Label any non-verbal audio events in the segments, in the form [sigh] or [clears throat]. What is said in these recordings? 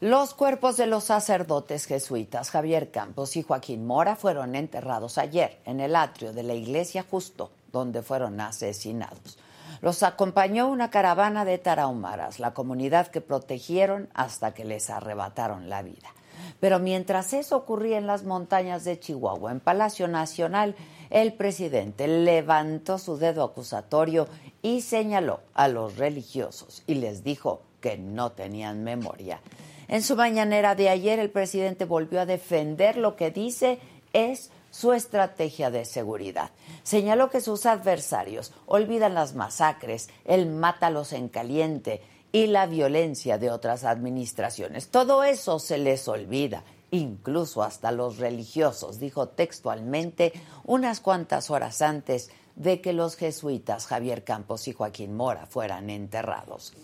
Los cuerpos de los sacerdotes jesuitas Javier Campos y Joaquín Mora fueron enterrados ayer en el atrio de la iglesia justo donde fueron asesinados. Los acompañó una caravana de tarahumaras, la comunidad que protegieron hasta que les arrebataron la vida. Pero mientras eso ocurría en las montañas de Chihuahua, en Palacio Nacional, el presidente levantó su dedo acusatorio y señaló a los religiosos y les dijo que no tenían memoria. En su mañanera de ayer, el presidente volvió a defender lo que dice es su estrategia de seguridad. Señaló que sus adversarios olvidan las masacres, el mátalos en caliente y la violencia de otras administraciones. Todo eso se les olvida, incluso hasta los religiosos, dijo textualmente unas cuantas horas antes de que los jesuitas Javier Campos y Joaquín Mora fueran enterrados.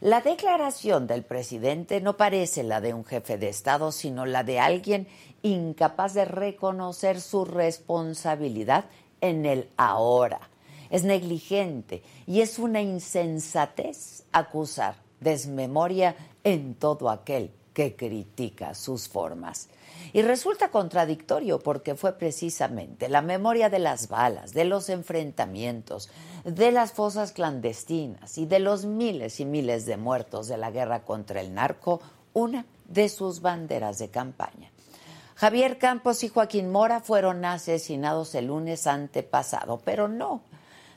La declaración del presidente no parece la de un jefe de Estado, sino la de alguien incapaz de reconocer su responsabilidad en el ahora. Es negligente y es una insensatez acusar desmemoria en todo aquel que critica sus formas. Y resulta contradictorio porque fue precisamente la memoria de las balas, de los enfrentamientos, de las fosas clandestinas y de los miles y miles de muertos de la guerra contra el narco una de sus banderas de campaña. Javier Campos y Joaquín Mora fueron asesinados el lunes antepasado, pero no,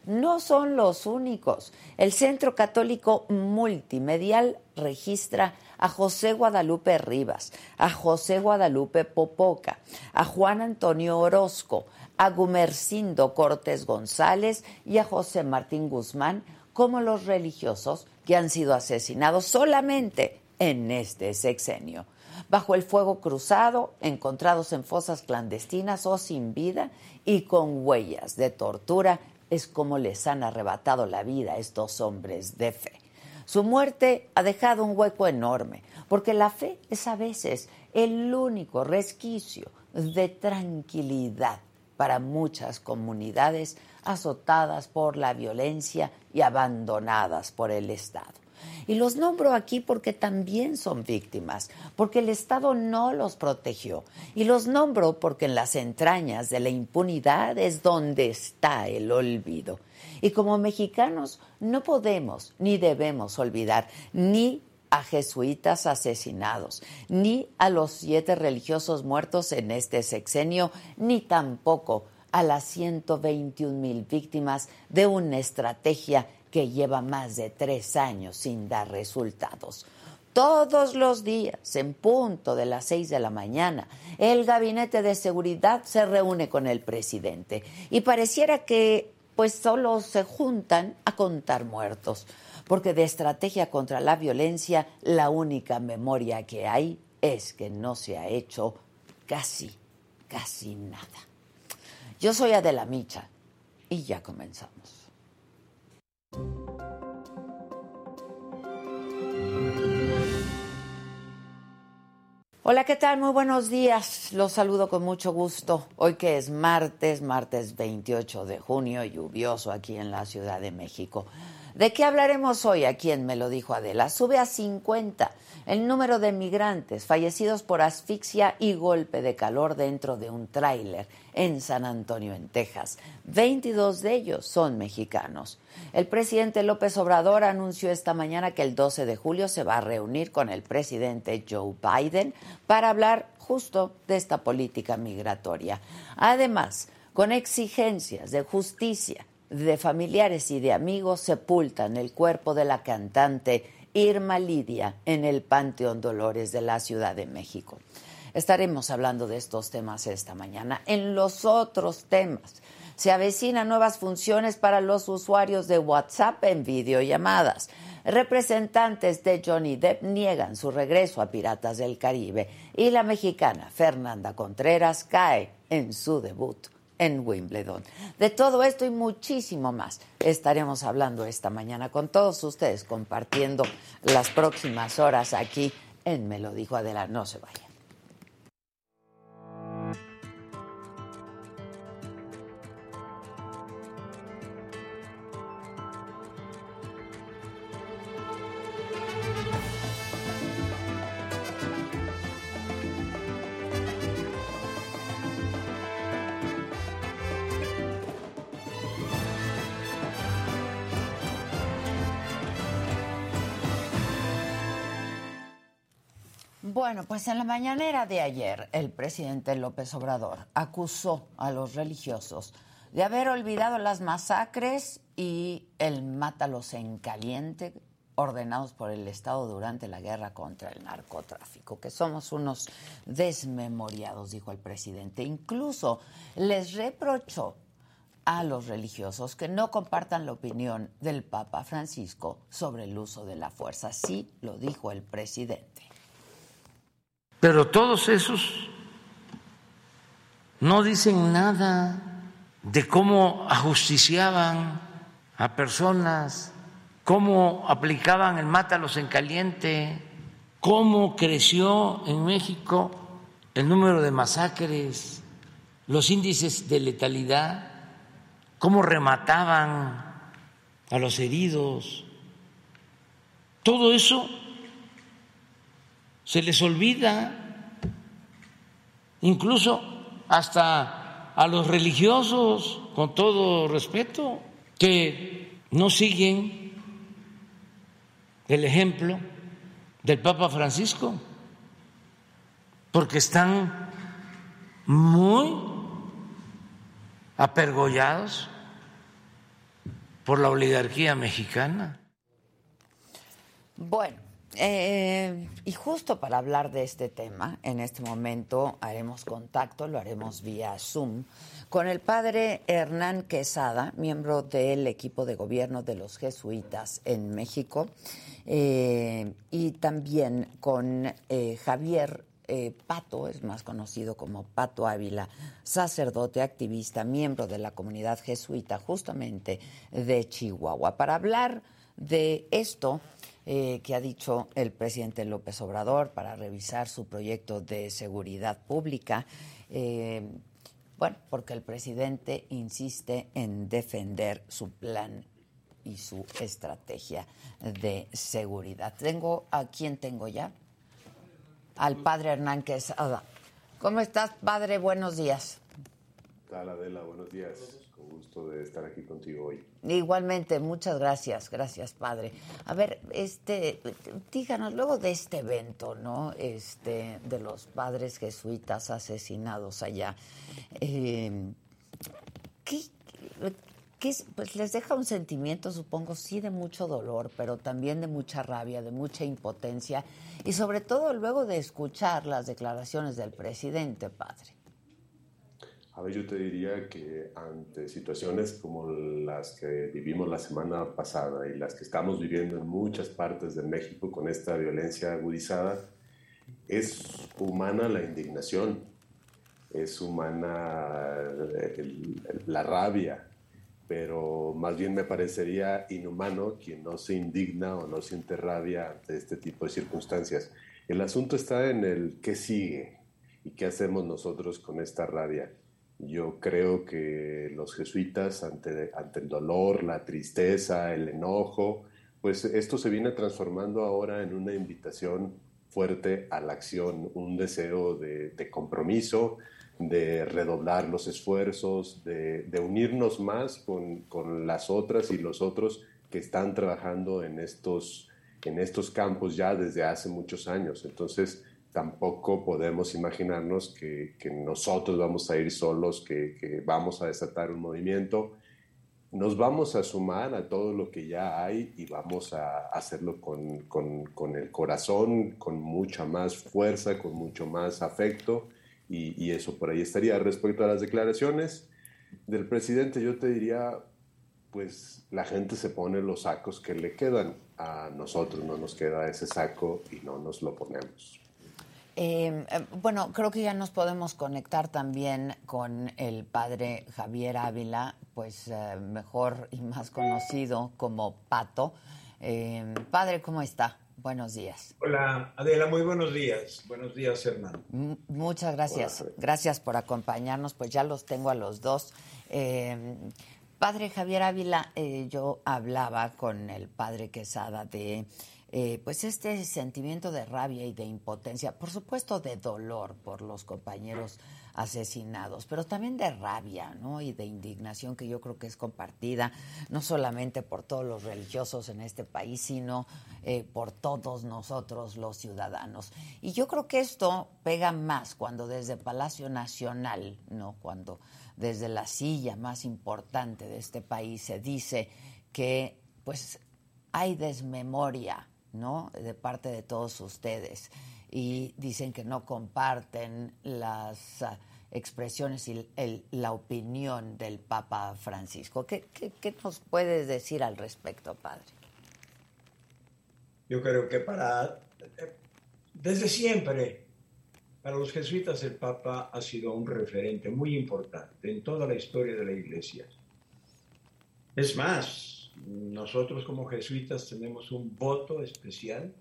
no son los únicos. El Centro Católico Multimedial registra a José Guadalupe Rivas, a José Guadalupe Popoca, a Juan Antonio Orozco, a Gumercindo Cortés González y a José Martín Guzmán como los religiosos que han sido asesinados solamente en este sexenio bajo el fuego cruzado, encontrados en fosas clandestinas o sin vida y con huellas de tortura, es como les han arrebatado la vida a estos hombres de fe. Su muerte ha dejado un hueco enorme, porque la fe es a veces el único resquicio de tranquilidad para muchas comunidades azotadas por la violencia y abandonadas por el Estado. Y los nombro aquí porque también son víctimas, porque el Estado no los protegió. Y los nombro porque en las entrañas de la impunidad es donde está el olvido. Y como mexicanos no podemos ni debemos olvidar ni a jesuitas asesinados, ni a los siete religiosos muertos en este sexenio, ni tampoco a las 121 mil víctimas de una estrategia que lleva más de tres años sin dar resultados. Todos los días, en punto de las seis de la mañana, el gabinete de seguridad se reúne con el presidente y pareciera que pues solo se juntan a contar muertos, porque de estrategia contra la violencia la única memoria que hay es que no se ha hecho casi, casi nada. Yo soy Adela Micha y ya comenzamos. Hola, ¿qué tal? Muy buenos días. Los saludo con mucho gusto. Hoy que es martes, martes 28 de junio, lluvioso aquí en la Ciudad de México. ¿De qué hablaremos hoy? A quien me lo dijo Adela. Sube a 50 el número de migrantes fallecidos por asfixia y golpe de calor dentro de un tráiler en San Antonio, en Texas. 22 de ellos son mexicanos. El presidente López Obrador anunció esta mañana que el 12 de julio se va a reunir con el presidente Joe Biden para hablar justo de esta política migratoria. Además, con exigencias de justicia de familiares y de amigos sepultan el cuerpo de la cantante Irma Lidia en el Panteón Dolores de la Ciudad de México. Estaremos hablando de estos temas esta mañana. En los otros temas, se avecinan nuevas funciones para los usuarios de WhatsApp en videollamadas. Representantes de Johnny Depp niegan su regreso a Piratas del Caribe y la mexicana Fernanda Contreras cae en su debut en Wimbledon. De todo esto y muchísimo más estaremos hablando esta mañana con todos ustedes, compartiendo las próximas horas aquí en Me lo dijo Adela. No se vayan. Bueno, pues en la mañanera de ayer, el presidente López Obrador acusó a los religiosos de haber olvidado las masacres y el mátalos en caliente ordenados por el Estado durante la guerra contra el narcotráfico, que somos unos desmemoriados, dijo el presidente. Incluso les reprochó a los religiosos que no compartan la opinión del Papa Francisco sobre el uso de la fuerza. Sí lo dijo el presidente. Pero todos esos no dicen nada de cómo ajusticiaban a personas, cómo aplicaban el mátalos en caliente, cómo creció en México el número de masacres, los índices de letalidad cómo remataban a los heridos. Todo eso se les olvida, incluso hasta a los religiosos, con todo respeto, que no siguen el ejemplo del Papa Francisco, porque están muy apergollados por la oligarquía mexicana. Bueno, eh, y justo para hablar de este tema, en este momento haremos contacto, lo haremos vía Zoom, con el padre Hernán Quesada, miembro del equipo de gobierno de los jesuitas en México, eh, y también con eh, Javier Pato, es más conocido como Pato Ávila, sacerdote, activista, miembro de la comunidad jesuita justamente de Chihuahua. Para hablar de esto eh, que ha dicho el presidente López Obrador para revisar su proyecto de seguridad pública, eh, bueno, porque el presidente insiste en defender su plan y su estrategia de seguridad. Tengo a quién tengo ya al padre Hernán Quesada. ¿Cómo estás, padre? Buenos días. tal, Adela? Buenos días. Gusto de estar aquí contigo hoy. Igualmente, muchas gracias, gracias, padre. A ver, este, díganos luego de este evento, ¿no? Este, de los padres jesuitas asesinados allá. Eh, ¿qué, pues les deja un sentimiento, supongo, sí de mucho dolor, pero también de mucha rabia, de mucha impotencia y sobre todo luego de escuchar las declaraciones del presidente, padre. A ver, yo te diría que ante situaciones como las que vivimos la semana pasada y las que estamos viviendo en muchas partes de México con esta violencia agudizada, es humana la indignación, es humana la rabia, pero más bien me parecería inhumano quien no se indigna o no siente rabia ante este tipo de circunstancias. El asunto está en el qué sigue y qué hacemos nosotros con esta rabia. Yo creo que los jesuitas, ante, ante el dolor, la tristeza, el enojo, pues esto se viene transformando ahora en una invitación fuerte a la acción, un deseo de, de compromiso, de redoblar los esfuerzos, de, unirnos más con, las otras y los otros que están trabajando en estos, en estos campos ya desde hace muchos años. Entonces, tampoco podemos imaginarnos que, nosotros vamos a ir solos, que, vamos a desatar un movimiento. Nos vamos a sumar a todo lo que ya hay y vamos a hacerlo con, con el corazón, con mucha más fuerza, con mucho más afecto y, eso por ahí estaría. Respecto a las declaraciones del presidente, yo te diría, pues la gente se pone los sacos que le quedan. A nosotros no nos queda ese saco y no nos lo ponemos. Em, eh, bueno, creo que ya nos podemos conectar también con el padre Javier Ávila, pues eh, mejor y más conocido como Pato. Em, padre, ¿cómo está? Buenos días. Hola, Adela, muy buenos días. Buenos días, hermano. muchas gracias. Gracias por acompañarnos. Pues ya los tengo a los dos. Eh, padre Javier Ávila, eh, yo hablaba con el padre Quesada de eh, pues este sentimiento de rabia y de impotencia, por supuesto de dolor por los compañeros asesinados, pero también de rabia, ¿no? Y de indignación que yo creo que es compartida no solamente por todos los religiosos en este país, sino eh, por todos nosotros los ciudadanos. Y yo creo que esto pega más cuando desde Palacio Nacional, ¿no? Cuando desde la silla más importante de este país se dice que pues hay desmemoria ¿no? De parte de todos ustedes. Y dicen que no comparten las ah, expresiones y la opinión del Papa Francisco. ¿Qué, ¿Qué, nos puedes decir al respecto, padre? Yo creo que para, desde siempre, para los jesuitas el Papa ha sido un referente muy importante en toda la historia de la Iglesia. Es más, nosotros como jesuitas tenemos un voto especial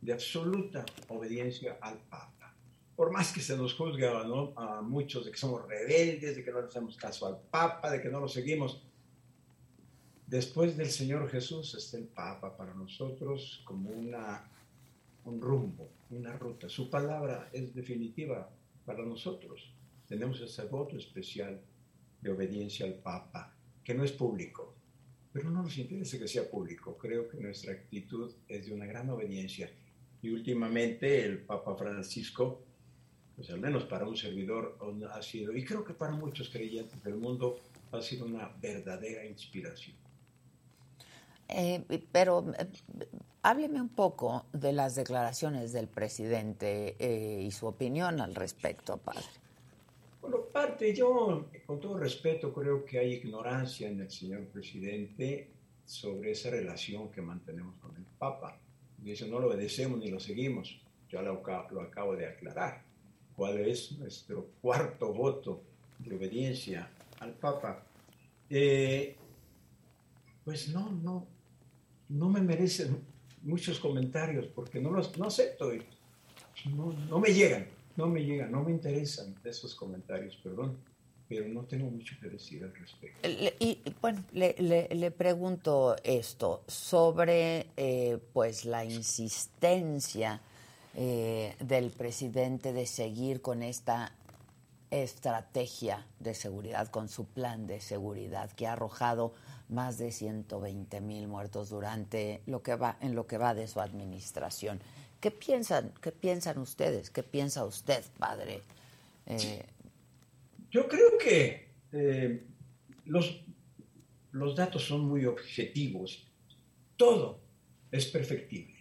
de absoluta obediencia al Papa. Por más que se nos juzgue a muchos de que somos rebeldes, de que no le hacemos caso al Papa, de que no lo seguimos, después del Señor Jesús está el Papa para nosotros como una, un rumbo, una ruta. Su palabra es definitiva para nosotros. Tenemos ese voto especial de obediencia al Papa, que no es público, pero no nos interesa que sea público. Creo que nuestra actitud es de una gran obediencia. Y últimamente el Papa Francisco, pues al menos para un servidor ha sido, y creo que para muchos creyentes del mundo, ha sido una verdadera inspiración. Eh, pero eh, hábleme un poco de las declaraciones del presidente eh, y su opinión al respecto, padre. Bueno, parte, yo con todo respeto creo que hay ignorancia en el señor presidente sobre esa relación que mantenemos con el Papa. Dice, no lo obedecemos ni lo seguimos. Yo lo, lo acabo de aclarar. ¿Cuál es nuestro cuarto voto de obediencia al Papa? Eh, pues no, no, no me merecen muchos comentarios porque no los no acepto no, no me llegan no me llegan, no me interesan esos comentarios, perdón, pero no tengo mucho que decir al respecto. Y bueno, le, pregunto esto sobre eh, pues la insistencia eh, del presidente de seguir con esta estrategia de seguridad, con su plan de seguridad que ha arrojado más de 120 mil muertos durante lo que va en lo que va de su administración. ¿Qué piensan, qué piensan ustedes? ¿Qué piensa usted, padre? Eh, Yo creo que eh, los, los datos son muy objetivos. Todo es perfectible.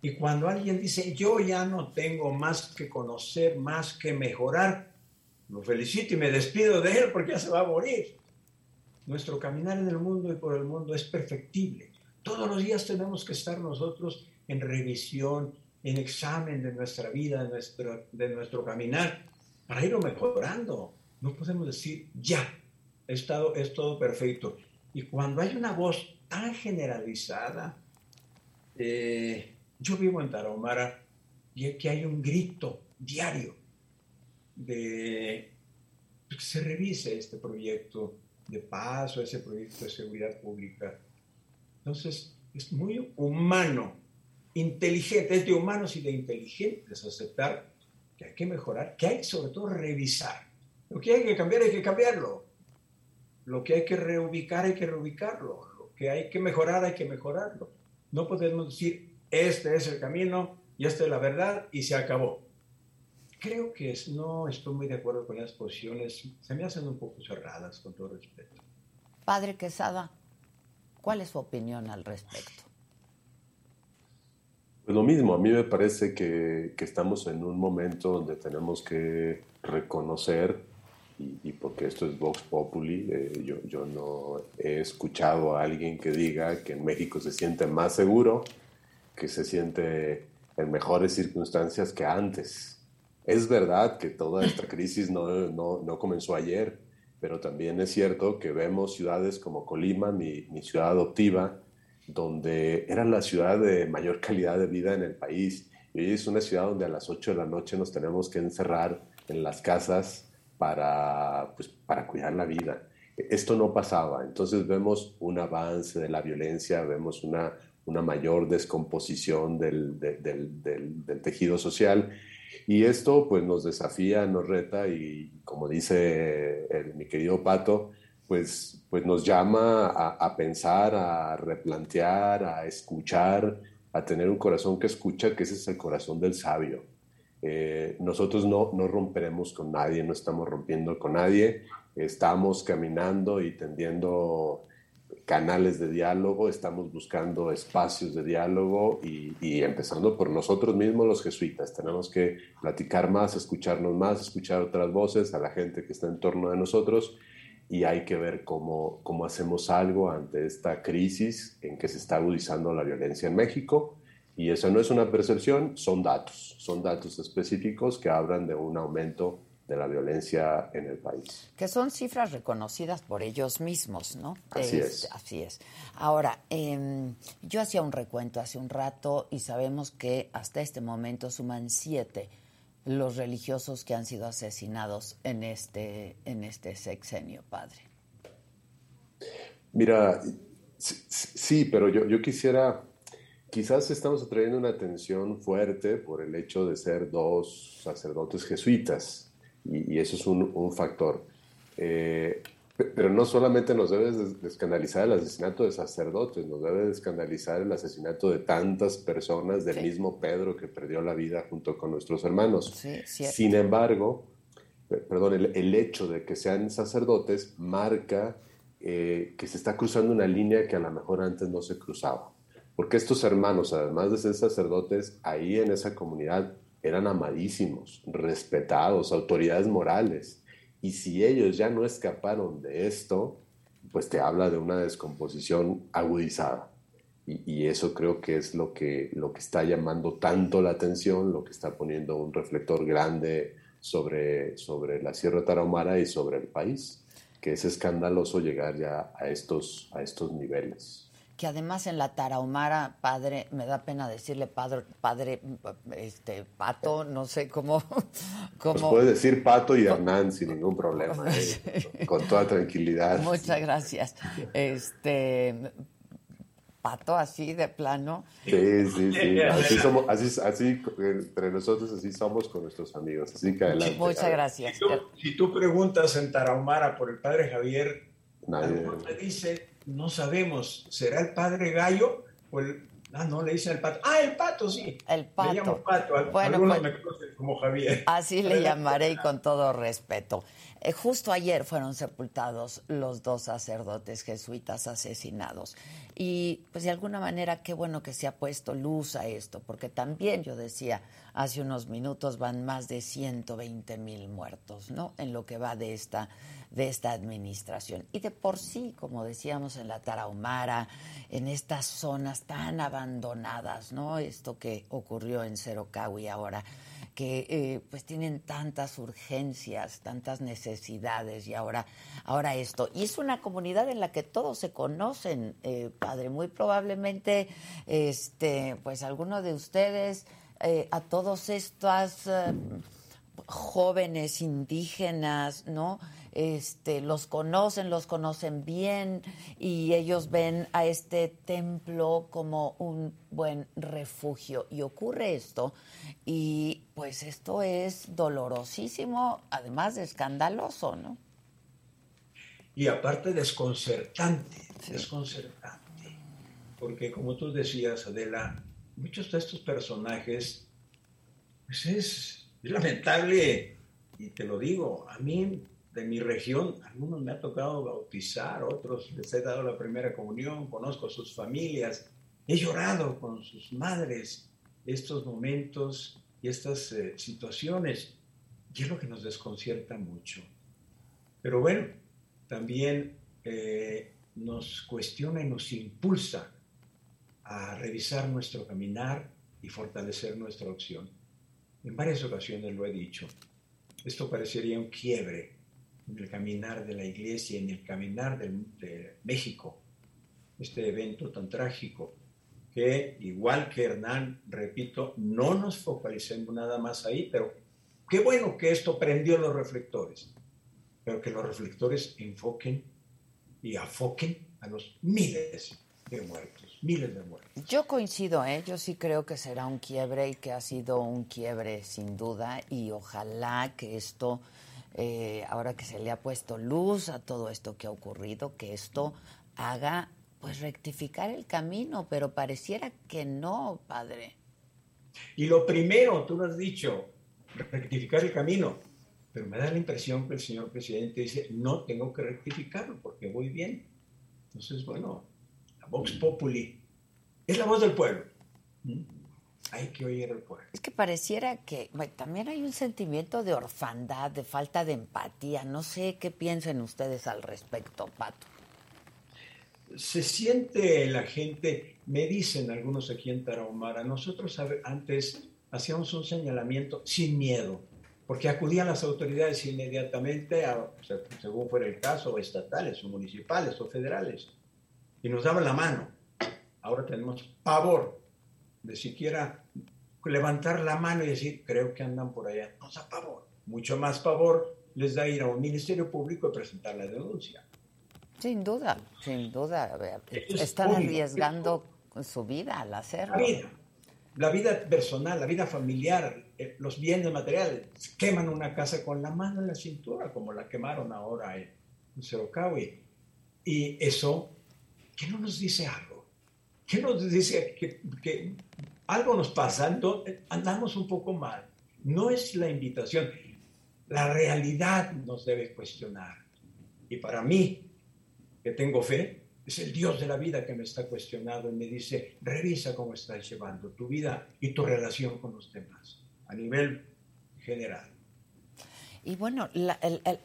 Y cuando alguien dice, yo ya no tengo más que conocer, más que mejorar, lo felicito y me despido de él porque ya se va a morir. Nuestro caminar en el mundo y por el mundo es perfectible. Todos los días tenemos que estar nosotros en revisión, en examen de nuestra vida, de nuestro, de nuestro caminar, para irlo mejorando. No podemos decir, ya, estado, es todo perfecto. Y cuando hay una voz tan generalizada, eh, yo vivo en Tarahumara y aquí hay un grito diario de que se revise este proyecto de paz o ese proyecto de seguridad pública. Entonces, es muy humano inteligente, es de humanos y de inteligentes aceptar que hay que mejorar, que hay sobre todo revisar. Lo que hay que cambiar hay que cambiarlo. Lo que hay que reubicar hay que reubicarlo. Lo que hay que mejorar hay que mejorarlo. No podemos decir, este es el camino y esta es la verdad y se acabó. Creo que no estoy muy de acuerdo con las posiciones. Se me hacen un poco cerradas, con todo respeto. Padre Quesada, ¿cuál es su opinión al respecto? Pues lo mismo, a mí me parece que, estamos en un momento donde tenemos que reconocer, y, porque esto es Vox Populi, eh, yo, yo no he escuchado a alguien que diga que en México se siente más seguro, que se siente en mejores circunstancias que antes. Es verdad que toda esta [laughs] crisis no, no, no comenzó ayer, pero también es cierto que vemos ciudades como Colima, mi, mi ciudad adoptiva, donde era la ciudad de mayor calidad de vida en el país. Y hoy es una ciudad donde a las 8 de la noche nos tenemos que encerrar en las casas para, pues, para cuidar la vida. Esto no pasaba. Entonces vemos un avance de la violencia, vemos una una mayor descomposición del, del, tejido social. Y esto pues nos desafía, nos reta y como dice mi querido Pato, pues, pues nos llama a, pensar, a replantear, a escuchar, a tener un corazón que escucha, que ese es el corazón del sabio. Eh, nosotros no, no romperemos con nadie, no estamos rompiendo con nadie, estamos caminando y tendiendo canales de diálogo, estamos buscando espacios de diálogo y, empezando por nosotros mismos los jesuitas. Tenemos que platicar más, escucharnos más, escuchar otras voces, a la gente que está en torno de nosotros y hay que ver cómo, cómo hacemos algo ante esta crisis en que se está agudizando la violencia en México. Y eso no es una percepción, son datos, son datos específicos que hablan de un aumento de la violencia en el país. Que son cifras reconocidas por ellos mismos, ¿no? Así es. Así es. Ahora, em, yo hacía un recuento hace un rato y sabemos que hasta este momento suman siete los religiosos que han sido asesinados en este, en este sexenio, padre. Mira, sí, pero yo, yo quisiera, quizás estamos atrayendo una atención fuerte por el hecho de ser dos sacerdotes jesuitas y, eso es un, factor. Eh, pero no solamente nos debe escandalizar el asesinato de sacerdotes, nos debe escandalizar el asesinato de tantas personas del mismo Pedro que perdió la vida junto con nuestros hermanos. Sin embargo, perdón, el, hecho de que sean sacerdotes marca eh, que se está cruzando una línea que a lo mejor antes no se cruzaba. Porque estos hermanos, además de ser sacerdotes, ahí en esa comunidad eran amadísimos, respetados, autoridades morales. Y si ellos ya no escaparon de esto, pues te habla de una descomposición agudizada. Y, eso creo que es lo que, lo que está llamando tanto la atención, lo que está poniendo un reflector grande sobre, sobre la Sierra Tarahumara y sobre el país, que es escandaloso llegar ya a estos, a estos niveles que además en la Tarahumara, padre, me da pena decirle padre, padre, este, pato, no sé cómo. [laughs] cómo... Pues puede decir pato y Hernán sin ningún problema, [laughs] ¿eh? con toda tranquilidad. Muchas gracias. Este, pato así de plano. Sí, sí, sí. Así somos, así, así entre nosotros así somos con nuestros amigos. Así que adelante. Muchas gracias. Si tú, preguntas en Tarahumara por el padre Javier, nadie te dice no sabemos, ¿será el padre Gallo o el... Ah, no, le dicen el pato. Ah, el pato, sí. El pato. Le llamo pato. Bueno, Algunos pues, me conocen como Javier. Así le [laughs] llamaré y con todo respeto. Eh, justo ayer fueron sepultados los dos sacerdotes jesuitas asesinados. Y pues de alguna manera qué bueno que se ha puesto luz a esto, porque también yo decía hace unos minutos van más de 120 mil muertos, ¿no? En lo que va de esta de esta administración. Y de por sí, como decíamos en la Tarahumara, en estas zonas tan abandonadas, ¿no? Esto que ocurrió en Cerocahui ahora, que eh, pues tienen tantas urgencias, tantas necesidades y ahora, ahora esto. Y es una comunidad en la que todos se conocen, eh, padre. Muy probablemente, este, pues alguno de ustedes, eh, a todos estas jóvenes indígenas, ¿no? Este, los conocen, los conocen bien y ellos ven a este templo como un buen refugio. Y ocurre esto y pues esto es dolorosísimo, además de escandaloso, ¿no? Y aparte desconcertante, desconcertante. Porque como tú decías, Adela, muchos de estos personajes, pues es, es lamentable, y te lo digo, a mí de mi región, algunos me ha tocado bautizar, otros les he dado la primera comunión, conozco sus familias, he llorado con sus madres estos momentos y estas eh, situaciones, y es lo que nos desconcierta mucho. Pero bueno, también eh, nos cuestiona y nos impulsa a revisar nuestro caminar y fortalecer nuestra opción. En varias ocasiones lo he dicho, esto parecería un quiebre en el caminar de la iglesia, en el caminar de, México, este evento tan trágico, que igual que Hernán, repito, no nos focalicemos nada más ahí, pero qué bueno que esto prendió los reflectores, pero que los reflectores enfoquen y afoquen a los miles de muertos. miles de muertos. Yo coincido, ¿eh? yo sí creo que será un quiebre y que ha sido un quiebre sin duda y ojalá que esto, eh, ahora que se le ha puesto luz a todo esto que ha ocurrido, que esto haga pues rectificar el camino, pero pareciera que no, padre. Y lo primero, tú lo has dicho, rectificar el camino, pero me da la impresión que el señor presidente dice, no tengo que rectificarlo porque voy bien. Entonces, bueno, la Vox Populi es la voz del pueblo. ¿Mm? Hay que oír pueblo. Es que pareciera que también hay un sentimiento de orfandad, de falta de empatía. No sé qué piensen ustedes al respecto, Pato. Se siente la gente, me dicen algunos aquí en Tarahumara, nosotros antes hacíamos un señalamiento sin miedo, porque acudían las autoridades inmediatamente, según fuera el caso, estatales o municipales o federales, y nos daban la mano. Ahora tenemos pavor de siquiera levantar la mano y decir, creo que andan por allá. Nos da pavor. Mucho más pavor les da ir a un ministerio público y presentar la denuncia. Sin duda, sin duda. Están arriesgando su vida al hacerlo. La vida, la vida personal, la vida familiar, eh, los bienes materiales. Queman una casa con la mano en la cintura, como la quemaron ahora en Cerocawi. Y eso, ¿qué no nos dice algo? ¿Qué nos dice que, que algo nos pasa? Andamos un poco mal. No es la invitación. La realidad nos debe cuestionar. Y para mí, que tengo fe, es el Dios de la vida que me está cuestionando y me dice, revisa cómo estás llevando tu vida y tu relación con los demás, a nivel general. Y bueno,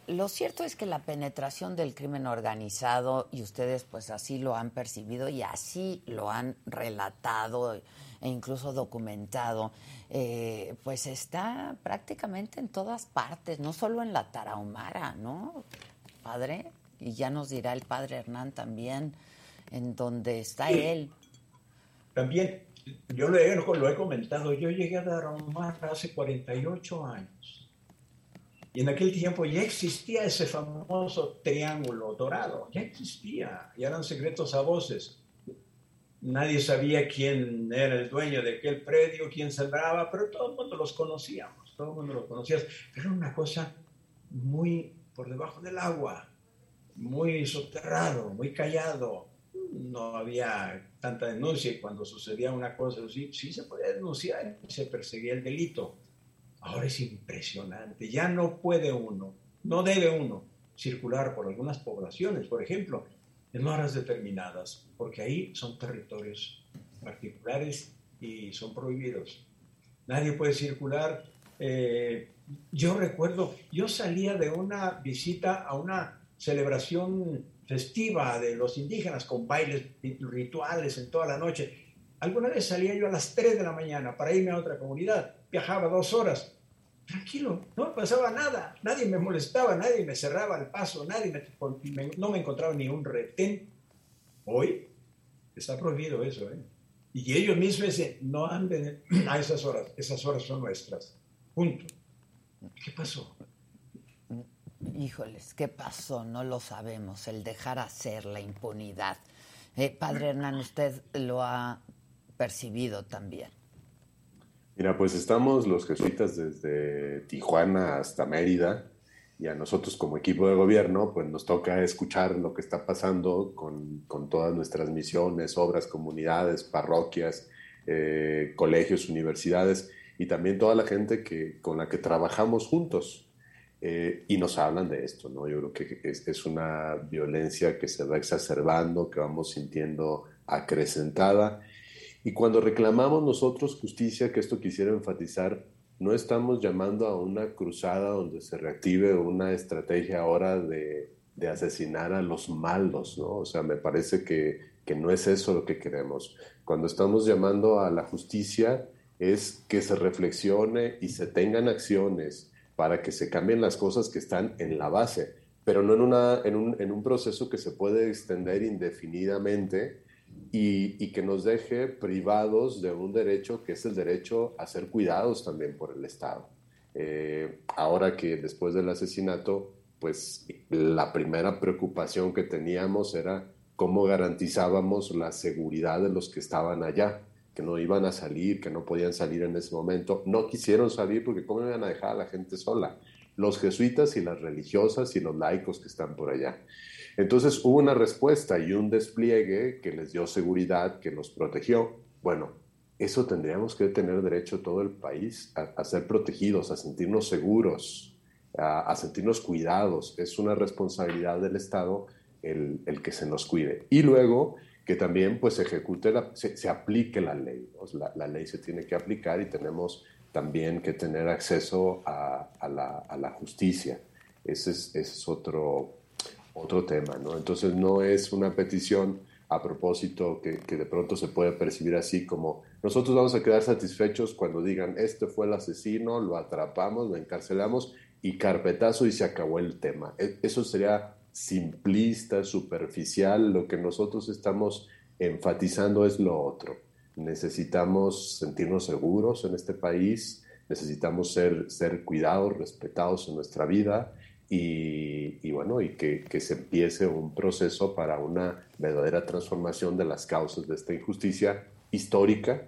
lo cierto es que la penetración del crimen organizado, y ustedes pues así lo han percibido y así lo han relatado e incluso documentado, eh, pues está prácticamente en todas partes, no solo en la Tarahumara, ¿no, padre? y ya nos dirá el padre Hernán también en dónde está él. También, yo lo he, lo he comentado, yo llegué a Daromar hace 48 años. Y en aquel tiempo ya existía ese famoso triángulo dorado, ya existía, ya eran secretos a voces. Nadie sabía quién era el dueño de aquel predio, quién sembraba, pero todo el mundo los conocíamos, todo el mundo los conocía. Era una cosa muy por debajo del agua muy soterrado, muy callado. No había tanta denuncia y cuando sucedía una cosa así, sí se podía denunciar se perseguía el delito. Ahora es impresionante, ya no puede uno, no debe uno circular por algunas poblaciones, por ejemplo, en horas determinadas, porque ahí son territorios particulares y son prohibidos. Nadie puede circular. Eh, yo recuerdo, yo salía de una visita a una celebración festiva de los indígenas con bailes rituales en toda la noche. Alguna vez salía yo a las 3 de la mañana para irme a otra comunidad, viajaba dos horas, tranquilo, no pasaba nada, nadie me molestaba, nadie me cerraba el paso, nadie me, no me encontraba ni un retén. Hoy está prohibido eso, ¿eh? Y ellos mismos dicen, no anden a esas horas, esas horas son nuestras. Punto. ¿Qué pasó? Híjoles, ¿qué pasó? No lo sabemos. El dejar hacer, la impunidad. Eh, padre Hernán, usted lo ha percibido también. Mira, pues estamos los jesuitas desde Tijuana hasta Mérida y a nosotros como equipo de gobierno, pues nos toca escuchar lo que está pasando con, todas nuestras misiones, obras, comunidades, parroquias, eh, colegios, universidades y también toda la gente que, con la que trabajamos juntos. Eh, y nos hablan de esto, ¿no? Yo creo que es, es, una violencia que se va exacerbando, que vamos sintiendo acrecentada. Y cuando reclamamos nosotros justicia, que esto quisiera enfatizar, no estamos llamando a una cruzada donde se reactive una estrategia ahora de, de asesinar a los malos, ¿no? O sea, me parece que, que no es eso lo que queremos. Cuando estamos llamando a la justicia es que se reflexione y se tengan acciones para que se cambien las cosas que están en la base, pero no en, una, en, un, en un proceso que se puede extender indefinidamente y, que nos deje privados de un derecho que es el derecho a ser cuidados también por el Estado. Eh, ahora que después del asesinato, pues la primera preocupación que teníamos era cómo garantizábamos la seguridad de los que estaban allá, que no iban a salir, que no podían salir en ese momento. No quisieron salir porque cómo iban a dejar a la gente sola. Los jesuitas y las religiosas y los laicos que están por allá. Entonces hubo una respuesta y un despliegue que les dio seguridad, que los protegió. Bueno, eso tendríamos que tener derecho todo el país a, ser protegidos, a sentirnos seguros, a, sentirnos cuidados. Es una responsabilidad del Estado el, que se nos cuide. Y luego que también pues ejecute, se, aplique la ley. La, ley se tiene que aplicar y tenemos también que tener acceso a, la, justicia. Ese es, ese es otro, otro tema, ¿no? Entonces no es una petición a propósito que, de pronto se puede percibir así como nosotros vamos a quedar satisfechos cuando digan este fue el asesino, lo atrapamos, lo encarcelamos y carpetazo y se acabó el tema. E, eso sería simplista, superficial, lo que nosotros estamos enfatizando es lo otro. Necesitamos sentirnos seguros en este país, necesitamos ser, ser cuidados, respetados en nuestra vida y, bueno, y que, que, se empiece un proceso para una verdadera transformación de las causas de esta injusticia histórica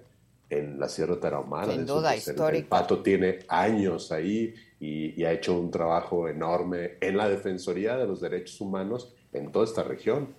en la Sierra Tarahumara. Sin duda, histórica. El, Pato tiene años ahí y, y, ha hecho un trabajo enorme en la Defensoría de los Derechos Humanos en toda esta región.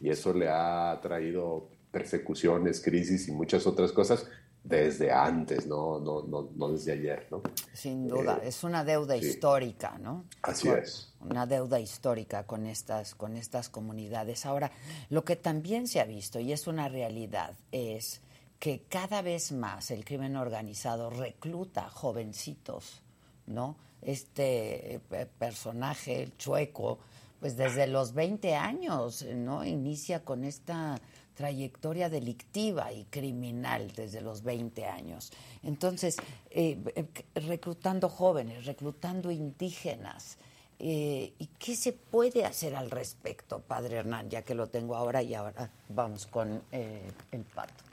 Y eso le ha traído persecuciones, crisis y muchas otras cosas, desde antes, no, no, no, no desde ayer, ¿no? Sin duda, eh, es una deuda histórica, ¿no? Así es. Una deuda histórica con estas, con estas comunidades. Ahora, lo que también se ha visto, y es una realidad, es que cada vez más el crimen organizado recluta jovencitos, ¿no? Este eh, personaje, el chueco, pues desde los 20 años, ¿no? Inicia con esta trayectoria delictiva y criminal desde los 20 años. Entonces, eh, eh, reclutando jóvenes, reclutando indígenas. Eh, ¿Y qué se puede hacer al respecto, padre Hernán, ya que lo tengo ahora y ahora vamos con el pato?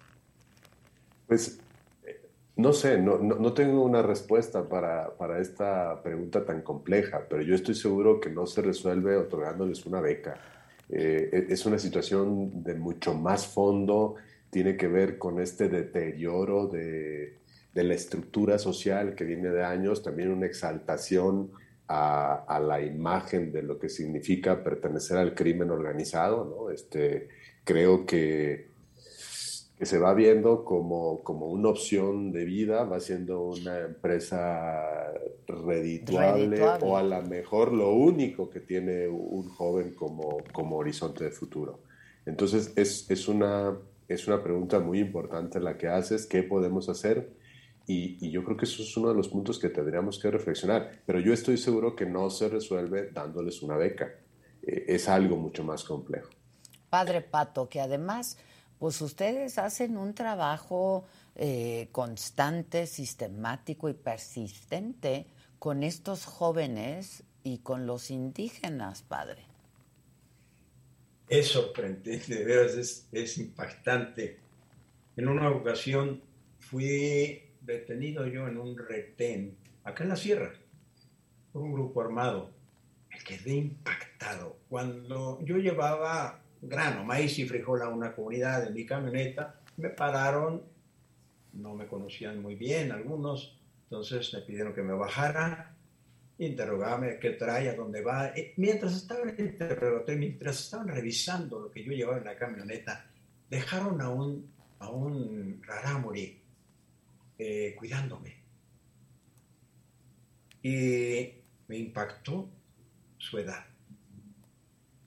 Pues no sé, no, no, tengo una respuesta para, para, esta pregunta tan compleja, pero yo estoy seguro que no se resuelve otorgándoles una beca. Eh, e-, es una situación de mucho más fondo, tiene que ver con este deterioro de, la estructura social que viene de años, también una exaltación a, la imagen de lo que significa pertenecer al crimen organizado. Este, creo que que se va viendo como, como una opción de vida, va siendo una empresa redituable, o a lo mejor lo único que tiene un joven como, como horizonte de futuro. Entonces es, es, una, es una pregunta muy importante la que haces, ¿qué podemos hacer? Y, y, yo creo que eso es uno de los puntos que tendríamos que reflexionar, pero yo estoy seguro que no se resuelve dándoles una beca, eh, es algo mucho más complejo. Padre Pato, que además pues ustedes hacen un trabajo eh, constante, sistemático y persistente con estos jóvenes y con los indígenas, padre. Es sorprendente, de es, es impactante. En una ocasión fui detenido yo en un retén, acá en la sierra, por un grupo armado. Me quedé impactado. Cuando yo llevaba grano, maíz y frijol a una comunidad en mi camioneta. Me pararon, no me conocían muy bien algunos, entonces me pidieron que me bajara, interrogarme qué trae, a dónde va. mientras estaban mientras estaban revisando lo que yo llevaba en la camioneta, dejaron a un, a un eh, cuidándome. Y me impactó su edad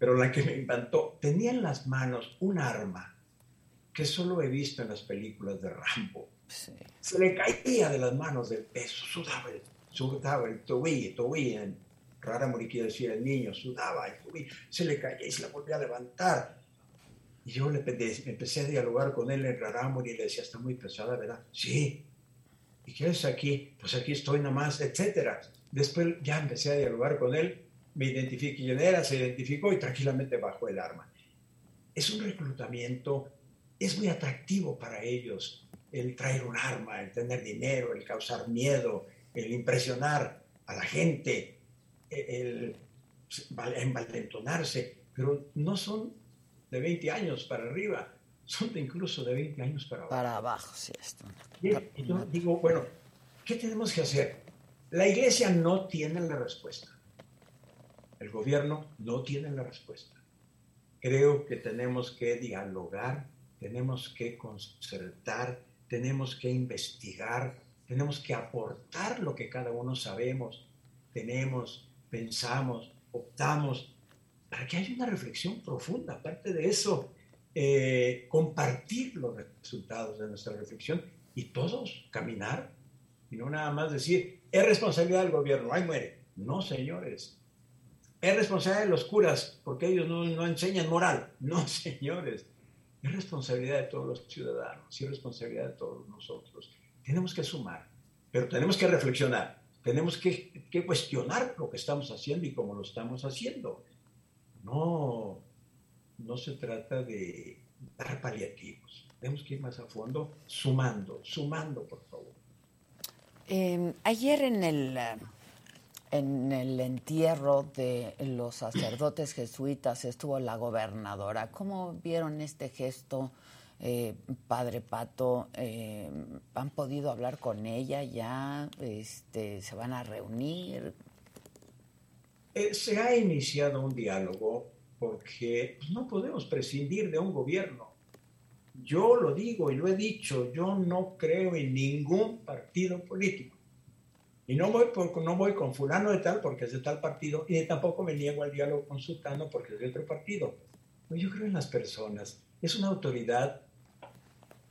pero la que me impactó, tenía en las manos un arma que solo he visto en las películas de Rambo. Se le caía de las manos del peso, sudaba el, sudaba el tobillo, tobillo, en rara quiere decir el niño, sudaba el tobillo, se le caía y se la volvía a levantar. Y yo le empecé a dialogar con él en Rarámuri y le decía, está muy pesada, ¿verdad? Sí. ¿Y qué es aquí? Pues aquí estoy nomás, etcétera. Después ya empecé a dialogar con él me identifiqué quién era, se identificó y tranquilamente bajó el arma. Es un reclutamiento, es muy atractivo para ellos el traer un arma, el tener dinero, el causar miedo, el impresionar a la gente, el envalentonarse, pero no son de 20 años para arriba, son de incluso de 20 años para abajo. Para abajo, sí. Esto. Y yo digo, bueno, ¿qué tenemos que hacer? La iglesia no tiene la respuesta. El gobierno no tiene la respuesta. Creo que tenemos que dialogar, tenemos que concertar, tenemos que investigar, tenemos que aportar lo que cada uno sabemos, tenemos, pensamos, optamos, para que haya una reflexión profunda. Aparte de eso, eh, compartir los resultados de nuestra reflexión y todos caminar y no nada más decir, es responsabilidad del gobierno, ahí muere. No, señores. Es responsabilidad de los curas porque ellos no, no enseñan moral. [laughs] No, señores. Es responsabilidad de todos los ciudadanos y es responsabilidad de todos nosotros. Tenemos que sumar, pero tenemos que reflexionar, tenemos que, que cuestionar lo que estamos haciendo y cómo lo estamos haciendo. No, no se trata de dar paliativos. Tenemos que ir más a fondo, sumando, sumando, por favor. Em, ayer en el, en el entierro de los sacerdotes jesuitas estuvo la gobernadora. ¿Cómo vieron este gesto, eh, Padre Pato? Em, ¿Han podido hablar con ella ya? Este, ¿Se van a reunir? Eh, se ha iniciado un diálogo porque no podemos prescindir de un gobierno. Yo lo digo y lo he dicho, yo no creo en ningún partido político. Y no voy, por, no voy con fulano de tal porque es de tal partido, y tampoco me niego al diálogo con sultano porque es de otro partido. yo creo en las personas. Es una autoridad,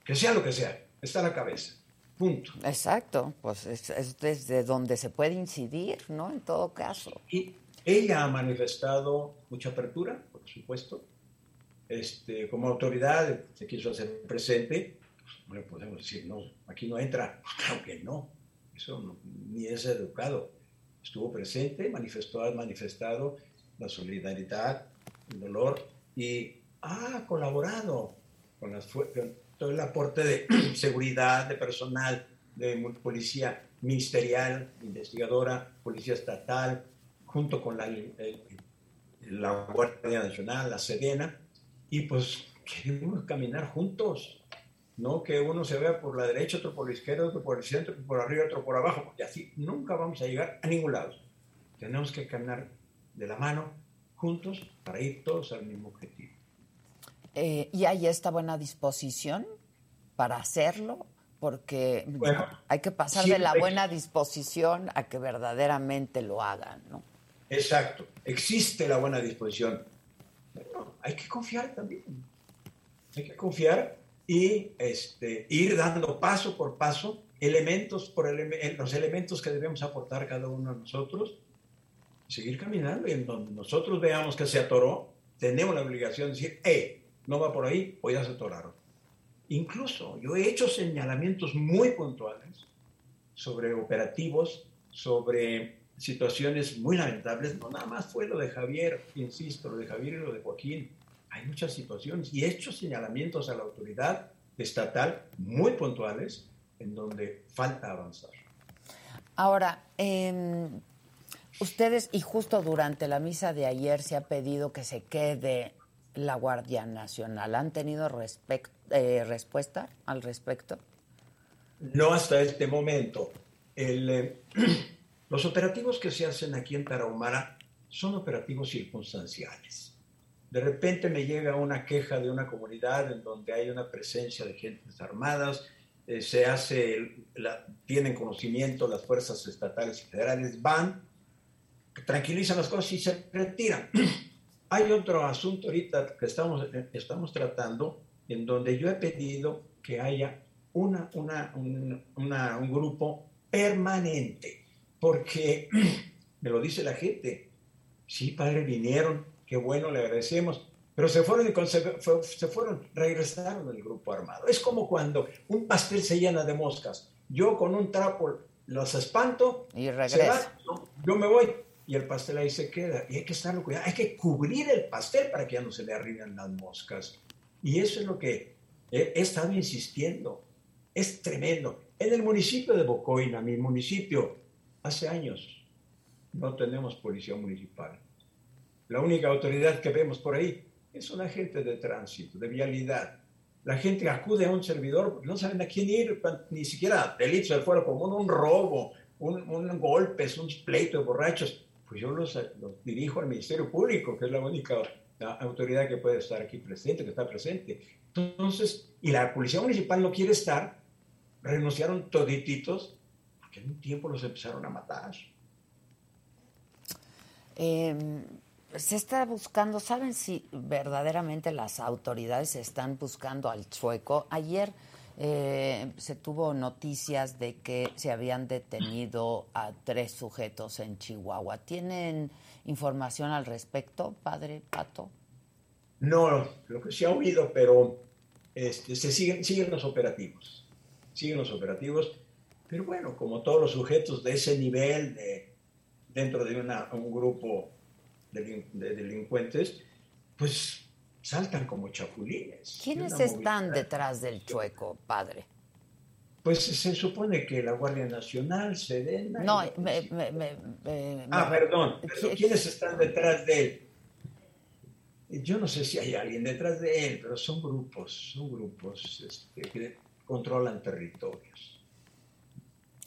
que sea lo que sea, está a la cabeza. Punto. Exacto, pues es, es desde donde se puede incidir, ¿no? En todo caso. Y, ella ha manifestado mucha apertura, por supuesto. Este, como autoridad se quiso hacer presente. Pues, no le podemos decir, no, aquí no entra. [laughs] Claro que no. Eso ni es educado. Estuvo presente, manifestó, ha manifestado la solidaridad, el dolor y ha colaborado con, las, con todo el aporte de [clears throat] seguridad, de personal, de policía ministerial, investigadora, policía estatal, junto con la, la Guardia Nacional, la Sedena, y pues queremos caminar juntos, no que uno se vea por la derecha, otro por la izquierda, otro por el centro, otro por arriba, otro por abajo, porque así nunca vamos a llegar a ningún lado. Tenemos que caminar de la mano, juntos, para ir todos al mismo objetivo. Eh, ¿Y hay esta buena disposición para hacerlo? Porque hay que pasar de la buena disposición a que verdaderamente lo hagan, ¿no? Exacto, existe la buena disposición. Pero hay que confiar también. Hay que confiar y este, ir dando paso por paso elementos por los elementos que debemos aportar cada uno de nosotros, seguir caminando y en donde nosotros veamos que se atoró, tenemos la obligación de decir, hey, no va por ahí o ya se atoraron. Incluso yo he hecho señalamientos muy puntuales sobre operativos, sobre situaciones muy lamentables. No nada más fue lo de Javier, insisto, lo de Javier y lo de Joaquín. Hay muchas situaciones y he hecho señalamientos a la autoridad estatal muy puntuales en donde falta avanzar. Ahora, em, ustedes, y justo durante la misa de ayer se ha pedido que se quede la Guardia Nacional. ¿Han tenido eh, respuesta al respecto? No hasta este momento. El, eh, [clears throat] Los operativos que se hacen aquí en Tarahumara son operativos circunstanciales. De repente me llega una queja de una comunidad en donde hay una presencia de gentes armadas, eh, se hace, tienen conocimiento las fuerzas estatales y federales, van, tranquilizan las cosas y se retiran. [clears throat] hay otro asunto ahorita que estamos, estamos tratando en donde yo he pedido que haya una, una, un grupo permanente porque [clears throat] me lo dice la gente. Sí, padre, vinieron, qué bueno, le agradecemos, pero se fueron y se, fueron, regresaron del grupo armado. Es como cuando un pastel se llena de moscas. Yo con un trapo los espanto y regreso. yo me voy y el pastel ahí se queda. Y hay que estarlo cuidado, hay que cubrir el pastel para que ya no se le arriben las moscas. Y eso es lo que he, he estado insistiendo. Es tremendo. En el municipio de Bocoina, mi municipio, Hace años no tenemos policía municipal. La única autoridad que vemos por ahí es un agente de tránsito, de vialidad. La gente acude a un servidor no saben a quién ir, ni siquiera delitos del fuero común, un robo, un, un golpe, un pleito de borrachos. Pues yo los, los, dirijo al Ministerio Público, que es la única autoridad que puede estar aquí presente, que está presente. Entonces, y la Policía Municipal no quiere estar, renunciaron todititos, porque en un tiempo los empezaron a matar. Eh, se está buscando, ¿saben si verdaderamente las autoridades están buscando al chueco? Ayer eh, se tuvo noticias de que se habían detenido a tres sujetos en Chihuahua. ¿Tienen información al respecto, padre Pato? No, lo que se ha oído, pero este, se siguen, siguen los operativos. Siguen los operativos. Pero bueno, como todos los sujetos de ese nivel de, dentro de un grupo de, delincuentes, pues saltan como chapulines. ¿Quiénes están detrás del chueco, padre? Pues se supone que la Guardia Nacional, Sedena... No, ah, perdón. ¿Quiénes están detrás de él? Yo no sé si hay alguien detrás de él, pero son grupos, son grupos este, que controlan territorios.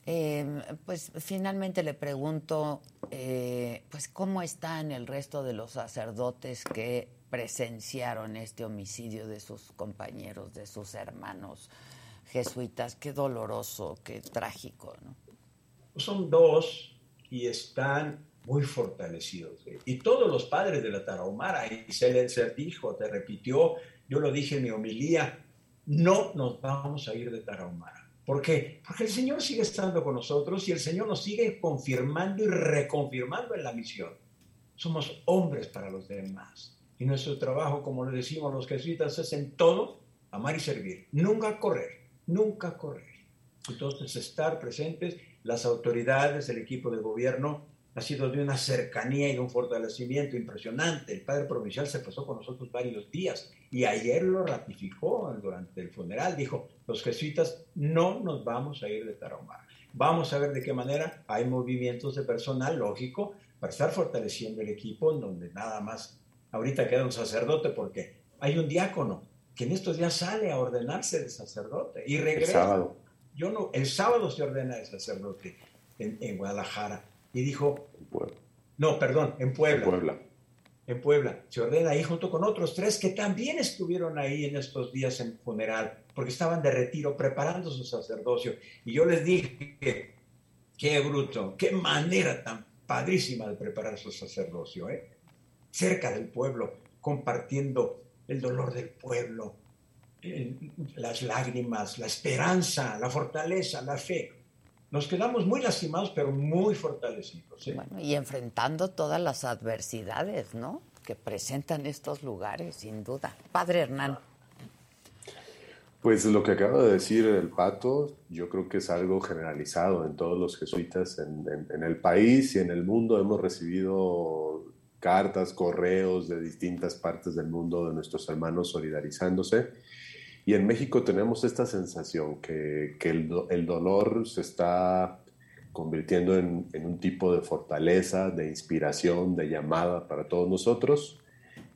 Eh, pues finalmente le pregunto, eh, pues cómo están el resto de los sacerdotes que presenciaron este homicidio de sus compañeros, de sus hermanos jesuitas. Qué doloroso, qué trágico, ¿no? Son dos y están muy fortalecidos. Y todos los padres de la Tarahumara, y se les dijo, te repitió, yo lo dije en mi homilía, no nos vamos a ir de Tarahumara ¿Por qué? Porque el Señor sigue estando con nosotros y el Señor nos sigue confirmando y reconfirmando en la misión. Somos hombres para los demás. Y nuestro trabajo, como le decimos los jesuitas, es en todo amar y servir. Nunca correr, nunca correr. Entonces, estar presentes, las autoridades, el equipo de gobierno, ha sido de una cercanía y de un fortalecimiento impresionante. El padre provincial se pasó con nosotros varios días y ayer lo ratificó durante el funeral. Dijo, los jesuitas no nos vamos a ir de Tarahumara. Vamos a ver de qué manera hay movimientos de personal, lógico, para estar fortaleciendo el equipo en donde nada más ahorita queda un sacerdote porque hay un diácono que en estos días sale a ordenarse de sacerdote y regresa. El sábado. Yo no, el sábado se ordena de sacerdote en, en Guadalajara y dijo, no, perdón, en Puebla. En Puebla. En Puebla. Se ordena ahí junto con otros tres que también estuvieron ahí en estos días en funeral, porque estaban de retiro preparando su sacerdocio. Y yo les dije, qué bruto, qué manera tan padrísima de preparar su sacerdocio, ¿eh? cerca del pueblo, compartiendo el dolor del pueblo, las lágrimas, la esperanza, la fortaleza, la fe. Nos quedamos muy lastimados, pero muy fortalecidos. ¿eh? Bueno, y enfrentando todas las adversidades, ¿no? Que presentan estos lugares, sin duda. Padre Hernán. Pues lo que acaba de decir el pato, yo creo que es algo generalizado en todos los jesuitas en, en el país y en el mundo. Hemos recibido cartas, correos de distintas partes del mundo de nuestros hermanos solidarizándose y en México tenemos esta sensación que, que el, el, dolor se está convirtiendo en, en, un tipo de fortaleza, de inspiración, de llamada para todos nosotros.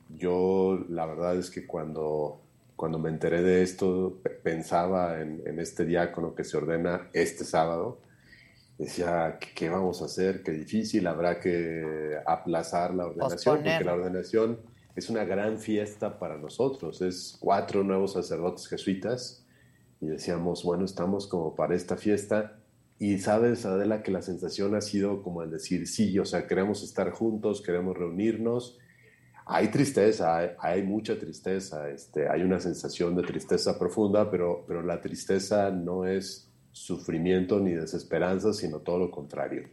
Yo la verdad es que cuando, cuando me enteré de esto pensaba en, en este diácono que se ordena este sábado. Decía, ¿qué, vamos a hacer? Qué difícil, habrá que aplazar la ordenación, porque la ordenación es una gran fiesta para nosotros. Es cuatro nuevos sacerdotes jesuitas y decíamos, bueno, estamos como para esta fiesta. Y sabes, Adela, que la sensación ha sido como el decir, sí, o sea, queremos estar juntos, queremos reunirnos. Hay tristeza, hay, mucha tristeza, este, hay una sensación de tristeza profunda, pero, pero la tristeza no es sufrimiento ni desesperanza, sino todo lo contrario.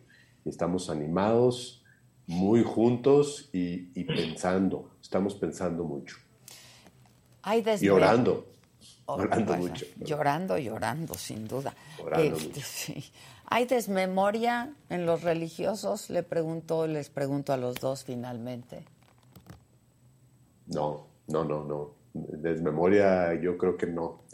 Estamos animados, muy juntos y, pensando, estamos pensando mucho. Hay y orando. Llorando mucho. Llorando, llorando, sin duda. Este, ¿Hay desmemoria en los religiosos? Le pregunto, les pregunto a los dos finalmente. No, no, no, no. Desmemoria yo creo que no.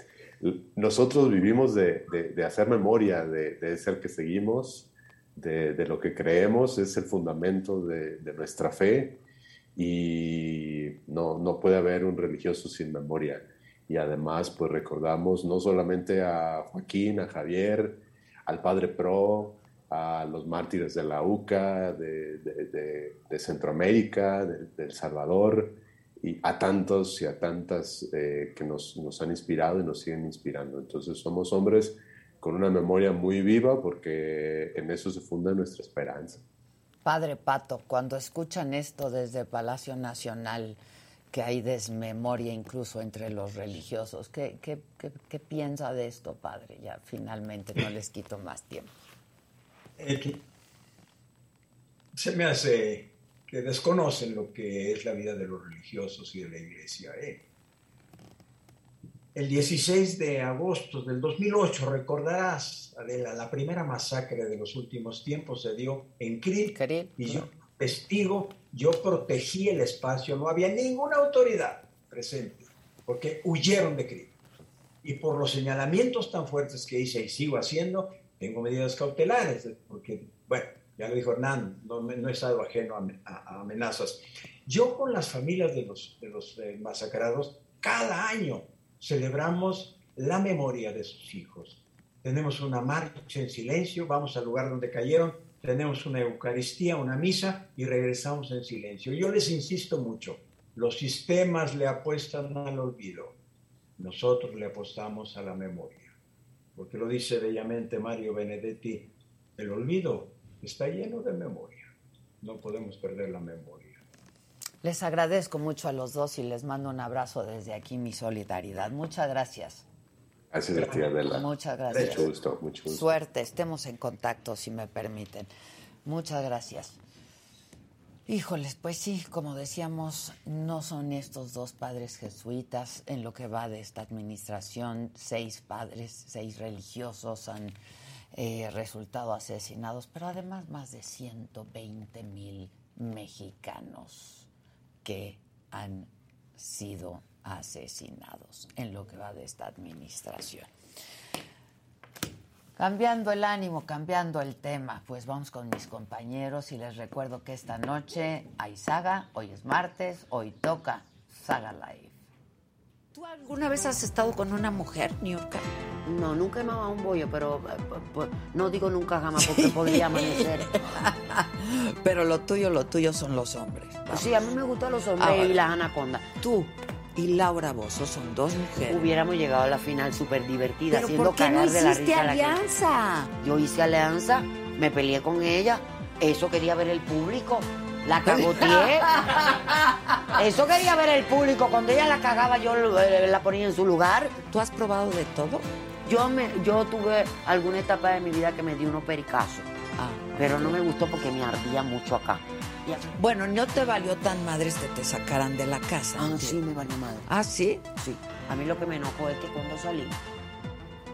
Nosotros vivimos de, hacer memoria, de, de, ser que seguimos de, lo que creemos, es el fundamento de, nuestra fe y no, no puede haber un religioso sin memoria. Y además, pues recordamos no solamente a Joaquín, a Javier, al Padre Pro, a los mártires de la UCA, de, Centroamérica, de, El Salvador, y a tantos y a tantas eh, que nos, nos, han inspirado y nos siguen inspirando. Entonces somos hombres con una memoria muy viva porque en eso se funda nuestra esperanza. Padre Pato, cuando escuchan esto desde Palacio Nacional, que hay desmemoria incluso entre los religiosos, ¿qué, qué, qué, piensa de esto, Padre? Ya finalmente no les quito más tiempo. Eh, se me hace que desconocen lo que es la vida de los religiosos y de la iglesia. ¿eh? El 16 de agosto del 2008, recordarás, Adela, la primera masacre de los últimos tiempos se dio en Cril. Y yo, testigo, yo protegí el espacio, no había ninguna autoridad presente, porque huyeron de Cril. Y por los señalamientos tan fuertes que hice y sigo haciendo, tengo medidas cautelares, porque, bueno, ya lo dijo Hernán, no, he estado ajeno a, amenazas. Yo con las familias de los, de los eh, masacrados, cada año celebramos la memoria de sus hijos. Tenemos una marcha en silencio, vamos al lugar donde cayeron, tenemos una Eucaristía, una misa y regresamos en silencio. Yo les insisto mucho, los sistemas le apuestan al olvido, nosotros le apostamos a la memoria, porque lo dice bellamente Mario Benedetti, el olvido está lleno de memoria, no podemos perder la memoria. Les agradezco mucho a los dos y les mando un abrazo desde aquí, mi solidaridad. Muchas gracias. Gracias a ti, Adela. Muchas gracias. Mucho gusto, mucho gusto. Suerte, estemos en contacto, si me permiten. Muchas gracias. Híjoles, pues sí, como decíamos, no son estos dos padres jesuitas. En lo que va de esta administración, seis padres, seis religiosos han eh, resultado asesinados, pero además más de 120 mil mexicanos que han sido asesinados en lo que va de esta administración. Cambiando el ánimo, cambiando el tema, pues vamos con mis compañeros y les recuerdo que esta noche hay saga, hoy es martes, hoy toca Saga Live. ¿Tú alguna vez has estado con una mujer, Niurka? No, nunca he mamado un bollo, pero eh, pues, no digo nunca jamás porque podría [laughs] amanecer. Pero lo tuyo, lo tuyo son los hombres. Sí, a mí me gustan los hombres y las anacondas. Tú y Laura Bozo son dos mujeres. Hubiéramos llegado a la final súper divertida, ¿Pero haciendo ¿por qué no de la risa alianza? Yo hice alianza, me peleé con ella, eso quería ver el público. La cagoteé. [laughs] Eso quería ver el público. Cuando ella la cagaba, yo eh, la ponía en su lugar. ¿Tú has probado de todo? Yo, me, yo tuve alguna etapa de mi vida que me dio unos pericazos. Ah, pero no me gustó porque me ardía mucho acá. Bueno, no te valió tan madres que te sacaran de la casa. Ah, sí, me valió madre. ¿Ah, sí? Sí. A mí lo que me enojó es que cuando salí,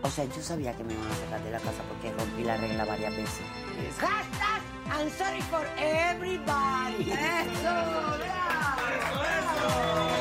o sea, yo sabía que me iban a sacar de la casa porque rompí la regla varias veces. Hashtag I'm sorry for everybody. Eso, Eso, eso.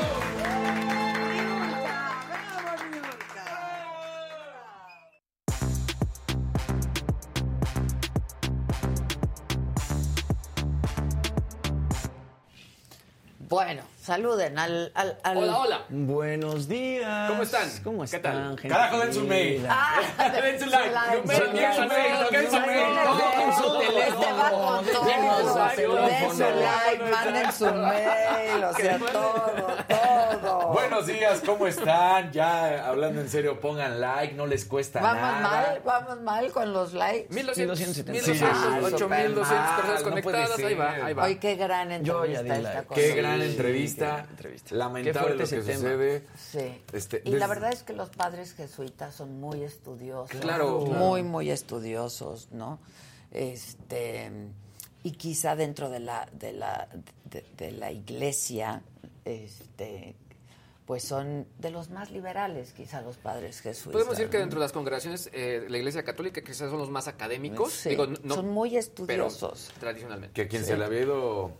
Bueno, saluden al, al, Hola, hola. Buenos días. ¿Cómo están? ¿Cómo están? ¿Qué tal? Gente Carajo, den su mail. Ah, den su like. Den su mail. Den su mail. Den su teléfono. Den su like. Manden su mail. O sea, todo, todo. Buenos días, ¿cómo están? Ya hablando en serio, pongan like, no les cuesta nada. Vamos mal, vamos mal con los likes. 1270. 8200 personas conectadas. Ahí va, ahí va. Hoy qué gran entrevista esta cosa. Qué gran entrevista. Lamentable lo que sucede. Sí. Este, y la verdad es que los padres jesuitas son muy estudiosos. Claro. Muy, muy estudiosos, ¿no? Este y quizá dentro de la de la de, la iglesia este pues son de los más liberales, quizá los padres jesuitas. Podemos decir que dentro de las congregaciones, eh, la Iglesia Católica quizás son los más académicos. Sí, son muy estudiosos. tradicionalmente. Que quien se le había ido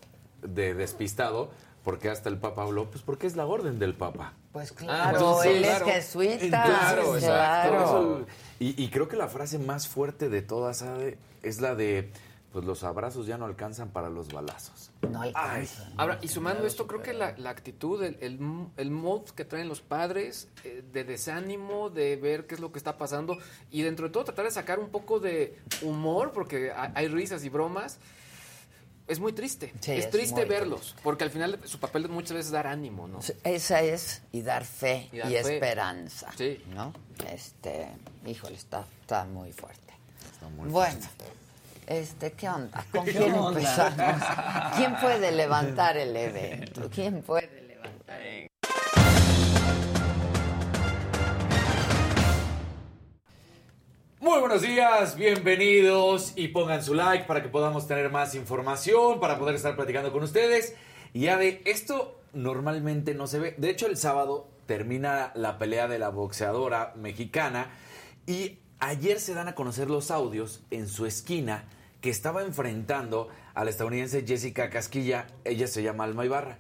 de despistado, porque hasta el Papa habló, pues porque es la orden del Papa. Pues ah, claro, él es jesuita. Claro, exacto. y, y, creo que la frase más fuerte de todas, ¿sabe? Es la de pues los abrazos ya no alcanzan para los balazos. No alcanza. Ahora, y sumando esto, creo que la, la actitud, el, el, el mood que traen los padres, eh, de desánimo, de ver qué es lo que está pasando, y dentro de todo tratar de sacar un poco de humor, porque hay, hay risas y bromas, es muy triste. Sí, es, es triste verlos, porque al final su papel muchas veces es dar ánimo, ¿no? Esa es, y dar fe Y y, dar fe. esperanza. Sí. ¿No? Este, híjole, está, está muy fuerte. muy bueno, este, ¿qué onda? [laughs] ¿Con quién empezamos? [laughs] ¿Quién puede levantar el evento? ¿Quién puede levantar el Muy buenos días, bienvenidos y pongan su like para que podamos tener más información, para poder estar platicando con ustedes. Y ya de esto normalmente no se ve. De hecho, el sábado termina la pelea de la boxeadora mexicana y ayer se dan a conocer los audios en su esquina que estaba enfrentando a la estadounidense Jessica Casquilla. Ella se llama Alma Ibarra.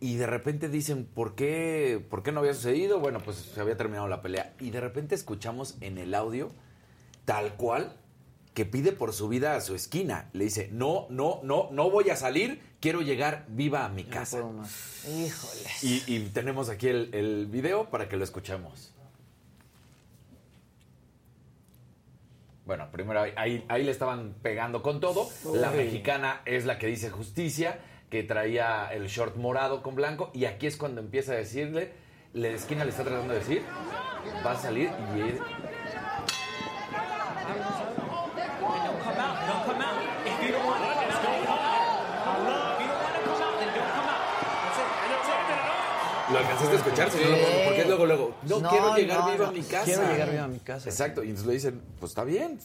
Y de repente dicen, ¿por qué, ¿por qué no había sucedido? Bueno, pues se había terminado la pelea. Y de repente escuchamos en el audio, tal cual, que pide por su vida a su esquina. Le dice, no, no, no, no voy a salir, quiero llegar viva a mi casa. Híjole. Y, y tenemos aquí el, el video para que lo escuchemos. Bueno, primero ahí- ahí, le estaban pegando con todo. La mexicana es la que dice justicia, que traía el short morado con blanco. Y aquí es cuando empieza a decirle, la esquina le está tratando de decir, va a salir y ¿Lo alcanzaste a escuchar? Sí. Porque es luego, luego, no, No, quiero llegar no, vivo no. a mi casa. Quiero llegar vivo a mi casa. Exacto, y entonces le dicen, pues está bien,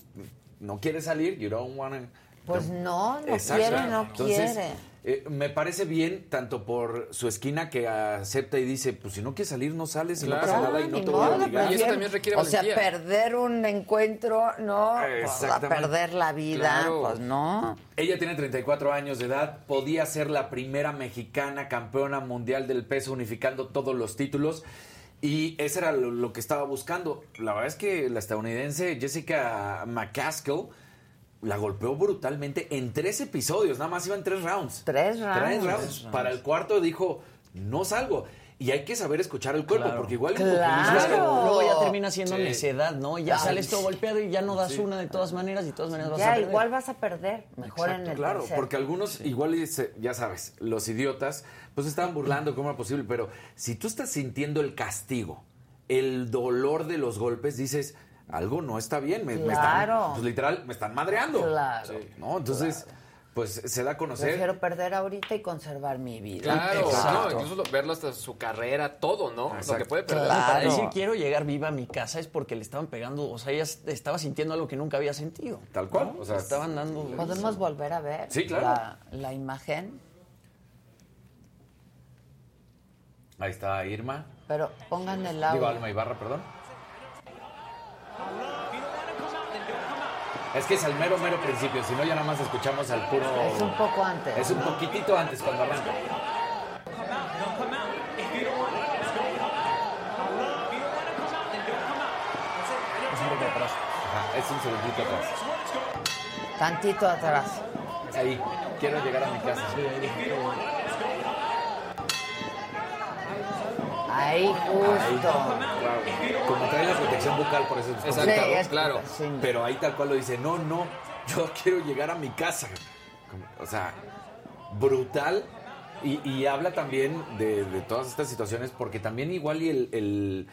no quiere salir, you don't wanna... Pues no, no Exacto. quiere, no Entonces, quiere. Eh, me parece bien, tanto por su esquina que acepta y dice, pues si no quieres salir, no sales, y no pasa nada y no te voy a obligar. Y eso también requiere O sea, perder un encuentro, no, pues, perder la vida, Claro. pues no. Ella tiene 34 años de edad, podía ser la primera mexicana campeona mundial del peso unificando todos los títulos y eso era lo, lo que estaba buscando. La verdad es que la estadounidense Jessica McCaskill la golpeó brutalmente en tres episodios, nada más iban tres rounds. Tres rounds. Tres rounds. Para el cuarto dijo, no salgo. Y hay que saber escuchar el cuerpo, Claro. porque igual Claro. Luego ya termina siendo Sí. necedad, ¿no? Ya Ay, sales todo golpeado y ya no das una de todas maneras y de todas maneras vas a Ya, perder. igual vas a perder. Mejor en el Claro, tercer. porque algunos, igual, ya sabes, los idiotas, pues estaban burlando cómo era posible, pero si tú estás sintiendo el castigo, el dolor de los golpes, dices, algo no está bien, me, me Claro. están, pues literal, me están madreando. Claro, ¿No? Entonces, pues se da a conocer. Prefiero perder ahorita y conservar mi vida. Claro, Exacto. no, incluso lo- verlo hasta su carrera, todo, ¿no? Lo que puede perder. Claro. Para decir quiero llegar viva a mi casa es porque le estaban pegando, o sea, ella estaba sintiendo algo que nunca había sentido. Tal cual, ¿no? o sea, estaban dando. ¿Podemos volver a ver Sí, claro. la, la imagen? Ahí está Irma. Pero pongan el Digo, audio. Alma Ibarra, perdón. Es que es al mero, mero principio, si no ya nada más escuchamos al puro... Es un poco antes. Es un poquitito antes cuando arranca. Es un poco atrás. Ajá, es un segundito atrás. Tantito atrás. Ahí, quiero llegar a mi casa. Ahí justo. Como trae la protección bucal, por eso es Exacto, Sí, es- claro. sí. Pero ahí tal cual lo dice, no, no, yo [laughs] quiero llegar a mi casa. O sea, brutal. Y, y habla también de, de todas estas situaciones, porque también igual y el, el,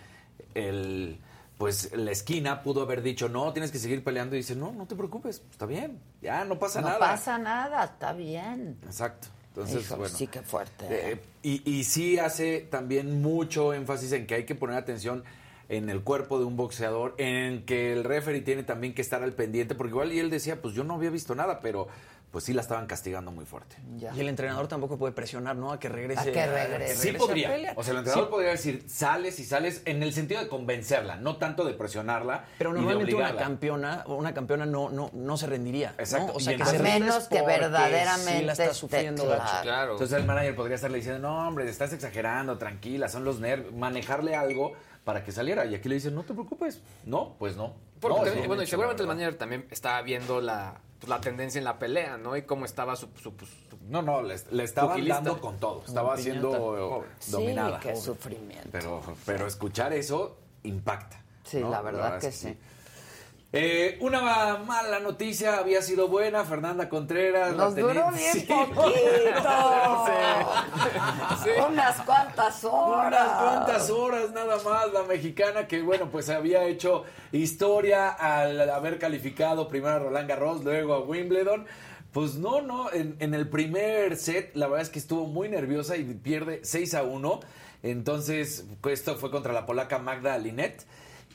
el, pues la esquina pudo haber dicho, no, tienes que seguir peleando. Y dice, no, no te preocupes, está bien, ya no pasa No nada. pasa nada, está bien. Exacto. Entonces, Hijo, bueno. sí que fuerte. Eh, y, y sí hace también mucho énfasis en que hay que poner atención en el cuerpo de un boxeador, en que el referee tiene también que estar al pendiente, porque igual y él decía, pues yo no había visto nada, pero pues sí la estaban castigando muy fuerte. Ya. Y el entrenador tampoco puede presionar, ¿no? A que regrese. A que regrese. Sí podría. O sea, el entrenador podría decir, sales y sales en el sentido de convencerla, no tanto de presionarla Pero y de normalmente una campeona, una campeona no, no, no se rendiría. ¿no? Exacto. O sea, Y que a se A rinde menos que verdaderamente sí la está esté sufriendo claro. Claro. Entonces el manager podría estarle diciendo, no, hombre, estás exagerando, tranquila, son los nervios, manejarle algo para que saliera. Y aquí le dicen, no te preocupes. No, pues no. Porque No, también- es bueno, y seguramente el manager también está viendo la, pues, la tendencia en la pelea, ¿no? Y cómo estaba su... su- pues, su- No, no, le, Pugilista. dando con todo. Estaba siendo eh, dominada. Sí, qué sufrimiento. Pero, pero escuchar eso impacta. Sí, ¿no? la verdad que sí. Eh, una ma- mala noticia había sido buena, Fernanda Contreras. la Nos duró bien Sí. poquito. [laughs] Sí. Unas cuantas horas. Unas cuantas horas nada más, la mexicana que, bueno, pues había hecho historia al haber calificado primero a Roland Garros, luego a Wimbledon. Pues no, no, en, en el primer set la verdad es que estuvo muy nerviosa y pierde 6 a 1. Entonces, esto fue contra la polaca Magda Linet.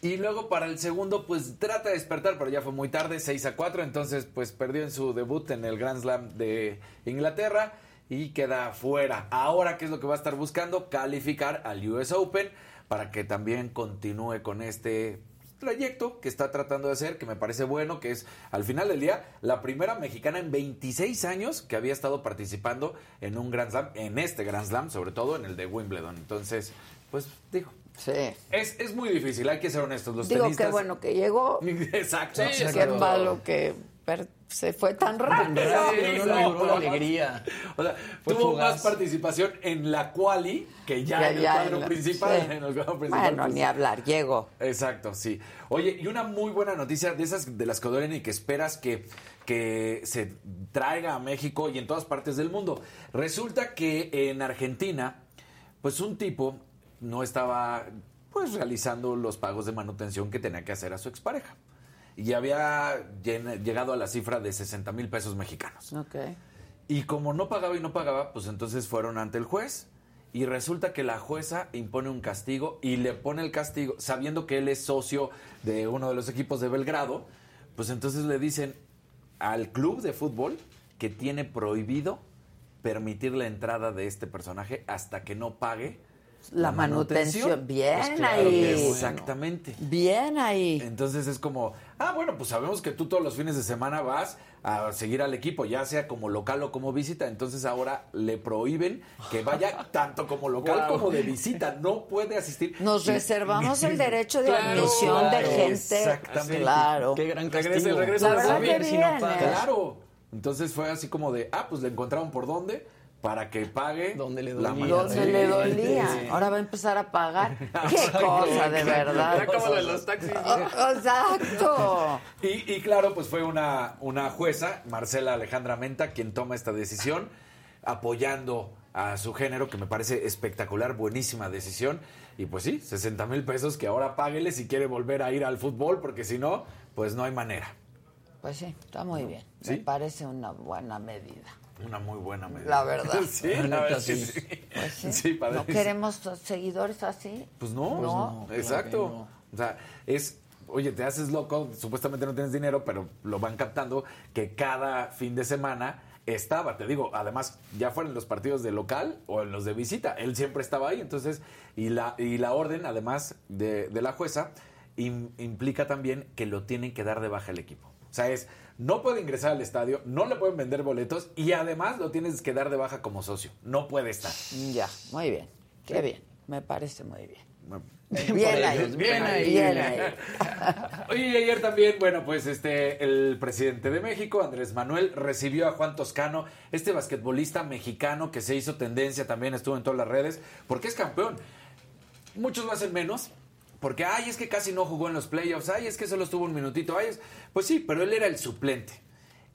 Y luego para el segundo, pues trata de despertar, pero ya fue muy tarde, 6 a 4. Entonces, pues perdió en su debut en el Grand Slam de Inglaterra y queda fuera. Ahora, ¿qué es lo que va a estar buscando? Calificar al US Open para que también continúe con este trayecto que está tratando de hacer, que me parece bueno, que es al final del día la primera mexicana en 26 años que había estado participando en un Grand Slam, en este Grand Slam, sobre todo en el de Wimbledon. Entonces, pues digo, Sí. es, es muy difícil, hay que ser honestos. Los Digo tenistas... que bueno que llegó. [laughs] Exacto. Sí, Qué malo que se fue tan rápido. Rápido, no duró la alegría. [laughs] O sea, Fue tuvo fugaz. más participación en la quali que ya, Ya, en el ya, cuadro en la- principal. sí. En el cuadro principal, Bueno, pues, ni hablar, llegó. Exacto, sí. Oye, y una muy buena noticia de esas de las que duelen y que esperas que, que se traiga a México y en todas partes del mundo. Resulta que en Argentina, pues un tipo no estaba pues realizando los pagos de manutención que tenía que hacer a su expareja. Y había llegado a la cifra de 60 mil pesos mexicanos. Ok. Y como no pagaba y no pagaba, pues entonces fueron ante el juez. Y resulta que la jueza impone un castigo y le pone el castigo, sabiendo que él es socio de uno de los equipos de Belgrado, pues entonces le dicen al club de fútbol que tiene prohibido permitir la entrada de este personaje hasta que no pague La manutención. Bien Pues claro ahí. Exactamente. Bien ahí. Entonces es como, ah, bueno, pues sabemos que tú todos los fines de semana vas a seguir al equipo, ya sea como local o como visita. Entonces ahora le prohíben que vaya [laughs] tanto como local como de visita. No puede asistir. Nos Y- reservamos el derecho de Claro, admisión de gente. exactamente. Claro. Qué gran Regrese, castigo. regrese La a verdad que si no bien. ¿eh? Claro. Entonces fue así como de, ah, pues le encontraron por dónde para que pague Donde le la dolía. Donde le dolía. Sí. Ahora va a empezar a pagar. [laughs] Qué cosa, de verdad. Ya como lo de los taxis. Oh, Exacto. Y, y claro, pues fue una, una jueza, Marcela Alejandra Menta, quien toma esta decisión, apoyando a su género, que me parece espectacular, buenísima decisión. Y pues sí, 60 mil pesos que ahora páguele si quiere volver a ir al fútbol, porque si no, pues no hay manera. Pues sí, está muy bien. ¿Sí? Me parece una buena medida. Una muy buena medida. La verdad. [laughs] Sí, La verdad sí. sí. Pues sí. Sí, no queremos seguidores así. Pues no, Pues no, claro exacto. no. O sea, es, oye, te haces loco, supuestamente no tienes dinero, pero lo van captando que cada fin de semana estaba, te digo, además, ya fueron los partidos de local o en los de visita, él siempre estaba ahí, entonces, y la, y la orden, además de, de la jueza, im- implica también que lo tienen que dar de baja el equipo. O sea, es, no puede ingresar al estadio, no le pueden vender boletos y además lo tienes que dar de baja como socio. No puede estar. Ya, muy bien. Qué bien. Me parece muy bien. Bien ahí. bien ahí. Bien [laughs] ahí. Oye, y ayer también, bueno, pues este, el presidente de México, Andrés Manuel, recibió a Juan Toscano, este basquetbolista mexicano que se hizo tendencia también, estuvo en todas las redes, porque es campeón. Muchos lo hacen menos, porque, ay, es que casi no jugó en los playoffs, ay, es que solo estuvo un minutito, ay, es... pues sí, pero él era el suplente.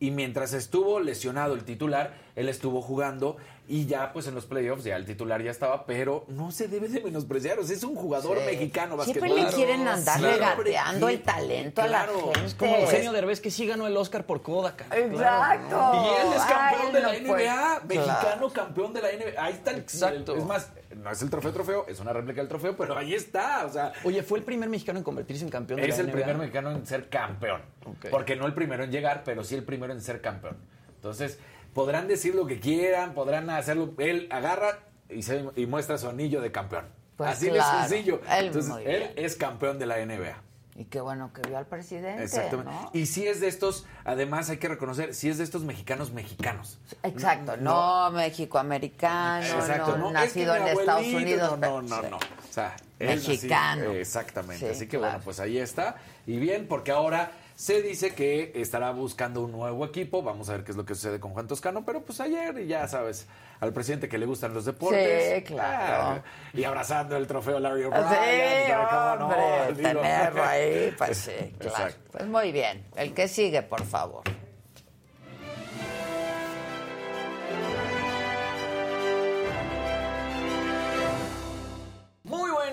Y mientras estuvo lesionado el titular, él estuvo jugando y ya pues en los playoffs ya el titular ya estaba, pero no se debe de menospreciar, o sea, es un jugador Sí. mexicano Siempre le quieren andar Siempre regateando el talento a Claro, la gente. es Como Eugenio Derbez que sí ganó el Oscar por Kodak. Exacto. Y él es campeón Ay, de la no NBA, puede- mexicano Claro. campeón de la NBA. Ahí está el Exacto. Es más, no es el trofeo trofeo, es una réplica del trofeo, pero ahí está, o sea, Oye, fue el primer mexicano en convertirse en campeón de es la el NBA. primer mexicano en ser campeón. Porque no el primero en llegar, pero sí el primero en ser campeón. Entonces, podrán decir lo que quieran, podrán hacerlo. Él agarra y, se- y muestra su anillo de campeón. Pues Así claro, de sencillo. él Entonces, él es campeón de la NBA. Y qué bueno que vio al presidente. Exactamente. ¿no? Y si es de estos, además hay que reconocer, si es de estos mexicanos mexicanos. Exacto, no, México americano, Exacto, no, no, es que nacido en Estados Unidos. No, no, no, no. O sea, Mexicano. exactamente. Sí, Así que claro. bueno, pues ahí está. Y bien, porque ahora Se dice que estará buscando un nuevo equipo. Vamos a ver qué es lo que sucede con Juan Toscano. Pero pues ayer, ya sabes, al presidente que le gustan los deportes. Sí, claro. ah, y abrazando el trofeo Larry O'Brien. Sí, ¿cómo no? hombre, Digo. tenerlo ahí, pues sí, [laughs] claro. Exacto. Pues muy bien. El que sigue, por favor.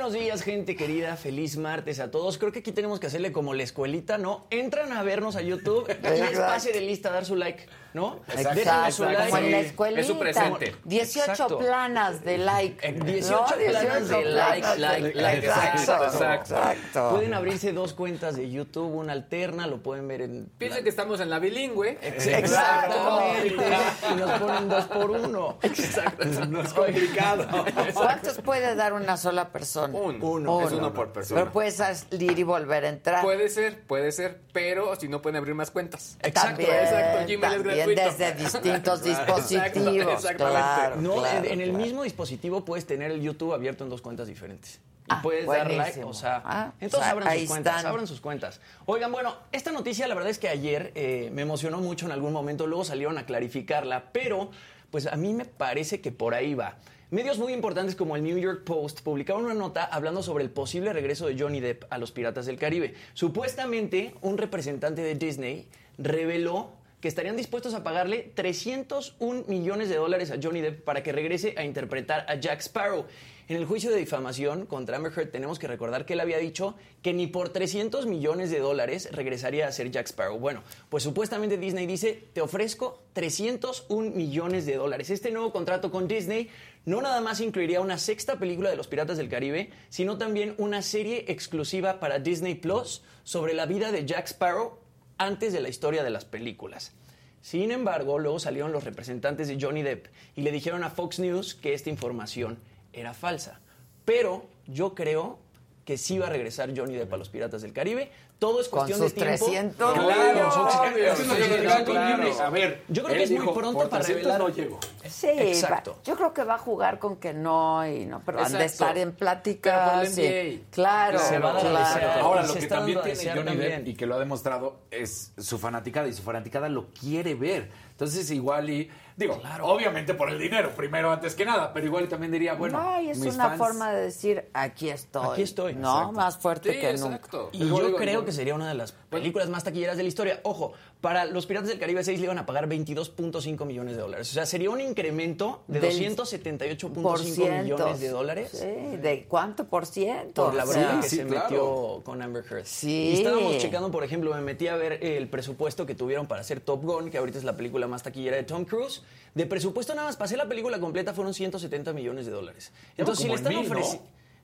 Buenos días, gente querida. Feliz martes a todos. Creo que aquí tenemos que hacerle como la escuelita, ¿no? Entran a vernos a YouTube y [laughs] pase de lista dar su like, ¿no? Exacto. Su Exacto, como en la escuelita. Es su presente. 18 Exacto. planas de like. Eh, ¿no? 18 planas de like, planas like, like. Exacto, Exacto, exacto. exacto. Pueden abrirse dos cuentas de YouTube, una alterna, lo pueden ver en... Piensen que estamos en la bilingüe. Exactamente. y nos ponen dos por uno. Exacto. No es complicado. ¿Cuántos puede dar una sola persona? Uno. Uno. Es uno por persona. Pero puedes salir y volver a entrar. Puede ser, puede ser, pero si no pueden abrir más cuentas. Exacto, También, exacto, Gmail es también desde [laughs] distintos Claro, dispositivos. exacto, exactamente. claro, No, claro, en, en el mismo dispositivo puedes tener el YouTube abierto en dos cuentas diferentes. Y Ah, puedes dar like, o sea, Ah, entonces o sea, abran ahí sus cuentas, están. abran sus cuentas. Oigan, bueno, esta noticia la verdad es que ayer eh, me emocionó mucho en algún momento, luego salieron a clarificarla, pero pues a mí me parece que por ahí va. Medios muy importantes como el New York Post publicaron una nota hablando sobre el posible regreso de Johnny Depp a los Piratas del Caribe. Supuestamente, un representante de Disney reveló que estarían dispuestos a pagarle 301 millones de dólares a Johnny Depp para que regrese a interpretar a Jack Sparrow. En el juicio de difamación contra Amber Heard tenemos que recordar que él había dicho que ni por 300 millones de dólares regresaría a ser Jack Sparrow. Bueno, pues supuestamente Disney dice, te ofrezco 301 millones de dólares. Este nuevo contrato con Disney no nada más incluiría una sexta película de los Piratas del Caribe, sino también una serie exclusiva para Disney Plus sobre la vida de Jack Sparrow antes de la historia de las películas. Sin embargo, luego salieron los representantes de Johnny Depp y le dijeron a Fox News que esta información era falsa. Pero yo creo que sí va a regresar Johnny Depp a los Piratas del Caribe. Todo es Con cuestión sus de tiempo. 300 Claro, obvio, Eso es lo que sí, claro. Jimmy. A ver, Yo creo que es muy pronto para 300 revelar. no llego. Sí, Exacto. va- yo creo que va a jugar con que no y no, pero han de Exacto. estar en Pero pláticas. por el sí. Claro, Se va a claro. Ahora, lo que también tiene Johnny Depp y que lo ha demostrado es su fanaticada y su fanaticada lo quiere ver. Entonces, igual y. Digo, obviamente por el dinero, primero antes que nada, pero igual también diría, bueno. no, y es mis una fans- forma de decir, aquí estoy. Aquí estoy. No, Exacto. más fuerte Sí, que nunca. exacto. Y yo digo, creo igual- que sería una de las películas más taquilleras de la historia. Ojo, para los Piratas del Caribe 6 le iban a pagar 22.5 millones de dólares. O sea, sería un incremento de Del 278.5 Por ciento. millones de dólares. Sí, ¿de cuánto por ciento? Por la bronca que sí, se claro. metió con Amber Heard. Sí. Y estábamos checando, por ejemplo, me metí a ver el presupuesto que tuvieron para hacer Top Gun, que ahorita es la película más taquillera de Tom Cruise. De presupuesto nada más, pasé la película completa, fueron 170 millones de dólares. Entonces, si le están ¿no?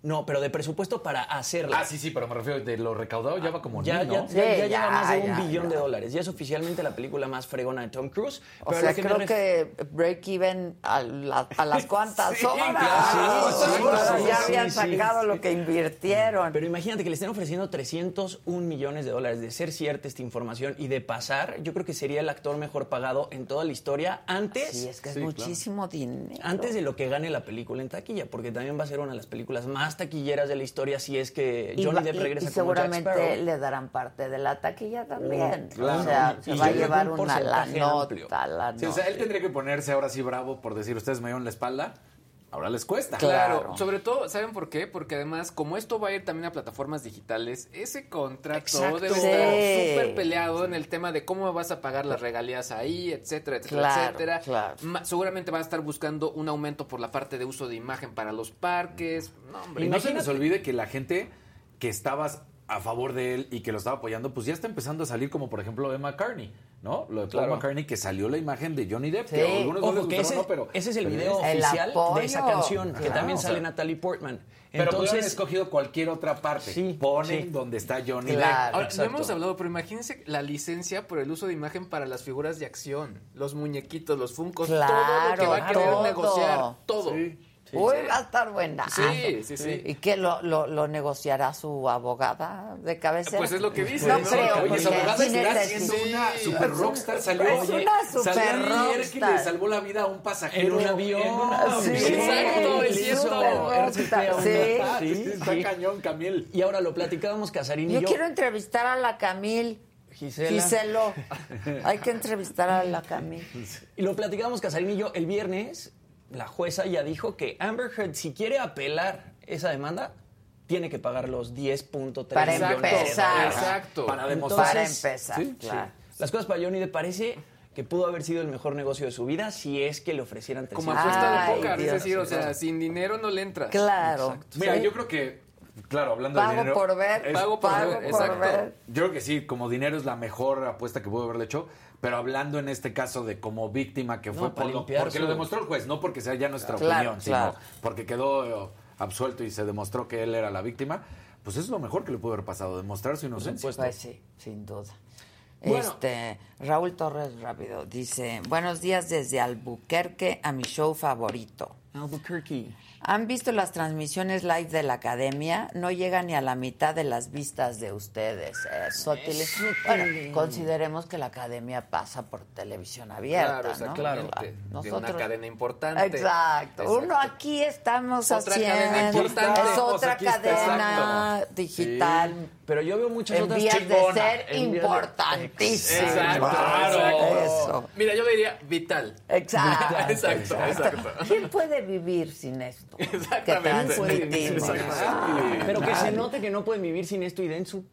¿No? pero de presupuesto para hacerla. Ah, sí, sí, pero me refiero de lo recaudado ya va como Ya, mil, ya, ¿no? ya- lleva más de un ya, billón ya. de dólares. Ya es oficialmente la película más fregona de Tom Cruise. O Pero sea, lo que creo que break even a, la- a las [laughs] cuantas Sí, horas. claro, Sí, sí, pero sí, ya habían sí. sacado lo que invirtieron. Pero imagínate que le estén ofreciendo 301 millones de dólares de ser cierta esta información y de pasar, yo creo que sería el actor mejor pagado en toda la historia antes, sí, es que es Sí, muchísimo dinero. antes de lo que gane la película en taquilla, porque también va a ser una de las películas más taquilleras de la historia si es que Y Johnny Depp y- regresa y como Jack seguramente Sparrow. le darán parte de la taquilla también. claro. O sea, Y se va a llevar un una la nota, la Sí, o sea, él tendría que ponerse ahora sí bravo por decir, ustedes me dieron la espalda, ahora les cuesta. Claro. Claro, sobre todo, ¿saben por qué? Porque además, como esto va a ir también a plataformas digitales, ese contrato Exacto. debe Sí. estar súper peleado en el tema de cómo vas a pagar las regalías ahí, etcétera, etcétera, Claro, etcétera. claro. Seguramente va a estar buscando un aumento por la parte de uso de imagen para los parques. No, hombre. Y no se les olvide que la gente que estabas a favor de él y que lo estaba apoyando, pues ya está empezando a salir como por ejemplo Emma McCartney, ¿no? Lo de Paul Claro. McCartney que salió la imagen de Johnny Depp, Sí. que algunos no les Ojo, que gustaron, ese, no, pero... ese es el pero video El oficial de esa canción, que también O sea, sale Natalie Portman. Pero Entonces, pudieron escogido cualquier otra parte. Sí, Ponen sí. donde está Johnny Claro. Depp. Ahora, no hemos hablado, pero imagínense la licencia por el uso de imagen para las figuras de acción, los muñequitos, los funcos, todo lo que va a querer todo. negociar, todo. Sí. Uy, va a estar buena. Sí, sí, sí. ¿Y qué lo, lo, lo negociará su abogada de cabecera? Pues es lo que dice, No ¿no? creo, Oye, su abogada sí está siendo una super rockstar. Salió, Es oye, una super salió ayer que rockstar. le salvó la vida a un pasajero. En un avión. En un Sí. Exacto, es cierto. Sí. Ah, está sí. cañón, Camil. Y ahora lo platicábamos Casarín y Yo yo. quiero entrevistar a la Camil. Gisela. Giselo. [laughs] Hay que entrevistar a la Cami. Y lo platicamos Casarín y yo el viernes. La jueza ya dijo que Amber Heard, si quiere apelar esa demanda, tiene que pagar los 10.3 Para millones de empezar. dólares. Exacto. Para Para demostrar. empezar, Sí, claro. sí. Las cosas para Johnny Depp parece que pudo haber sido el mejor negocio de su vida si es que le ofrecieran Como 300 apuesta de póker, es decir, o sea, sin dinero no le entras. Claro. Mira, Sí. yo creo que, claro, hablando de Pago dinero. por ver. es- Pago por ver, exacto. ver. Yo creo que sí, como dinero es la mejor apuesta que pudo haberle hecho, pero hablando en este caso de como víctima que No, fue por lo- porque su- lo demostró el juez, no porque sea ya nuestra Claro, opinión, claro. sino porque quedó eh, absuelto y se demostró que él era la víctima, pues eso es lo mejor que le pudo haber pasado, demostrar su inocencia. Pues sí, sin duda. Bueno. Este, Raúl Torres rápido dice, buenos días desde Albuquerque a mi show favorito. Albuquerque. ¿Han visto las transmisiones live de la academia? No llega ni a la mitad de las vistas de ustedes. Eso. Bueno, consideremos que la academia pasa por televisión abierta, Claro, ¿no? exactamente. De una cadena importante. Exacto. Exacto. Uno aquí estamos Otra haciendo. cadena importante. Es otra Aquí cadena exacto. digital. Pero yo veo muchas En otras vías de ser de- importantísimo. Exacto, Claro. Eso. Mira, yo le diría vital. [laughs] Exacto. Exacto, exacto. ¿Quién puede vivir sin esto? [laughs] Que Exactamente. transmitimos. Exactamente. Pero que se note que no pueden vivir sin esto y den su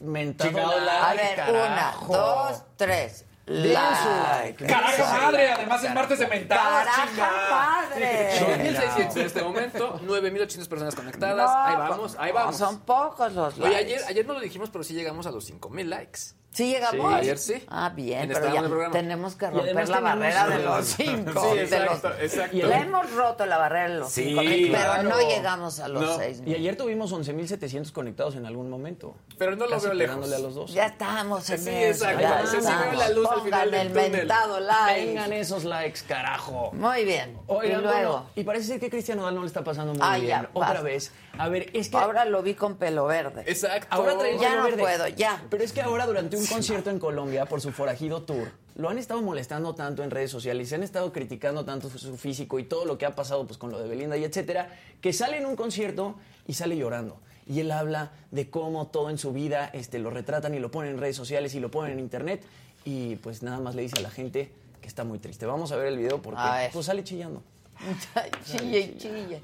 mentado A ver, carajo. una, dos, tres. Like. like. ¡Carajo madre! Además es martes de mentadas, ¡Caraja madre! 9.600 en este momento, 9.800 personas conectadas. No, ahí vamos, ahí no, vamos. Son pocos los Oye, likes. ayer, ayer no lo dijimos, pero sí llegamos a los 5.000 likes. ¿Sí llegamos? Sí, ayer sí. Ah, bien, En pero ya tenemos que romper la barrera de los cinco. Sí, de exacto, los- exacto. Y La hemos roto la barrera de los Sí, cinco pero no llegamos a los No. seis Y ayer tuvimos 11.700 conectados en algún momento. Pero no lo Casi veo lejos. a los dos. Ya estamos en Sí, eso. exacto. ya estamos. la luz al Pongan final del el túnel. mentado like. Vengan esos likes, carajo. Muy bien. Oigan, y luego, bueno, y parece ser que a Cristian Nodal no le está pasando muy Ah, bien. ya, Otra basta. vez. A ver, es que ahora lo vi con pelo verde. Exacto. Ahora Ya pelo no verde. puedo, ya. Pero es que ahora durante un concierto en Colombia por su forajido tour, lo han estado molestando tanto en redes sociales, se han estado criticando tanto su- físico y todo lo que ha pasado pues con lo de Belinda y etcétera, que sale en un concierto y sale llorando. Y él habla de cómo todo en su vida este, lo retratan y lo ponen en redes sociales y lo ponen en internet y pues nada más le dice a la gente que está muy triste. Vamos a ver el video porque A ver. pues sale chillando. [laughs] chille chille.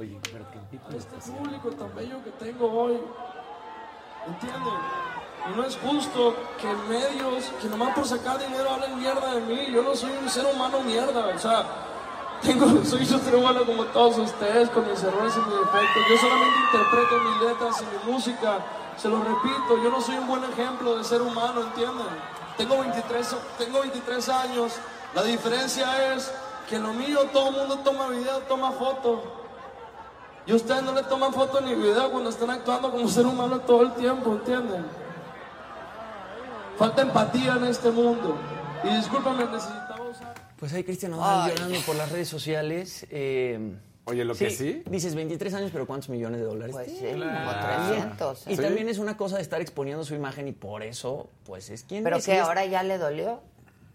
este público tan bello que tengo hoy. ¿Entienden? Y no es justo que medios, que nomás por sacar dinero hablen mierda de mí. Yo no soy un ser humano mierda. O sea, [laughs] tengo, soy un ser humano como todos ustedes, con mis errores y mis defectos. Yo solamente interpreto mis letras y mi música. Se lo repito, yo no soy un buen ejemplo de ser humano, ¿entienden? Tengo 23, tengo 23 años. La diferencia es que lo mío todo el mundo toma video, toma foto. Y ustedes no le toman foto ni video cuando están actuando como ser humano todo el tiempo, ¿entienden? Falta empatía en este mundo. Y discúlpame, necesitaba usar... Pues ahí Cristian Nodal llorando por las redes sociales. eh, Oye, lo que sí. Dices 23 años, pero ¿cuántos millones de dólares? Pues sí, como 300. Y ¿eh? también es una cosa de estar exponiendo su imagen y por eso, pues es quien Pero que ahora ya le dolió.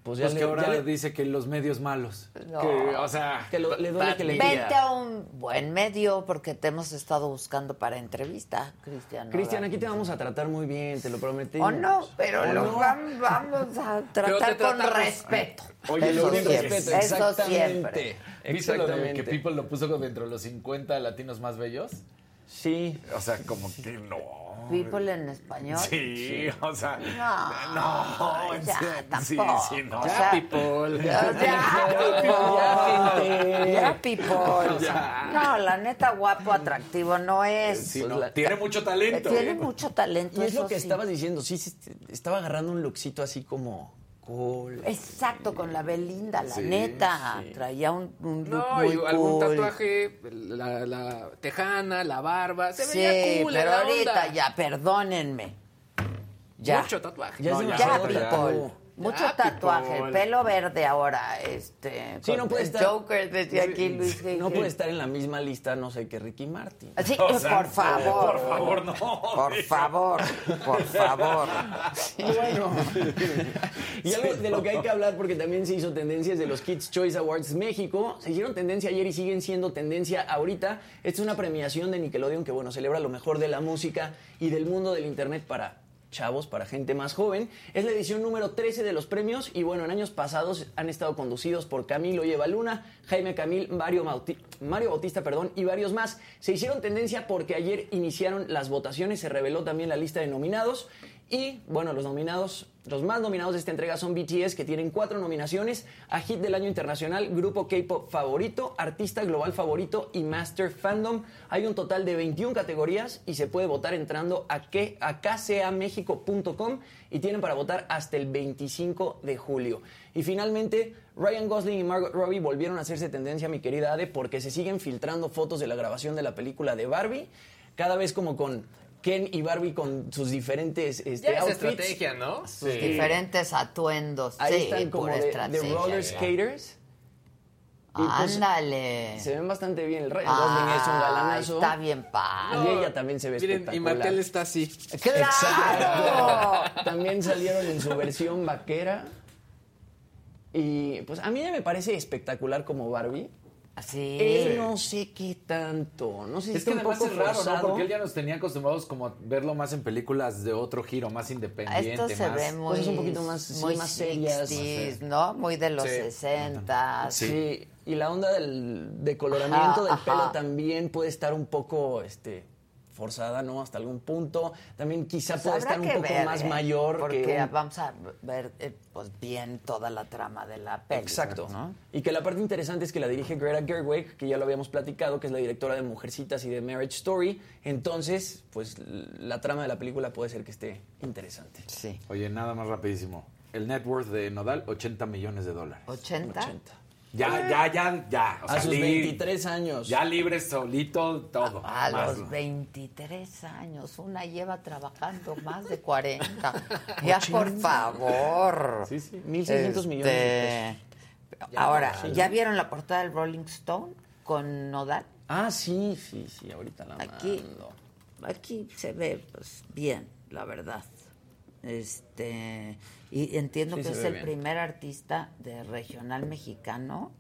Pues ya Pues le, que ahora ya le- dice que los medios malos. No. Que, o sea, que lo- le duele que le Vente a un buen medio porque te hemos estado buscando para entrevista, Cristian. Cristian, aquí te vamos a tratar muy bien, te lo prometí. O no, pero O lo no. vamos a tratar con respeto. Oye, eso lo único respeto, exactamente. ¿Viste lo de que People lo puso dentro de los 50 latinos más bellos? Sí. O sea, como que no. People en español. Sí, o sea. No, No, en ya, serio, sí, tampoco. sí, no. O Ya, sea, people. Ya, Ya, gente. Ya, people. No, la neta, guapo, atractivo no es. Sí, Pues no, la- tiene mucho talento. Tiene ¿eh? mucho talento. Y es lo que sí. estabas diciendo, sí, sí, estaba agarrando un lookcito así como cool. Exacto, con la Belinda, la Sí, neta. sí. Traía un, un look No, muy y algún cool. tatuaje, la, la tejana, la barba. Se Sí, veía cool pero la ahorita onda. ya, perdónenme. Ya. Mucho tatuaje. Ya No, ya, people. Mucho Ya, tatuaje, people. pelo verde ahora, este. Sí, no puede el estar- Joker decía aquí Luis No puede estar en la misma lista, no sé, que Ricky Martin. Sí, [laughs] O sea, por favor. Por favor, no. Por favor, por favor. Bueno. y algo de lo que hay que hablar, porque también se hizo tendencias de los Kids Choice Awards México. Se hicieron tendencia ayer y siguen siendo tendencia ahorita. Esta es una premiación de Nickelodeon que, bueno, celebra lo mejor de la música y del mundo del Internet para chavos, para gente más joven. Es la edición número 13 de los premios y bueno, en años pasados han estado conducidos por Camilo Lleva Luna, Jaime Camil, Mario, Bauti- Mario Bautista perdón, y varios más. Se hicieron tendencia porque ayer iniciaron las votaciones, se reveló también la lista de nominados y bueno, los nominados, los más nominados de esta entrega son BTS, que tienen cuatro nominaciones a Hit del Año Internacional, Grupo K-Pop Favorito, Artista Global Favorito y Master Fandom. Hay un total de 21 categorías y se puede votar entrando a, que, a y tienen para votar hasta el 25 de julio. Y finalmente, Ryan Gosling y Margot Robbie volvieron a hacerse tendencia, mi querida Ade, porque se siguen filtrando fotos de la grabación de la película de Barbie, cada vez como con... Ken y Barbie con sus diferentes este, Ya es outfits. estrategia, ¿no? Sus diferentes atuendos. Ahí sí, están como de, de estrategia. roller skaters. Y pues, Ándale. se ven bastante bien. El Ryan Gosling es un Ah, galanazo. Está bien padre. Y ella también se ve Miren, y espectacular. Martel está así. ¡Claro! También salieron en su versión vaquera. Y pues a mí me parece espectacular como Barbie. Sí. Él no sé qué tanto. No sé si Es que un además poco es raro, forzado. ¿no? Porque él ya nos tenía acostumbrados como a verlo más en películas de otro giro, más independiente, Esto se más... ve muy, Cosas un poquito más- sí, muy más serias. 60s, ¿no? Muy de los Sí. 60. Sí. Y la onda del decoloramiento Ajá, del pelo también puede estar un poco este, forzada, ¿no? Hasta algún punto. También quizá puede Pues Habrá estar un poco ver, más ¿eh? mayor Porque que un- vamos a ver eh, pues bien toda la trama de la película. Exacto. ¿no? Y que la parte interesante es que la dirige Greta Gerwig, que ya lo habíamos platicado, que es la directora de Mujercitas y de Marriage Story. Entonces, pues la trama de la película puede ser que esté interesante. Sí. Oye, nada más rapidísimo. El net worth de Nodal, 80 millones de dólares. 80. 80. Ya, ya, ya, ya. O A sea, sus li- 23 años. Ya libre, solito, todo. A Más- los 23 años, una lleva trabajando más de 40. [laughs] ya, por favor. Sí, sí. 1.600 millones de Este, Ahora, ¿ya vieron la portada del Rolling Stone con Nodal? Ah, sí, sí, sí, ahorita la Aquí, mando. aquí se ve pues bien, la verdad. Este y entiendo Sí, que es el bien. primer artista de regional mexicano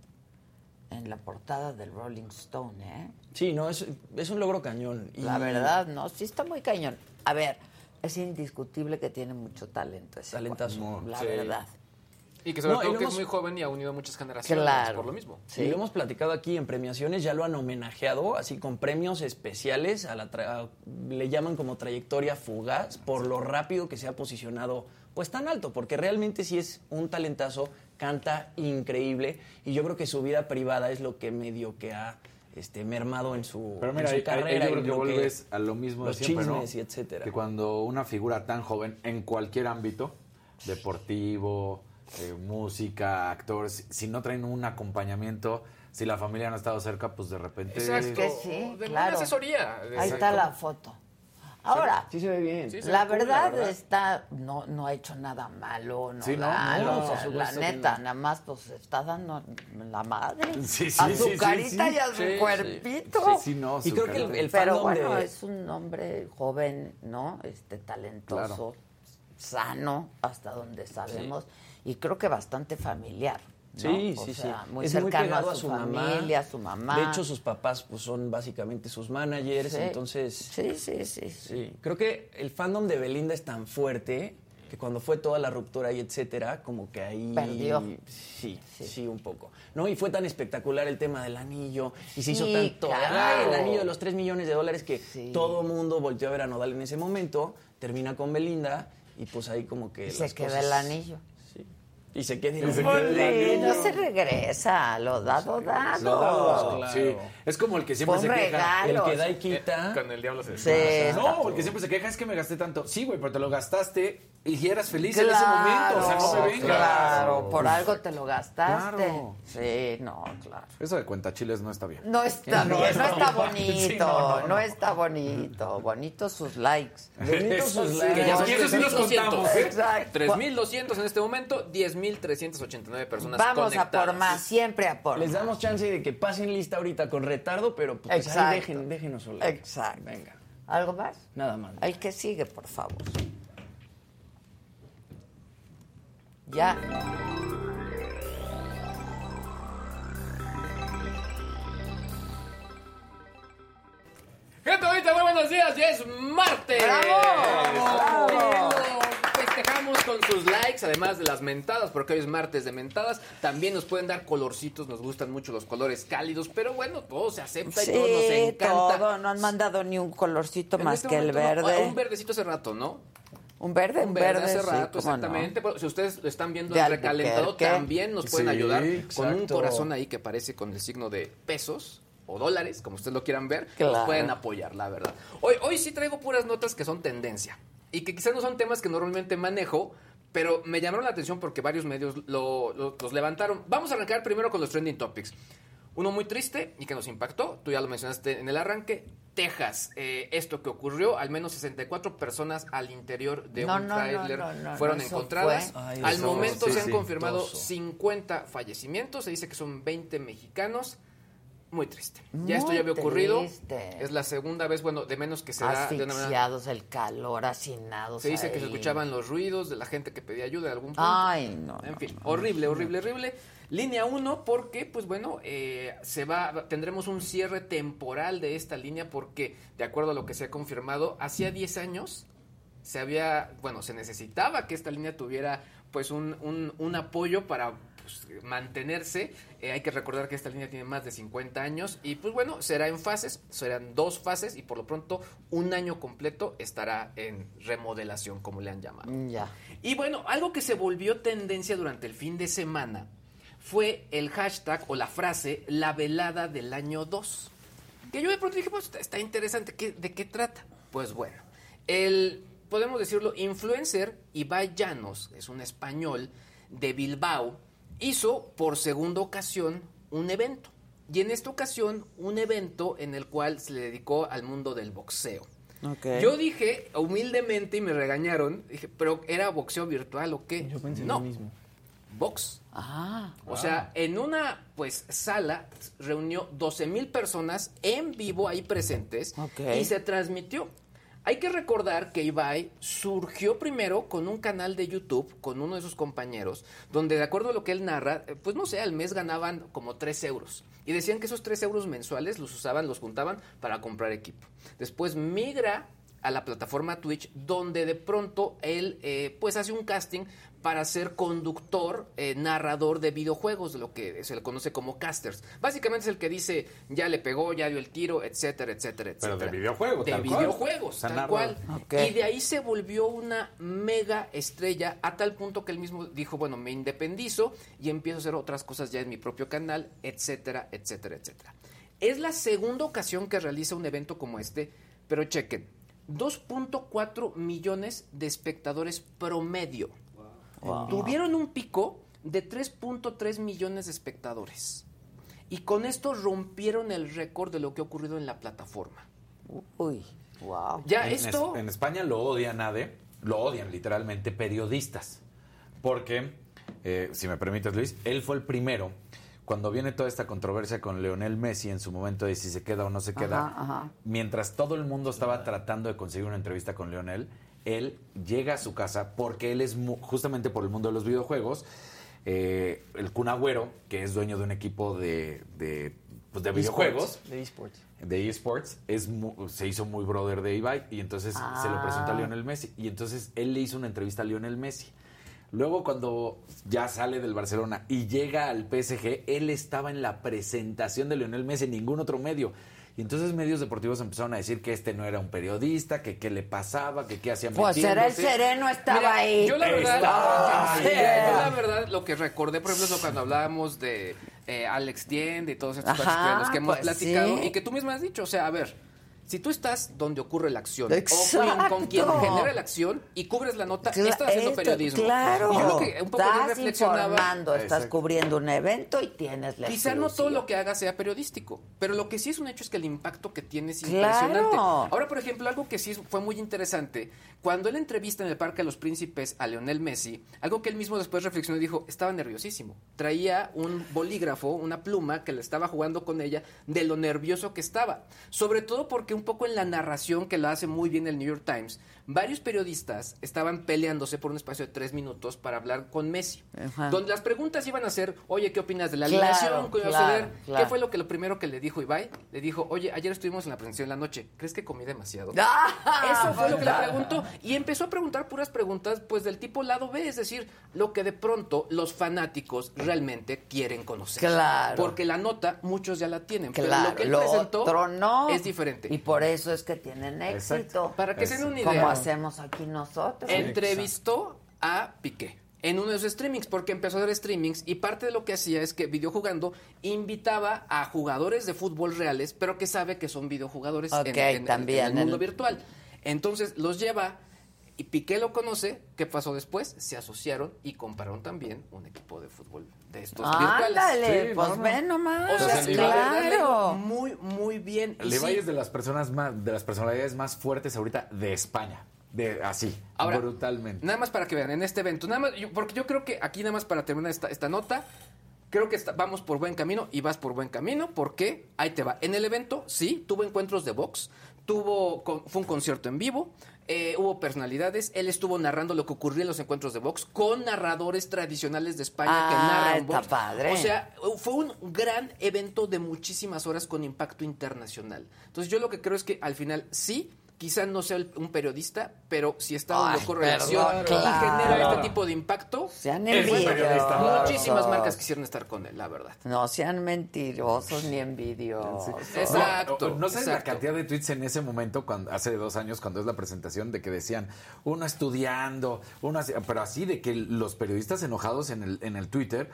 en la portada del Rolling Stone, ¿eh? Sí, no, es, es un logro cañón. Y- La verdad, no, sí está muy cañón. A ver, es indiscutible que tiene mucho talento ese Talentazo. La Sí. verdad. Y que sobre No, todo que hemos- es muy joven y ha unido muchas generaciones Claro. por lo mismo. Y lo hemos platicado aquí en premiaciones, ya lo han homenajeado, así con premios especiales, a la tra- a- le llaman como trayectoria fugaz, por lo rápido que se ha posicionado pues tan alto, porque realmente sí es un talentazo, canta increíble, y yo creo que su vida privada es lo que medio que ha este, mermado en su, Pero en mira, su ahí- ahí carrera. yo y creo que vuelves a lo mismo los de siempre, ¿no? chismes y etcétera. Que cuando una figura tan joven, en cualquier ámbito, deportivo, eh, música, actor, si, no traen un acompañamiento, si la familia no ha estado cerca, pues de repente... Exacto. que sí, de claro. asesoría. Ahí Exacto. está la foto. Ahora, Sí se ve bien. Sí, se la ve cool, verdad, la verdad. está, no, no ha hecho nada malo, no, Sí, no, malo, no, o por sea, la neta, no. nada más pues está dando la madre Sí, sí, a su sí, carita sí. y a su cuerpito. Sí, sí, no, Y creo que el- el Pero bueno, de- es un hombre joven, ¿no? Este talentoso, sano, hasta donde sabemos, y creo que bastante familiar. ¿no? Sí, O sí, sea, sí. Muy es muy cercano pegado a su, familia, a su mamá. De hecho, sus papás pues, son básicamente sus managers, Sí. entonces... Sí, sí, sí. Sí, creo que el fandom de Belinda es tan fuerte que cuando fue toda la ruptura y etcétera, como que ahí... Perdió. Sí, sí, un poco. ¿No? Y fue tan espectacular el tema del anillo y se hizo Sí, tanto... claro. ¡Ay, el anillo de los 3 millones de dólares que Sí. todo mundo volteó a ver a Nodal en ese momento, termina con Belinda y pues ahí como que... Y se queda cosas- el anillo. Y se queda Y se queda no se regresa, lo dado, dado. Lo dado, Claro. sí. Es como el que siempre Fue se queja. regalo. El que da y quita... Con el diablo se Sí. No, el que siempre se queja es que me gasté tanto. Sí, güey, pero te lo gastaste y eras feliz en ese Claro, momento. O sea, no me vengas. Claro, por algo te lo gastaste. Claro. Sí, no, claro. Eso de cuenta chiles no está bien. No está bien, no está bonito, Sí, no, no, no, no. está bonito. Bonitos sus likes. Bonitos sus likes. que ya- y eso sí los contamos, ¿eh? Exacto. 3.200 en este momento, 10.389 personas Vamos a conectadas. por más, siempre a por Les más. damos chance de que pasen lista ahorita con retardo, pero pues Exacto. ahí dejen, déjenos solos. Exacto. Venga, ¿Algo más? nada más. El que sigue, por favor. Ya. Gente bonita, muy buenos días, ya es martes. ¡Bravo! ¡Bravo! Sus likes, además de las mentadas, porque hoy es martes de mentadas. También nos pueden dar colorcitos, nos gustan mucho los colores cálidos, pero bueno, todo se acepta y todo nos encanta. todo. No han mandado ni un colorcito En más este que el no, verde. un verdecito hace rato, ¿no? Un verde, Un verde hace sí, rato, no. exactamente. Pero Si ustedes lo están viendo De el recalentado, también nos pueden Sí, ayudar con un corazón ahí que parece con el signo de pesos o dólares, como ustedes lo quieran ver. Claro. Nos pueden apoyar, la verdad. Hoy, hoy sí traigo puras notas que son tendencia y que quizás no son temas que normalmente manejo, pero me llamaron la atención porque varios medios lo- lo- los levantaron. Vamos a arrancar primero con los trending topics. Uno muy triste y que nos impactó, tú ya lo mencionaste en el arranque, Texas. Eh, esto que ocurrió, al menos 64 personas al interior de No, un no, tráiler no, no, no, fueron encontradas. fue- Ay, al momento sí, se han sí, confirmado oso. 50 fallecimientos, se dice que son 20 mexicanos. Muy triste. Ya esto ya había ocurrido. triste. Es la segunda vez, bueno, de menos que se da una manera Asfixiados, el calor, hacinados. se dice que se escuchaban los ruidos de la gente que pedía ayuda de algún punto. Ay, no. En no, fin, no. horrible, horrible, horrible. Línea 1 porque, pues bueno, eh, se va, tendremos un cierre temporal de esta línea porque, de acuerdo a lo que se ha confirmado, hacía 10 años se había, bueno, se necesitaba que esta línea tuviera pues un, un- un apoyo para pues, mantenerse. Eh, hay que recordar que esta línea tiene más de 50 años y pues bueno, será en fases, serán dos fases y por lo pronto un año completo estará en remodelación, como le han llamado. Ya. Y bueno, algo que se volvió tendencia durante el fin de semana fue el hashtag o la frase la velada del año 2. Que yo de pronto dije, pues está, está interesante, ¿qué- ¿de qué trata? Pues bueno, el, podemos decirlo, influencer Ibai Llanos, es un español de Bilbao, hizo por segunda ocasión un evento. Y en esta ocasión, un evento en el cual se le dedicó al mundo del boxeo. Yo dije humildemente y me regañaron, dije, pero ¿era boxeo virtual o qué? Yo pensé no, lo mismo. box. Ah. O sea, en una pues sala reunió 12 mil personas en vivo ahí presentes Ok. y se transmitió. Hay que recordar que Ibai surgió primero con un canal de YouTube con uno de sus compañeros, donde de acuerdo a lo que él narra, eh, pues no sé, al mes ganaban como 3 euros. Y decían que esos 3 euros mensuales los usaban, los juntaban para comprar equipo. Después migra a la plataforma Twitch, donde de pronto él eh, pues hace un casting para ser conductor, eh, narrador de videojuegos, de lo que se le conoce como casters. Básicamente es el que dice, ya le pegó, ya dio el tiro, etcétera, etcétera, Pero etcétera. de videojuegos, De tal cual. videojuegos, tal narra- cual. Ok. Y de ahí se volvió una mega estrella a tal punto que él mismo dijo, bueno, me independizo y empiezo a hacer otras cosas ya en mi propio canal, etcétera, etcétera, etcétera. Es la segunda ocasión que realiza un evento como este, pero chequen, 2.4 millones de espectadores promedio. Tuvieron un pico de 3.3 millones de espectadores. Y con esto rompieron el récord de lo que ha ocurrido en la plataforma. Uy, wow. Ya En, esto... en España lo odian, Ade, lo odian literalmente periodistas. Porque, eh, si me permites, Luis, él fue el primero. Cuando viene toda esta controversia con Leonel Messi en su momento de si se queda o no se queda, Ajá, ajá. mientras todo el mundo estaba tratando de conseguir una entrevista con Leonel, él llega a su casa porque él es justamente por el mundo de los videojuegos. eh, el Kun Agüero, que es dueño de un equipo de, de, pues, de videojuegos, De esports. de eSports es mu- se hizo muy brother de Ibai y entonces se lo presentó a Lionel Messi y entonces él le hizo una entrevista a Lionel Messi. Luego cuando ya sale del Barcelona y llega al PSG, él estaba en la presentación de Lionel Messi en ningún otro medio. Y entonces medios deportivos empezaron a decir que este no era un periodista, que qué le pasaba, que qué hacía Pues era el sereno, estaba Mira, ahí. Yo la verdad, Estaba yo- ahí. yo la verdad lo que recordé, por ejemplo, es cuando hablábamos de eh, Alex Tiende y todos estos Ajá, que hemos pues platicado sí. y que tú misma has dicho, o sea, a ver, si tú estás donde ocurre la acción Exacto. o con quien genera la acción y cubres la nota, Cla- estás haciendo esto, periodismo. Claro. Y yo lo que un poco estás reflexionaba informando, estás Exacto. cubriendo un evento y tienes la Quizá no todo lo que haga sea periodístico, pero lo que sí es un hecho es que el impacto que tiene es Claro. impresionante. Ahora, por ejemplo, algo que sí fue muy interesante, cuando él entrevista en el Parque de los Príncipes a Leonel Messi, algo que él mismo después reflexionó y dijo, estaba nerviosísimo. Traía un bolígrafo, una pluma que le estaba jugando con ella de lo nervioso que estaba. Sobre todo porque un poco en la narración que la hace muy bien el New York Times, varios periodistas estaban peleándose por un espacio de tres minutos para hablar con Messi. Donde las preguntas iban a ser, oye, ¿qué opinas de la alineación? ¿Qué fue lo que lo primero que le dijo Ibai? Le dijo, oye, ayer estuvimos en la presentación en la noche, ¿crees que comí demasiado? Eso fue lo que le preguntó. Y empezó a preguntar puras preguntas, pues del tipo lado B, es decir, lo que de pronto los fanáticos realmente quieren conocer. Claro. Porque la nota muchos ya la tienen, claro. pero lo que él presentó otro no. es diferente. Y por eso es que tienen éxito. Para que se den una idea. Hacemos aquí nosotros. Entrevistó a Piqué en uno de sus streamings, porque empezó a hacer streamings y parte de lo que hacía es que videojugando invitaba a jugadores de fútbol reales, pero que sabe que son videojugadores en, también, en, el mundo virtual. Entonces los lleva y Piqué lo conoce. ¿Qué pasó después? Se asociaron y compraron también un equipo de fútbol de estos virtuales. Sí, pues ven nomás. O sea, claro. muy, muy bien. Levi es de las personas más, de las personalidades más fuertes ahorita de España. De, así, brutalmente. Nada más para que vean, en este evento, nada más, porque yo creo que aquí nada más para terminar esta, esta nota, creo que vamos por buen camino y vas por buen camino porque ahí te va. En el evento, sí, tuvo encuentros de box, tuvo, fue un concierto en vivo, eh, hubo personalidades, él estuvo narrando lo que ocurría en los encuentros de box con narradores tradicionales de España que ah, narran box. Padre. O sea, fue un gran evento de muchísimas horas con impacto internacional. Entonces yo lo que creo es que al final sí quizá no sea un periodista, pero si está dando correlación y genera este tipo de impacto, sean Muchísimas marcas quisieron estar con él, la verdad. No sean mentirosos ni envidiosos. Exacto. No, sé la cantidad de tweets en ese momento, cuando hace dos años, cuando es la presentación, de que decían, uno estudiando, uno pero así de que los periodistas enojados en el, en el Twitter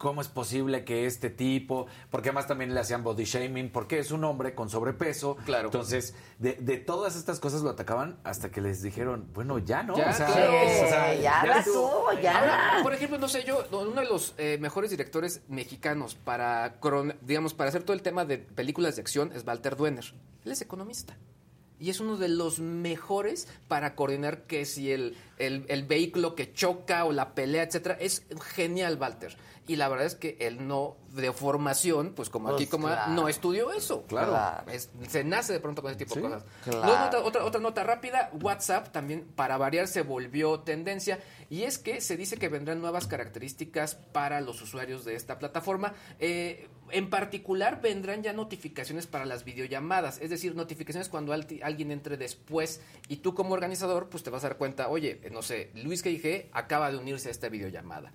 ¿Cómo es posible que este tipo, porque además también le hacían body shaming, porque es un hombre con sobrepeso? Claro. Entonces, de, todas estas cosas lo atacaban hasta que les dijeron, bueno, ya no. Ya, o sea, ya, ya ya. por ejemplo, no sé, yo, uno de los eh, mejores directores mexicanos para, digamos, para hacer todo el tema de películas de acción es Walter Duener. Él es economista y es uno de los mejores para coordinar que si el, el, el, vehículo que choca o la pelea, etcétera. Es genial, Walter y la verdad es que él no, de formación, pues como aquí, pues como no estudió eso. Claro. se nace de pronto con ese tipo de cosas. otra, otra nota rápida, WhatsApp también, para variar, se volvió tendencia. Y es que se dice que vendrán nuevas características para los usuarios de esta plataforma. Eh, en particular, vendrán ya notificaciones para las videollamadas. Es decir, notificaciones cuando alguien entre después y tú como organizador, pues te vas a dar cuenta, oye, no sé, Luis G acaba de unirse a esta videollamada.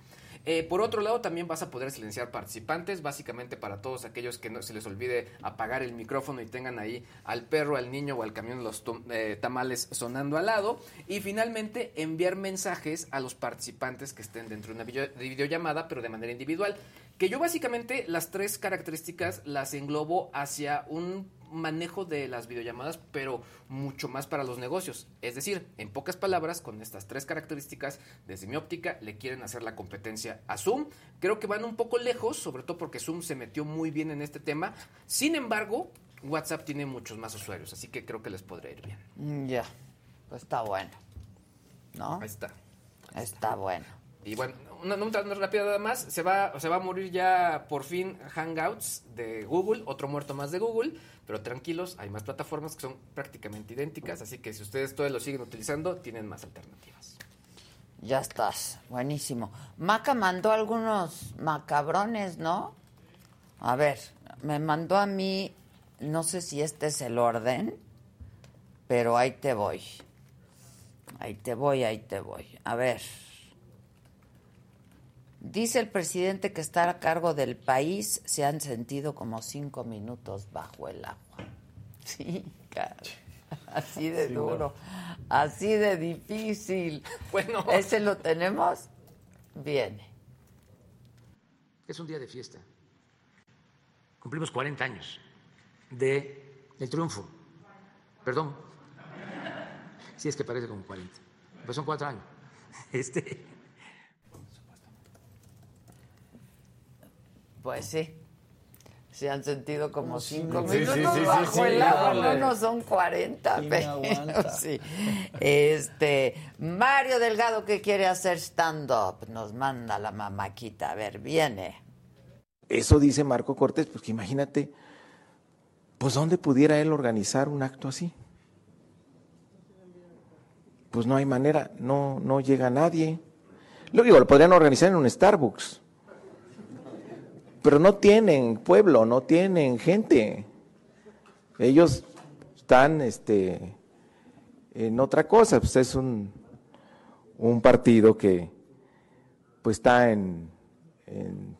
Eh, por otro lado, también vas a poder silenciar participantes, básicamente para todos aquellos que no se les olvide apagar el micrófono y tengan ahí al perro, al niño o al camión los eh, tamales sonando al lado. Y finalmente, enviar mensajes a los participantes que estén dentro de una videollamada, pero de manera individual. Que yo básicamente las tres características las englobo hacia un manejo de las videollamadas, pero mucho más para los negocios. Es decir, en pocas palabras, con estas tres características, desde mi óptica, le quieren hacer la competencia a Zoom. Creo que van un poco lejos, sobre todo porque Zoom se metió muy bien en este tema. Sin embargo, WhatsApp tiene muchos más usuarios, así que creo que les podría ir bien. Mm, ya, pues está bueno. ¿No? Ahí está. Está bueno. Y bueno, una nota rápida nada más, se va, se va a morir ya por fin Hangouts de Google, otro muerto más de Google, pero tranquilos, hay más plataformas que son prácticamente idénticas, así que si ustedes todavía lo siguen utilizando, tienen más alternativas. Ya estás, buenísimo. Maca mandó algunos macabrones, ¿no? A ver, me mandó a mí, no sé si este es el orden, pero ahí te voy. Ahí te voy, ahí te voy. A ver. Dice el presidente que estar a cargo del país se han sentido como cinco minutos bajo el agua. [laughs] Sí, Así de duro, así de difícil. [laughs] Bueno. ¿Ese lo tenemos? Viene. Es un día de fiesta. Cumplimos 40 años de el triunfo. Perdón. Sí, es que parece como 40. Pues son cuatro años. [laughs] Este Pues sí. Se han sentido como cinco minutos bajo el agua, no, no son 40, pero sí. Este, Mario Delgado que quiere hacer stand-up, nos manda la mamaquita, a ver, viene. Eso dice Marco Cortés, pues que imagínate, pues dónde pudiera él organizar un acto así. pues no hay manera, no, no llega nadie. Lo digo, lo podrían organizar en un Starbucks. Pero no tienen pueblo, no tienen gente. Ellos están este, en otra cosa, pues es un, un partido que pues está en, en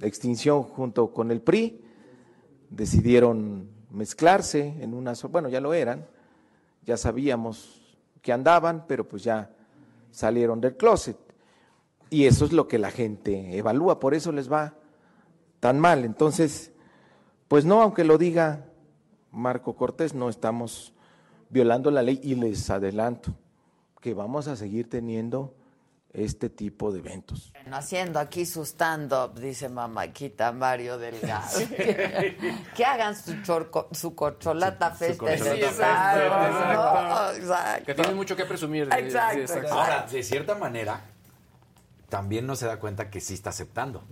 extinción junto con el PRI, decidieron mezclarse en una, bueno, ya lo eran, ya sabíamos que andaban, pero pues ya salieron del closet. Y eso es lo que la gente evalúa, por eso les va tan mal. Entonces, pues no, aunque lo diga Marco Cortés, no estamos violando la ley y les adelanto que vamos a seguir teniendo este tipo de eventos. haciendo aquí su stand-up, dice Mamaquita Mario Delgado. [laughs] que, hagan su, chorco, su corcholata festa. Que tienen mucho que presumir. Ahora, de cierta manera, también no se da cuenta que sí está aceptando.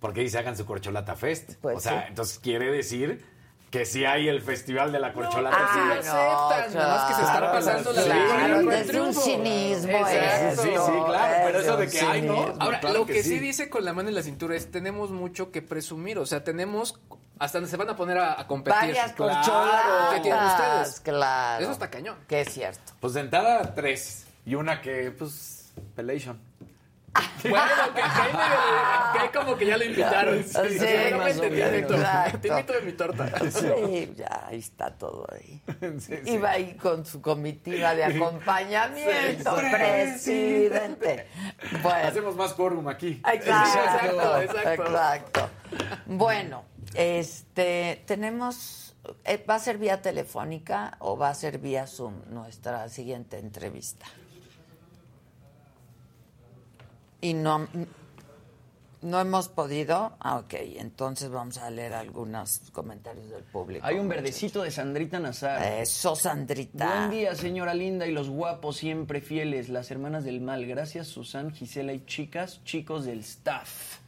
Porque dice hagan su corcholata fest. Pues o sea, entonces quiere decir que si hay el festival de la corcholata. No, sí lo aceptan, nada más que se están pasando la ley. desde un cinismo eso. Sí, sí, claro, pero eso de que hay, ¿no? Ahora, lo que, sí. dice con la mano en la cintura es tenemos mucho que presumir, o sea, tenemos hasta donde se van a poner a, competir. Varias corcholatas. ¿Qué tienen ustedes? Claro. Eso está cañón. Que es cierto. Pues de entrada, tres. Y una que, pues, Pelation. Bueno, que, hay como que ya lo invitaron. Sí, sí, sí Te invito de mi torta. Sí, ya ahí está todo ahí. [laughs] Iba ahí con su comitiva de acompañamiento, presidente. Bueno. Hacemos más quórum aquí. Exacto, exacto, exacto. Bueno, este, tenemos, eh, ¿va a ser vía telefónica o va a ser vía Zoom nuestra siguiente entrevista? Y no, no hemos podido. Ah, ok, entonces vamos a leer algunos comentarios del público. Hay un verdecito de Sandrita Nazar. Eso, Sandrita. Buen día, señora linda y los guapos siempre fieles, las hermanas del mal. Gracias, Susan, Gisela y chicas, chicos del staff.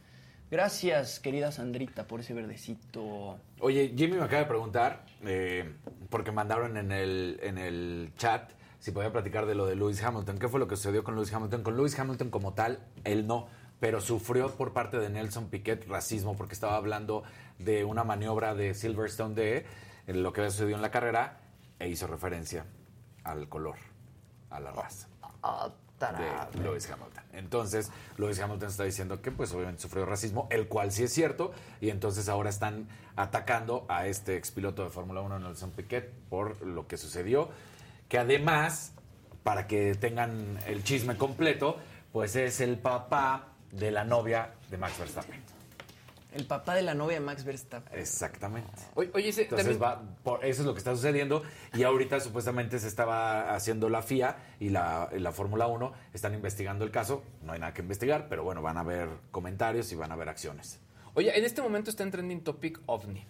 Gracias, querida Sandrita, por ese verdecito. Oye, Jimmy me acaba de preguntar, eh, porque mandaron en el, en el chat si podía platicar de lo de Lewis Hamilton. ¿Qué fue lo que sucedió con Lewis Hamilton? Con Lewis Hamilton como tal, él no, pero sufrió por parte de Nelson Piquet racismo porque estaba hablando de una maniobra de Silverstone de lo que había sucedido en la carrera e hizo referencia al color, a la raza. de Lewis Hamilton. Entonces, Lewis Hamilton está diciendo que pues obviamente sufrió racismo, el cual sí es cierto, y entonces ahora están atacando a este expiloto de Fórmula 1, Nelson Piquet, por lo que sucedió que además, para que tengan el chisme completo, pues es el papá de la novia de Max Verstappen. El papá de la novia de Max Verstappen. Exactamente. Oye, Entonces va, eso es lo que está sucediendo y ahorita supuestamente se estaba haciendo la FIA y la, la Fórmula 1 están investigando el caso. No hay nada que investigar, pero bueno, van a haber comentarios y van a haber acciones. Oye, en este momento está en trending topic OVNI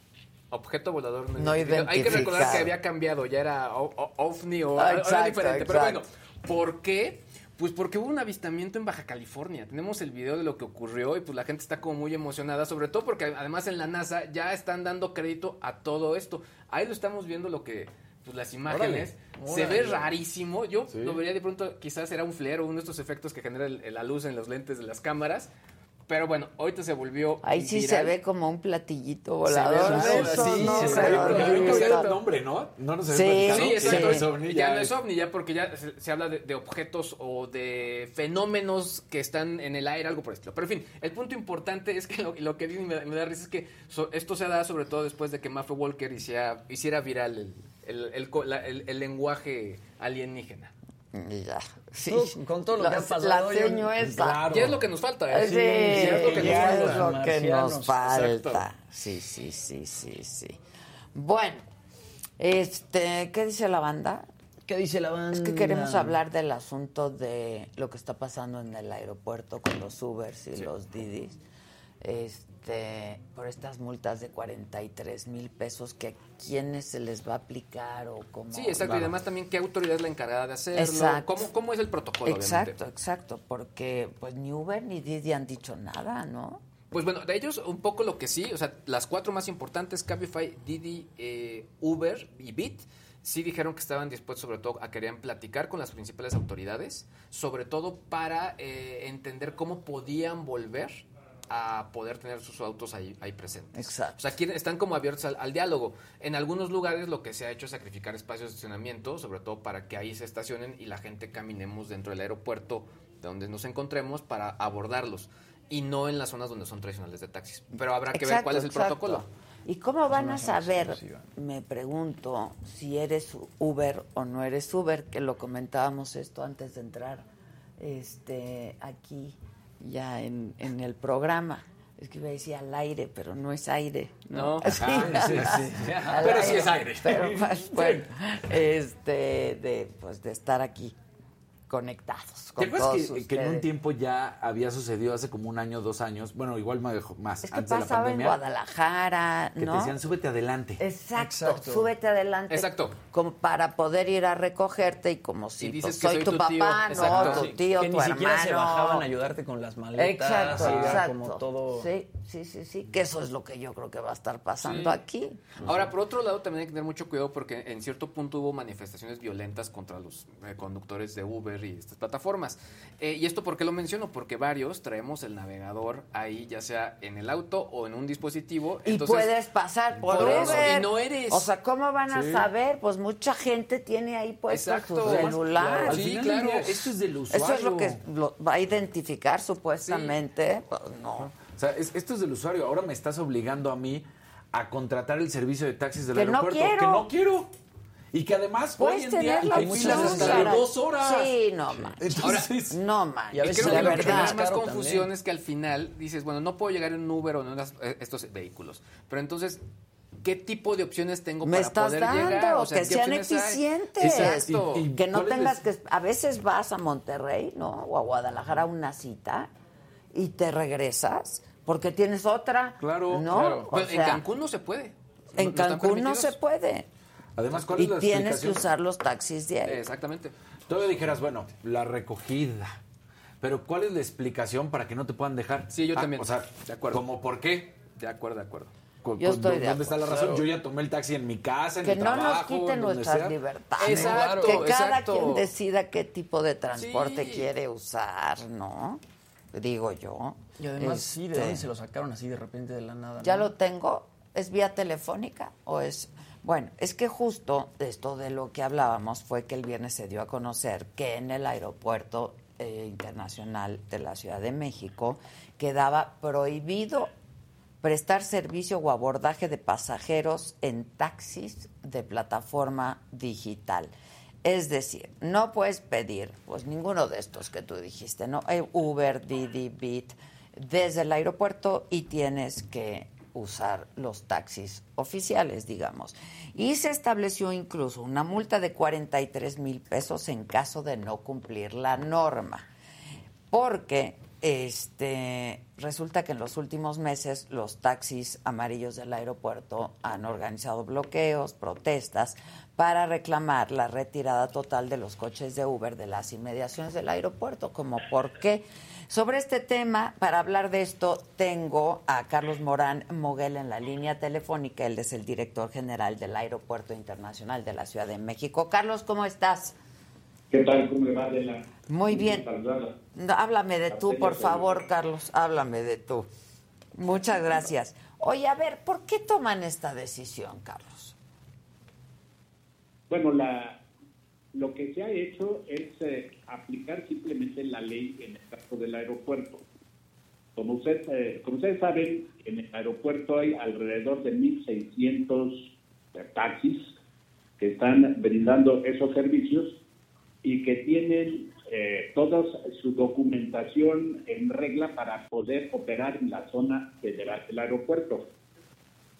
objeto volador no, Hay que recordar que había cambiado, ya era OVNI o algo diferente. Pero bueno, ¿por qué? Pues porque hubo un avistamiento en Baja California. Tenemos el video de lo que ocurrió y pues la gente está como muy emocionada, sobre todo porque además en la NASA ya están dando crédito a todo esto. Ahí lo estamos viendo lo que pues las imágenes. Se ve rarísimo. Yo lo vería de pronto, quizás era un flare o uno de estos efectos que genera la luz en los lentes de las cámaras. Pero bueno, ahorita se volvió. Ahí sí se ve como un platillito volador. Se ve, sí, sí, se ve. Porque había el nombre, ¿no? No nos sí, sí, exacto. Es ovni, ya, no es ovni, ya porque ya se, habla de, objetos o de fenómenos que están en el aire, algo por el estilo. Pero en fin, el punto importante es que lo, que me, me, da risa es que esto se da sobre todo después de que Maffe Walker hiciera, hiciera viral el, el, el lenguaje alienígena. Ya. Sí. con todo lo que ha pasado. La seño esa. Ya es lo que nos falta. ¿eh? Sí, es lo que nos falta. Es lo que nos falta. Sí, sí, sí, sí, sí. Bueno, este, ¿qué dice la banda? ¿Qué dice la banda? Es que queremos hablar del asunto de lo que está pasando en el aeropuerto con los Ubers y los Didis. Este, este, por estas multas de 43 mil pesos, que a quiénes se les va a aplicar o cómo. Sí, exacto. Y además también qué autoridad es la encargada de hacerlo. ¿Cómo, ¿Cómo, es el protocolo? Exacto, exacto. Porque pues ni Uber ni Didi han dicho nada, ¿no? Pues bueno, de ellos un poco lo que sí, o sea, las cuatro más importantes, Cabify, Didi, eh, Uber y Bit, sí dijeron que estaban dispuestos sobre todo a querían platicar con las principales autoridades, sobre todo para eh, entender cómo podían volver a poder tener sus autos ahí, ahí presentes. Exacto. O sea, quieren- están como abiertos al, al diálogo. En algunos lugares lo que se ha hecho es sacrificar espacios de estacionamiento, sobre todo para que ahí se estacionen y la gente caminemos dentro del aeropuerto de donde nos encontremos para abordarlos y no en las zonas donde son tradicionales de taxis. Pero habrá que ver cuál es el exacto. protocolo. ¿Y cómo van a saber, exclusiva. me pregunto, si eres Uber o no eres Uber? Que lo comentábamos esto antes de entrar este, aquí ya en, en el programa. Es que iba a decir al aire, pero no es aire. No, [laughs] Ah, sí, sí. al Pero sí es aire. Pero pues, bueno, este, de, pues, de estar aquí conectados ¿Te con acuerdas todos que, que en un tiempo ya había sucedido hace como un año, dos años? Bueno, igual más, más Es que antes de la pasaba en pandemia. Guadalajara, que ¿no? te decían, súbete adelante. Exacto, Exacto. súbete adelante. Exacto. Como para poder ir a recogerte y como si Y dices pues, que soy, soy tu, tu tío. papá, no, Exacto. tu tío, que tu ni siquiera hermano. se bajaban a ayudarte con las maletas. Exacto. como todo... Sí, sí, sí, sí. Que eso es lo que yo creo que va a estar pasando Sí. aquí. Ahora, por otro lado, también hay que tener mucho cuidado porque en cierto punto hubo manifestaciones violentas contra los eh, conductores de Uber y estas plataformas. Eh, ¿Y esto por qué lo menciono? Porque varios traemos el navegador ahí, ya sea en el auto o en un dispositivo. Y Entonces, puedes pasar por, por eso, Uber. y no eres. O sea, ¿cómo van a Sí. saber? Pues mucha gente tiene ahí puesto Exacto. su celular. Sí, claro. esto es del usuario. Eso es lo que lo va a identificar supuestamente. Pues no. O sea, es- esto es del usuario. Ahora me estás obligando a mí a contratar el servicio de taxis del Que no aeropuerto. quiero. Que no quiero. Y que además Puedes hoy en día tener la hay opción, hasta de dos horas. Sí, no manches. Entonces, No manches. Y a veces creo que lo que más caro confusión también. es que al final dices, bueno, no puedo llegar en un Uber o en unas- eh, estos vehículos. Pero entonces, ¿qué tipo de opciones tengo Me para estás poder dando, llegar? O sea, que ¿qué sean eficientes. Exacto. Y- y- que no ¿cuál es tengas la- que... A veces vas a Monterrey, ¿no? O a Guadalajara a una cita y te regresas porque tienes otra. Claro, ¿no? claro. O en Cancún no se puede. En No- no Cancún no se puede. además, ¿cuál Y es la tienes que usar los taxis ahí. Exactamente. Todavía dijeras, bueno, la recogida. Pero ¿cuál es la explicación para que no te puedan dejar? Sí, yo Ah, también. O sea, De acuerdo. ¿Como por qué? De acuerdo, de acuerdo. Cu- Yo estoy de ¿Dónde está la razón? Yo ya tomé el taxi en mi casa, en Que mi no nos trabajo, quiten donde nuestras sea. libertades. Exacto, que cada exacto. quien decida qué tipo de transporte Sí. quiere usar, ¿no? Digo yo. Y además, sí, ¿de Este, dónde se lo sacaron así de repente de la nada? ¿Ya no? lo tengo? ¿Es vía telefónica o es...? Bueno, es que justo de esto de lo que hablábamos fue que el viernes se dio a conocer que en el aeropuerto eh, internacional de la Ciudad de México quedaba prohibido prestar servicio o abordaje de pasajeros en taxis de plataforma digital. Es decir, no puedes pedir, pues ninguno de estos que tú dijiste, ¿no? Eh, Uber, Didi, Bit, desde el aeropuerto y tienes que usar los taxis oficiales, digamos. Y se estableció incluso una multa de 43 mil pesos en caso de no cumplir la norma porque este resulta que en los últimos meses los taxis amarillos del aeropuerto han organizado bloqueos, protestas para reclamar la retirada total de los coches de Uber de las inmediaciones del aeropuerto, como por qué. Sobre este tema, para hablar de esto, tengo a Carlos Morán Moguel en la línea telefónica. Él es el director general del Aeropuerto Internacional de la Ciudad de México. Carlos, ¿cómo estás? ¿Qué tal? ¿Cómo le va, Adela? Muy bien. No, háblame de tú, por favor, Carlos. Háblame de tú. Muchas gracias. Oye, a ver, ¿por qué toman esta decisión, Carlos? Bueno, la, lo que se ha hecho es eh, aplicar simplemente la ley en el caso del aeropuerto. Como, usted, eh, como ustedes saben, en el aeropuerto hay alrededor de 1.600 taxis que están brindando esos servicios y que tienen eh, toda su documentación en regla para poder operar en la zona federal del aeropuerto.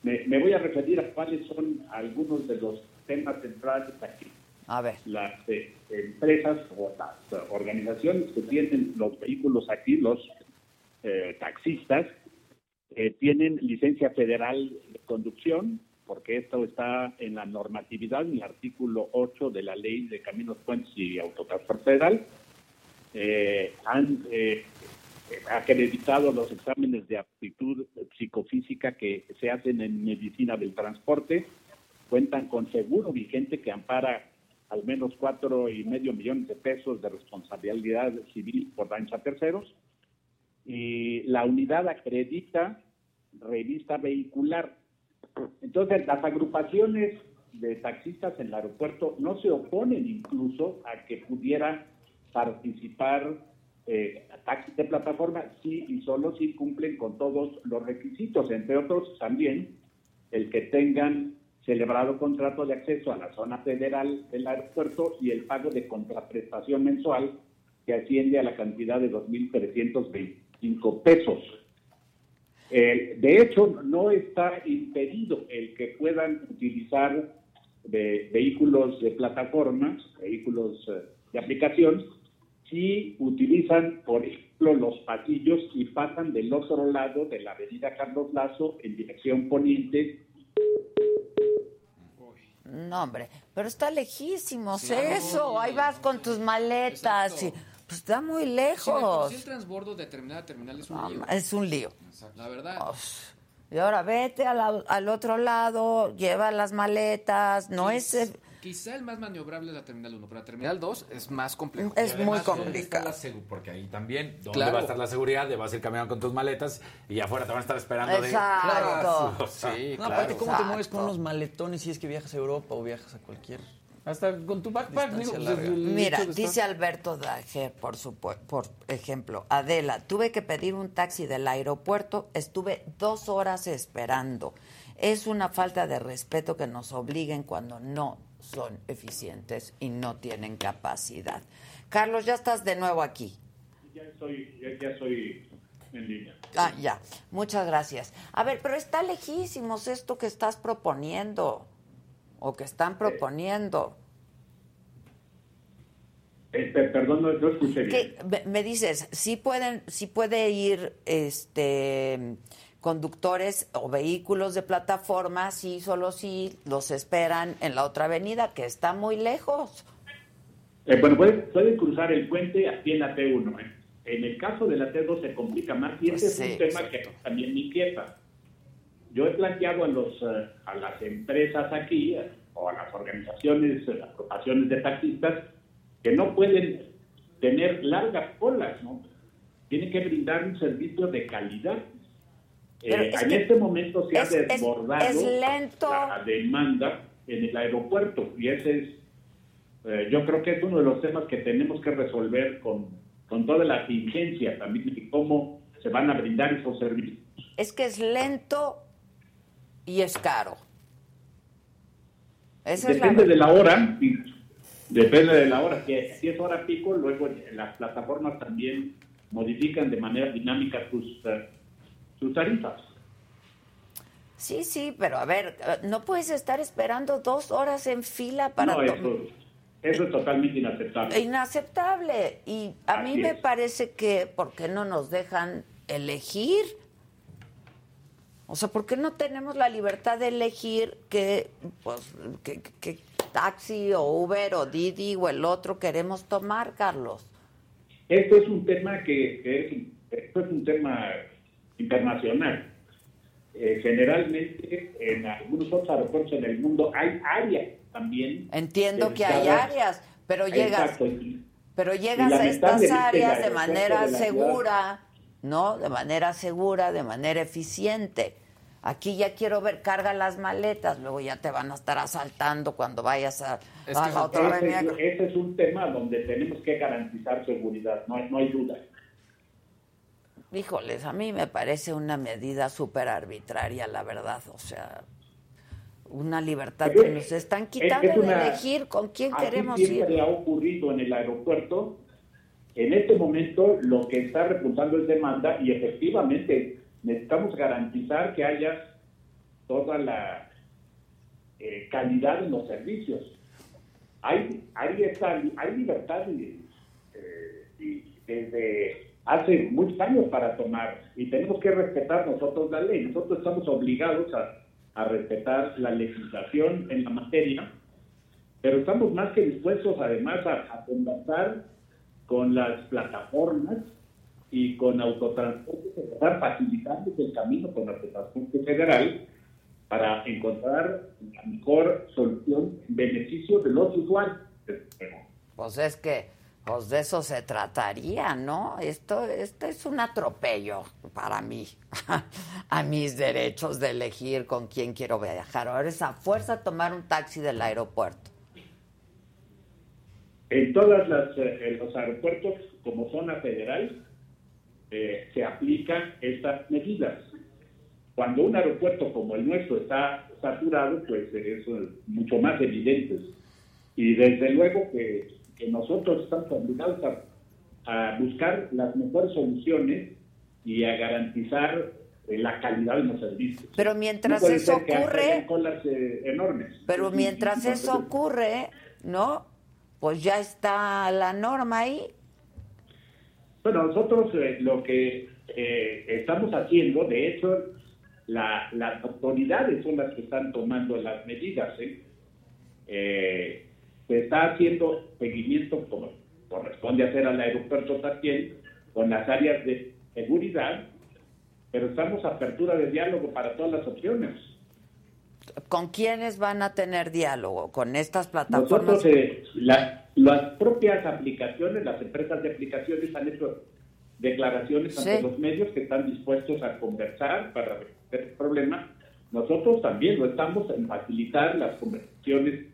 Me, me voy a referir a cuáles son algunos de los temas centrales aquí. A ver. Las eh, empresas o las eh, organizaciones que tienen los vehículos aquí, los eh, taxistas, eh, tienen licencia federal de conducción, porque esto está en la normatividad, en el artículo 8 de la Ley de Caminos, Puentes y Autotransporte Federal. Eh, han eh, acreditado los exámenes de aptitud psicofísica que se hacen en medicina del transporte cuentan con seguro vigente que ampara al menos cuatro y medio millones de pesos de responsabilidad civil por daños a terceros. Y la unidad acredita revista vehicular. Entonces, las agrupaciones de taxistas en el aeropuerto no se oponen incluso a que pudiera participar eh, taxis de plataforma, sí y solo si cumplen con todos los requisitos, entre otros también el que tengan celebrado contrato de acceso a la zona federal del aeropuerto y el pago de contraprestación mensual que asciende a la cantidad de 2.325 pesos. De hecho, no está impedido el que puedan utilizar vehículos de plataformas, vehículos eh, de aplicación, si utilizan, por ejemplo, los pasillos y pasan del otro lado de la avenida Carlos Lazo en dirección poniente. No, hombre, pero está lejísimos eso. Ahí vas con tus maletas. Y, pues está muy lejos. Sí, el transbordo de terminal a terminal es un lío. Es un lío. La verdad. y ahora vete al, al, otro lado, lleva las maletas. No es Quizá el más maniobrable es la Terminal 1, pero la Terminal 2 es más complejo. Es muy complicado. Porque ahí también, ¿dónde va a estar la seguridad? De vas a ir caminando con tus maletas y afuera te van a estar esperando. Exacto. sí, [laughs] claro. Aparte, ¿cómo te mueves con unos maletones si es que viajas a Europa o viajas a cualquier... Hasta con tu backpack. Pues, Mira, dice Alberto Dager, por, por ejemplo, Adela, tuve que pedir un taxi del aeropuerto, estuve dos horas esperando. Es una falta de respeto que nos obliguen cuando no son eficientes y no tienen capacidad. Carlos, ya estás de nuevo aquí. Ya estoy, ya, en línea. Ah, ya. Muchas gracias. A ver, pero está lejísimos esto que estás proponiendo o que están proponiendo. Este, perdón, no, escuché bien. me dices, sí pueden, sí puede ir, este conductores o vehículos de plataforma, sí, solo si los esperan en la otra avenida, que está muy lejos. Eh, bueno, pueden, cruzar el puente aquí en la T1. ¿eh? En el caso de la T2 se complica más y ese es un tema que también me inquieta. Yo he planteado a, los, eh, a las empresas aquí o a las organizaciones, las agrupaciones de taxistas, que no pueden tener largas colas, ¿no? Tienen que brindar un servicio de calidad eh, en este momento se ha desbordado la demanda en el aeropuerto y ese es, eh, yo creo que es uno de los temas que tenemos que resolver con, con toda la exigencia también y cómo se van a brindar esos servicios. Es que es lento y es caro. depende de la hora, depende de la hora, que si es hora pico, luego las plataformas también modifican de manera dinámica sus... Eh, sus tarifas. Sí, sí, pero a ver, no puedes estar esperando dos horas en fila para... No, eso, eso es totalmente inaceptable. Inaceptable. Y a mí me parece que, ¿por qué no nos dejan elegir? O sea, ¿por qué no tenemos la libertad de elegir qué pues, que, taxi o Uber o Didi o el otro queremos tomar, Carlos? Esto es un tema que, que es, esto es un tema internacional. Eh, generalmente en algunos otros aeropuertos en el mundo hay áreas también. Entiendo que hay áreas, pero llegas, pero llegas a estas áreas de manera segura, ¿no? De manera segura, de manera eficiente. Aquí ya quiero ver, carga las maletas, luego ya te van a estar asaltando cuando vayas a, la otra ese, ese, es un tema donde tenemos que garantizar seguridad, no hay, no hay duda híjoles, a mí me parece una medida súper arbitraria, la verdad. O sea, una libertad que nos están quitando de elegir con quién queremos ir. ha ocurrido en el aeropuerto. En este momento lo que está repuntando es demanda y efectivamente necesitamos garantizar que haya toda la eh, calidad en los servicios. Hay, hay, hay libertad eh, y desde hace muchos años para tomar y tenemos que respetar nosotros la ley. Nosotros estamos obligados a, respetar la legislación en la materia, pero estamos más que dispuestos además a, a conversar con las plataformas y con autotransporte federal, facilitando el camino con el transporte federal para encontrar la mejor solución en beneficio de los usuarios. Pues es que pues de eso se trataría, ¿no? Esto, esto es un atropello para mí, [laughs] a mis derechos de elegir con quién quiero viajar. Ahora es a fuerza tomar un taxi del aeropuerto. En todos eh, los aeropuertos, como zona federal, eh, se aplican estas medidas. Cuando un aeropuerto como el nuestro está saturado, pues es mucho más evidente. Y desde luego que, nosotros estamos obligados a, buscar las mejores soluciones y a garantizar eh, la calidad de los servicios. Pero mientras eso ocurre, enormes. Pero mientras eso ocurre, ¿no? Pues ya está la norma ahí. Bueno, nosotros eh, lo que eh, estamos haciendo, de hecho, las autoridades son las que están tomando las medidas. ¿eh? Se está haciendo seguimiento como corresponde hacer al aeropuerto también, con las áreas de seguridad, pero estamos a apertura de diálogo para todas las opciones. ¿Con quiénes van a tener diálogo? ¿Con estas plataformas? Nosotros, las propias aplicaciones, las empresas de aplicaciones han hecho declaraciones ante los medios que están dispuestos a conversar para resolver el problema. Nosotros también lo estamos en facilitar las conversaciones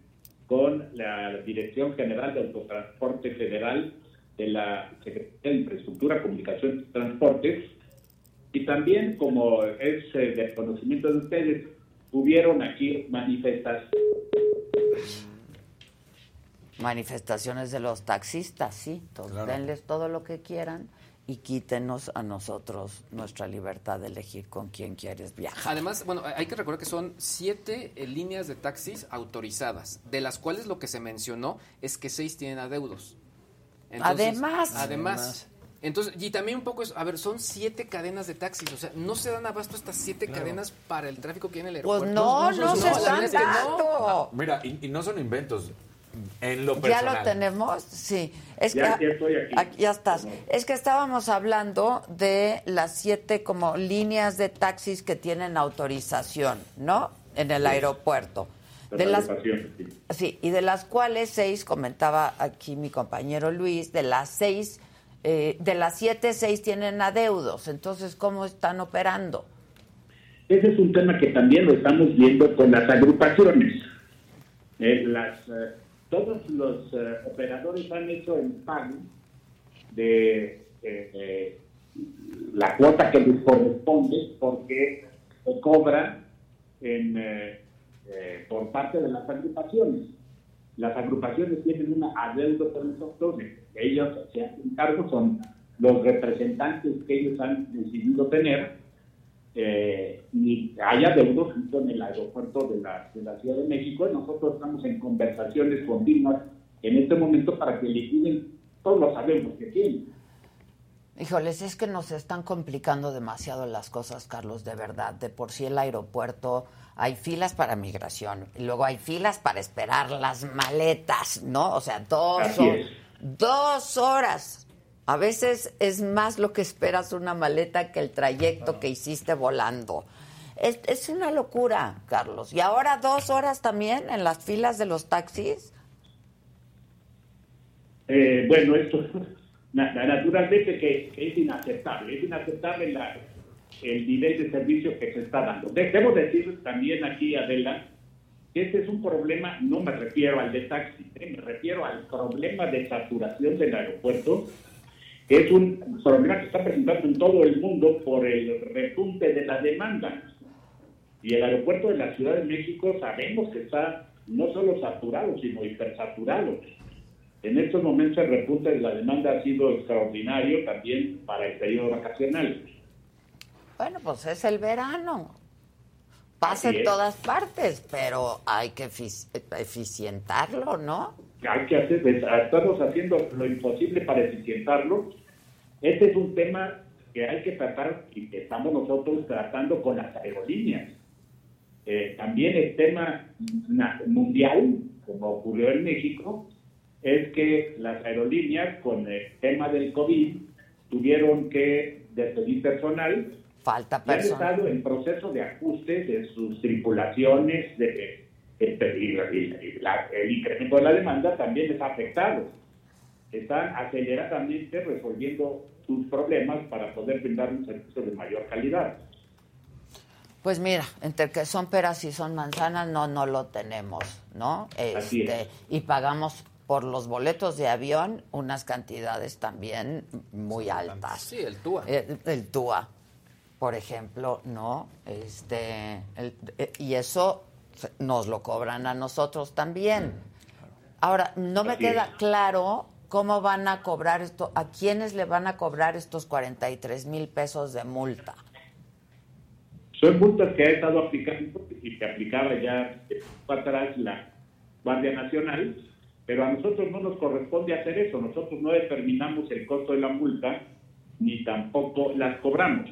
con la Dirección General de Autotransporte Federal de la Secretaría de Infraestructura, Comunicación y Transportes. Y también, como es eh, de conocimiento de ustedes, hubieron aquí manifestaciones. Manifestaciones de los taxistas, sí, denles todo lo que quieran y quítenos a nosotros nuestra libertad de elegir con quién quieres viajar. Además, bueno, hay que recordar que son siete eh, líneas de taxis autorizadas, de las cuales lo que se mencionó es que seis tienen adeudos. además. Además. Entonces, y también un poco es, a ver, son siete cadenas de taxis, o sea, no se dan abasto estas siete cadenas para el tráfico que hay en el pues aeropuerto. Pues no, no, se están dando. Mira, y no son inventos. En lo personal. ¿Ya lo tenemos? Sí. Es ya, que, estoy aquí. Ya estás. Es que estábamos hablando de las siete como líneas de taxis que tienen autorización, ¿no? En el aeropuerto. De las, sí. y de las cuales seis, comentaba aquí mi compañero Luis, de las seis, eh, de las siete, seis tienen adeudos. Entonces, ¿cómo están operando? Ese es un tema que también lo estamos viendo con las agrupaciones. Eh, las eh, todos los eh, operadores han hecho el pago de eh, la cuota que les corresponde porque se cobra en, eh, por parte de las agrupaciones. Las agrupaciones tienen una adeudo con nosotros, ellos se hacen cargo, son los representantes que ellos han decidido tener eh, y haya deudos en el aeropuerto de la, de la Ciudad de México. Nosotros estamos en conversaciones continuas en este momento para que liquiden, todos lo sabemos que tienen. Híjoles, es que nos están complicando demasiado las cosas, Carlos, de verdad. De por sí el aeropuerto hay filas para migración, y luego hay filas para esperar las maletas, ¿no? O sea, dos, dos horas a veces es más lo que esperas una maleta que el trayecto que hiciste volando. Es, una locura, Carlos. Y ahora dos horas también en las filas de los taxis. Eh, bueno, esto naturalmente que, es inaceptable. Es inaceptable el nivel de servicio que se está dando. Debo decir también aquí, Adela, que este es un problema, no me refiero al de taxi, eh, me refiero al problema de saturación del aeropuerto es un problema que está presentando en todo el mundo por el repunte de la demanda. Y el aeropuerto de la Ciudad de México sabemos que está no solo saturado, sino hipersaturado. En estos momentos el repunte de la demanda ha sido extraordinario también para el periodo vacacional. Bueno, pues es el verano. Pasa en todas partes, pero hay que eficientarlo, ¿no? hay que hacer, estamos haciendo lo imposible para eficientarlo. Este es un tema que hay que tratar y que estamos nosotros tratando con las aerolíneas. Eh, también el tema mundial, como ocurrió en México, es que las aerolíneas con el tema del COVID tuvieron que despedir personal Falta Y han personal. estado en proceso de ajuste de sus tripulaciones, de, de- y y la- el incremento de la demanda también les ha afectado. Están aceleradamente resolviendo sus problemas para poder brindar un servicio de mayor calidad. Pues mira, entre que son peras y son manzanas, no, no lo tenemos, ¿no? Así Este, es. y pagamos por los boletos de avión unas cantidades también muy altas. Sí, el TUA. Eh, el TUA, por ejemplo, ¿no? Este, el- eh, y eso nos lo cobran a nosotros también. Ahora, no me Así queda es. claro cómo van a cobrar esto, a quiénes le van a cobrar estos 43 mil pesos de multa. Son multas que ha estado aplicando y que aplicaba ya para atrás la Guardia Nacional, pero a nosotros no nos corresponde hacer eso. Nosotros no determinamos el costo de la multa ni tampoco las cobramos.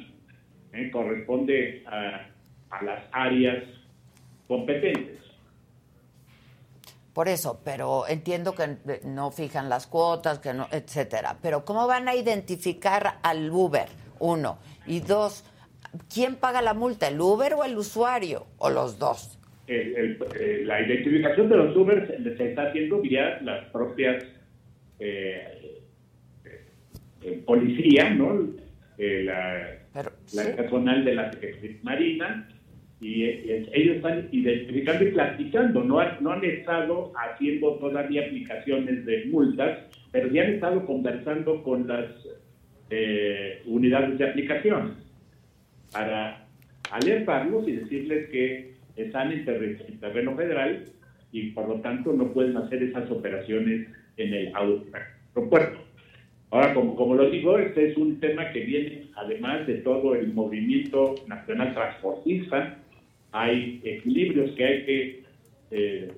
¿Eh? Corresponde a, a las áreas competentes. Por eso, pero entiendo que no fijan las cuotas, que no, etcétera. Pero ¿cómo van a identificar al Uber? Uno. Y dos, ¿quién paga la multa? ¿El Uber o el usuario? ¿O los dos? El- el- eh, la identificación de los Uber se, se está haciendo vía las propias eh, eh, policía, ¿no? Eh, la, Pero, la sí. personal de la Secretaría Marina y, ellos están identificando y platicando. No han, no han estado haciendo todavía aplicaciones de multas, pero ya han estado conversando con las eh, unidades de aplicación para alertarlos y decirles que están en, terre- en terreno federal y por lo tanto no pueden hacer esas operaciones en el aeropuerto. Ahora, como, como lo digo, este es un tema que viene además de todo el movimiento nacional transportista. Hay equilibrios que hay que eh,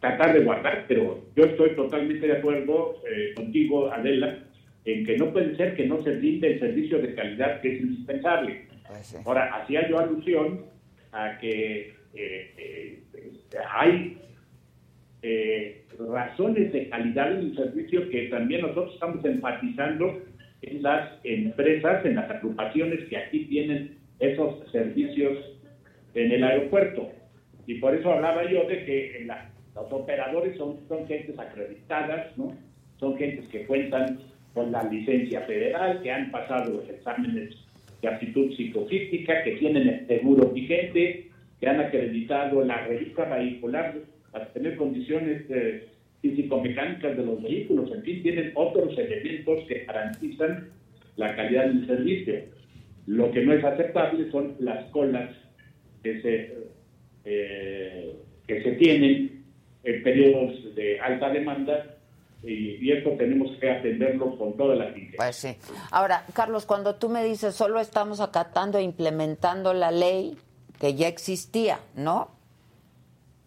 tratar de guardar, pero yo estoy totalmente de acuerdo eh, contigo, Adela, en que no puede ser que no se brinde el servicio de calidad que es indispensable. Pues sí. Ahora, hacía yo alusión a que eh, eh, hay eh, razones de calidad en el servicio que también nosotros estamos enfatizando en las empresas, en las agrupaciones que aquí tienen esos servicios en el aeropuerto. Y por eso hablaba yo de que la- los operadores son, son gentes acreditadas, ¿no? Son gentes que cuentan con la licencia federal, que han pasado los exámenes de aptitud psicofísica, que tienen el seguro vigente, que han acreditado la revista vehicular para tener condiciones eh, físico-mecánicas de los vehículos, en fin, tienen otros elementos que garantizan la calidad del servicio. Lo que no es aceptable son las colas que se, eh, que se tienen en periodos de alta demanda y, esto tenemos que atenderlo con toda la diligencia. Pues sí. Ahora, Carlos, cuando tú me dices solo estamos acatando e implementando la ley que ya existía, ¿no?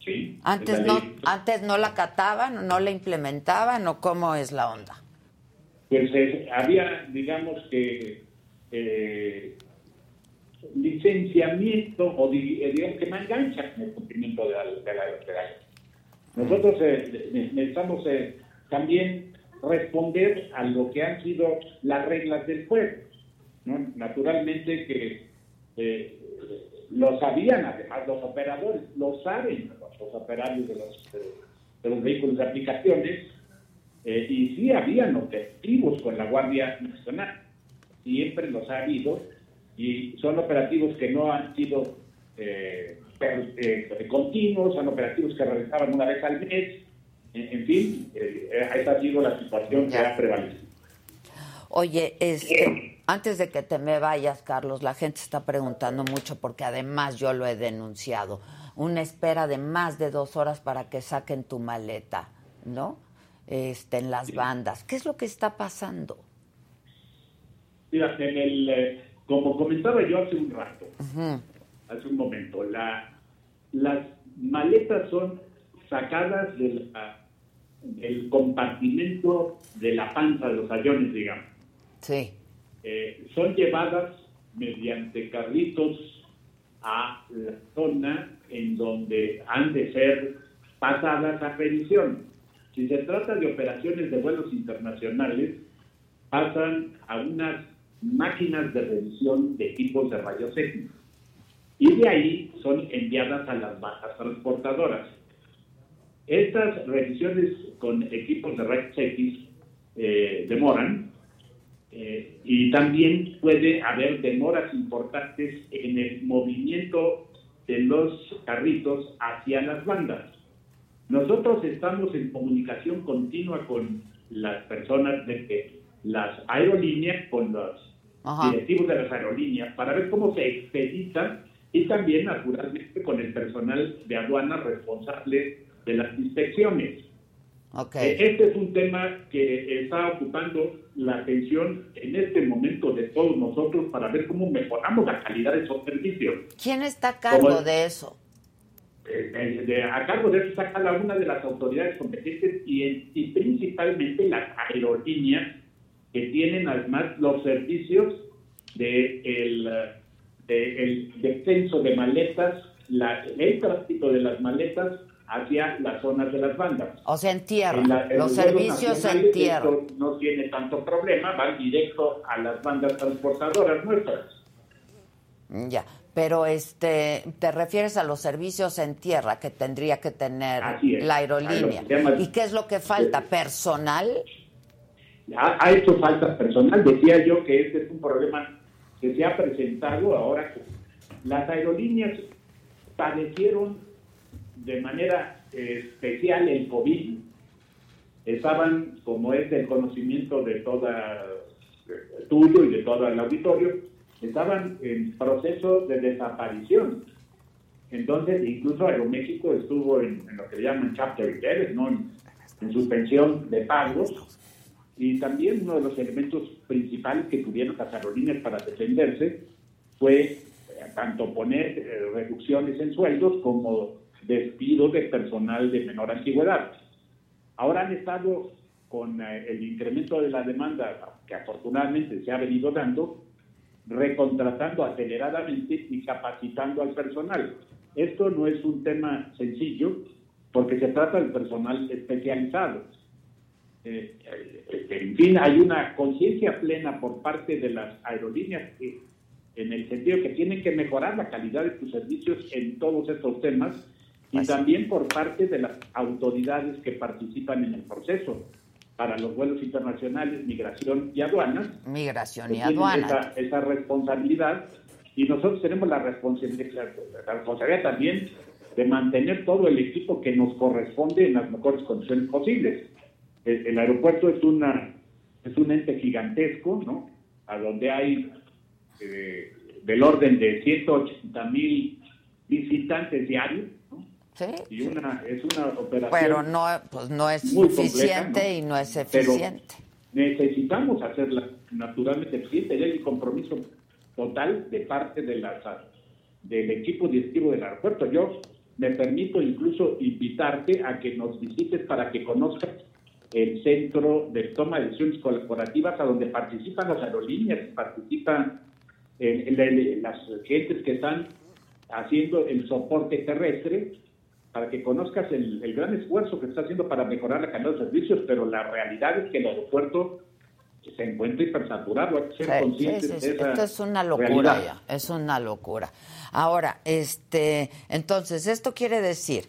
Sí, Antes no, antes no la acataban, no la implementaban, o cómo es la onda. pues eh, había, digamos que, eh, licenciamiento o eh, digamos que no enganchan en el cumplimiento de la, de la, de la. Nosotros eh, ne- necesitamos también responder a lo que han sido las reglas del juego. ¿no? Naturalmente que lo sabían además los operadores, lo saben los, los operarios de los, de, de los vehículos de aplicaciones, eh, y sí habían objetivos con la Guardia Nacional, siempre los ha habido, y son operativos que no han sido eh, per- eh, continuos, son operativos que realizaban una vez al mes, en, en fin, eh, esa ha sido la situación que ha prevalecido. Oye, este, antes de que te me vayas, Carlos, la gente está preguntando mucho porque además yo lo he denunciado. Una espera de más de dos horas para que saquen tu maleta, ¿no? Este, en las bandas. ¿Qué es lo que está pasando? Mira, en el, eh, como comentaba yo hace un rato, hace un momento, la, las maletas son sacadas de la- del compartimento de la panza de los aviones, digamos. Sí. Eh, son llevadas mediante carritos a la zona en donde han de ser pasadas a revisión. Si se trata de operaciones de vuelos internacionales, pasan a unas máquinas de revisión de equipos de rayos X. Y de ahí son enviadas a las bajas transportadoras. Estas revisiones con equipos de rayos X eh, demoran eh, y también puede haber demoras importantes en el movimiento de los carritos hacia las bandas. Nosotros estamos en comunicación continua con las personas de las aerolíneas, con los directivos de las aerolíneas, para ver cómo se expedita y también, naturalmente, con el personal de aduana responsable de las inspecciones. Okay. Eh, este es un tema que está ocupando la atención en este momento de todos nosotros para ver cómo mejoramos la calidad de esos servicios. ¿Quién está a cargo de eso? Eh, eh, a cargo de eso está cada una de las autoridades competentes y, principalmente las aerolíneas que tienen además los servicios de el, de el descenso de maletas, la, el tránsito de las maletas hacia las zonas de las bandas. O sea, en tierra, los servicios en tierra. No tiene tanto problema, van directo a las bandas transportadoras nuestras. Ya, pero este, te refieres a los servicios en tierra que tendría que tener la aerolínea. ¿Y qué es lo que falta? ¿Personal? Ha, ha, hecho falta personal. Decía yo que este es un problema que se ha presentado ahora. Las aerolíneas padecieron de manera especial el COVID. Estaban, como es del conocimiento de toda tuyo y de todo el auditorio, estaban en proceso de desaparición. Entonces, incluso Aeroméxico estuvo en, lo que llaman chapter 11, ¿no? en, suspensión de pagos. Y también uno de los elementos principales que tuvieron las aerolíneas para defenderse fue eh, tanto poner eh, reducciones en sueldos como despido de personal de menor antigüedad. Ahora han estado con eh, el incremento de la demanda que afortunadamente se ha venido dando, recontratando aceleradamente y capacitando al personal. Esto no es un tema sencillo porque se trata del personal especializado. Eh, eh, en fin, hay una conciencia plena por parte de las aerolíneas en el sentido que tienen que mejorar la calidad de sus servicios en todos estos temas y también por parte de las autoridades que participan en el proceso para los vuelos internacionales, migración y aduanas. Migración y aduanas. Esa, responsabilidad y nosotros tenemos la responsabilidad, la responsabilidad también de mantener todo el equipo que nos corresponde en las mejores condiciones posibles. El, aeropuerto es una es un ente gigantesco, ¿no? A donde hay eh, del orden de 180 mil visitantes diarios y una, es una operación. Pero no, pues no es suficiente y no es eficiente. necesitamos hacerla naturalmente eficiente hay un compromiso total de parte de la, del equipo directivo del aeropuerto. Yo me permito incluso invitarte a que nos visites para que conozcas el centro de toma de decisiones colaborativas a donde participan las aerolíneas, participan las gentes que están haciendo el soporte terrestre para que conozcas el, gran esfuerzo que está haciendo para mejorar la calidad de servicios, pero la realidad es que el aeropuerto se encuentra hipersaturado, hay que ser conscientes de esa Esto es una locura ya, es una locura. Ahora, este, entonces, esto quiere decir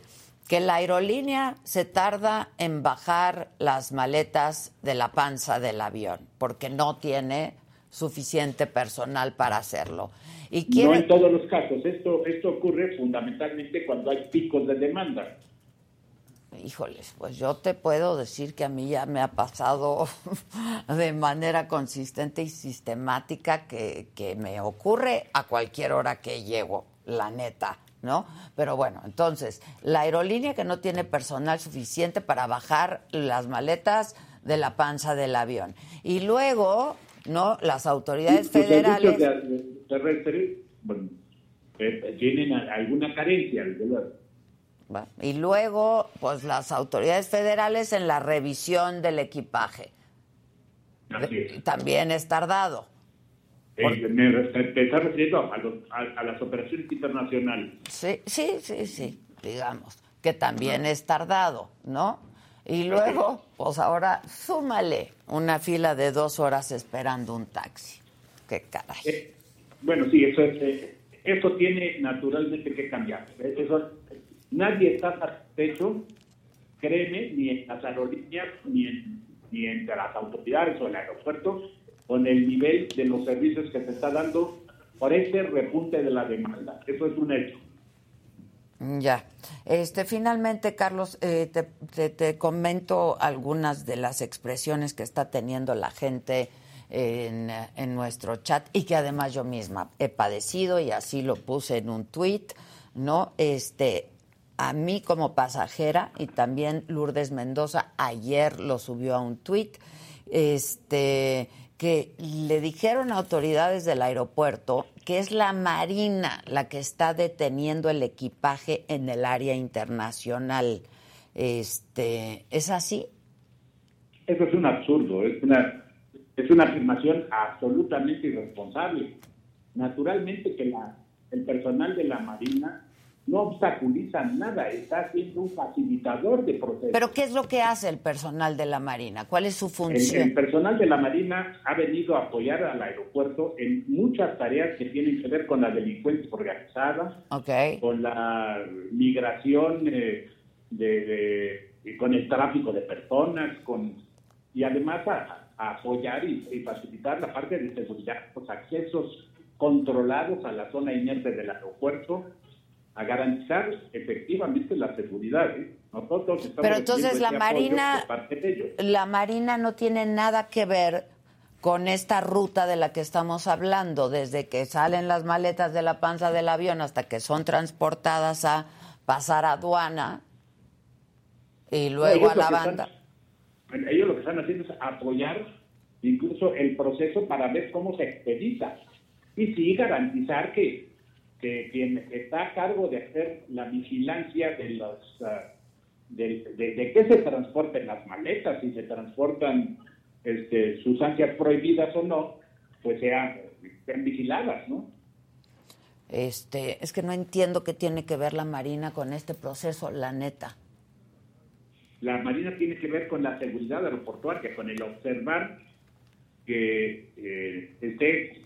que la aerolínea se tarda en bajar las maletas de la panza del avión, porque no tiene suficiente personal para hacerlo. No en todos los casos. Esto, esto ocurre fundamentalmente cuando hay picos de demanda. Híjoles, pues yo te puedo decir que a mí ya me ha pasado [laughs] de manera consistente y sistemática que, que me ocurre a cualquier hora que llego, la neta. ¿no? Pero bueno, entonces, la aerolínea que no tiene personal suficiente para bajar las maletas de la panza del avión. Y luego, ¿no? Las autoridades federales terrestres bueno, eh, tienen alguna carencia, Y luego, pues las autoridades federales en la revisión del equipaje. También es tardado. Eh, me, te estás refiriendo a, las operaciones internacionales. Sí, sí, sí, sí, digamos, que también es tardado, ¿no? Y luego, pues ahora súmale una fila de dos horas esperando un taxi Qué caray. Eh, bueno, sí, eso, es, eh, eso tiene naturalmente que cambiar. Eso, nadie está satisfecho, créeme, ni en las aerolíneas, ni, en, ni entre las autoridades o el aeropuerto, con el nivel de los servicios que se está dando por ese repunte de la demanda. Eso es un hecho. Ya. Este, finalmente, Carlos, eh, te, te, comento algunas de las expresiones que está teniendo la gente en, en, nuestro chat y que además yo misma he padecido y así lo puse en un tweet, ¿no? Este, a mí como pasajera y también Lourdes Mendoza ayer lo subió a un tweet, este, que le dijeron a autoridades del aeropuerto que es la Marina la que está deteniendo el equipaje en el área internacional. Este, ¿Es así? Eso es un absurdo, es una, es una afirmación absolutamente irresponsable. Naturalmente que la, el personal de la Marina no obstaculiza nada, está siendo un facilitador de procesos. ¿Pero qué es lo que hace el personal de la Marina? ¿Cuál es su función? El, personal de la Marina ha venido a apoyar al aeropuerto en muchas tareas que tienen que ver con la delincuencia organizada, con la migración, eh, de, con el tráfico de personas, con y además a, apoyar y, y facilitar la parte de seguridad, los accesos controlados a la zona inerte del aeropuerto, a garantizar efectivamente la seguridad. ¿eh? Nosotros estamos Pero entonces la Marina, la Marina no tiene nada que ver con esta ruta de la que estamos hablando, desde que salen las maletas de la panza del avión hasta que son transportadas a pasar a aduana y luego a la banda. ellos lo que están haciendo es apoyar incluso el proceso para ver cómo se expedita y sí garantizar que que quien está a cargo de hacer la vigilancia de los ah, de, de, qué se transporten las maletas, si se transportan este, sustancias prohibidas o no, pues sean, sean vigiladas, ¿no? Este, es que no entiendo qué tiene que ver la Marina con este proceso, la neta. La Marina tiene que ver con la seguridad aeroportuaria, con el observar que eh, esté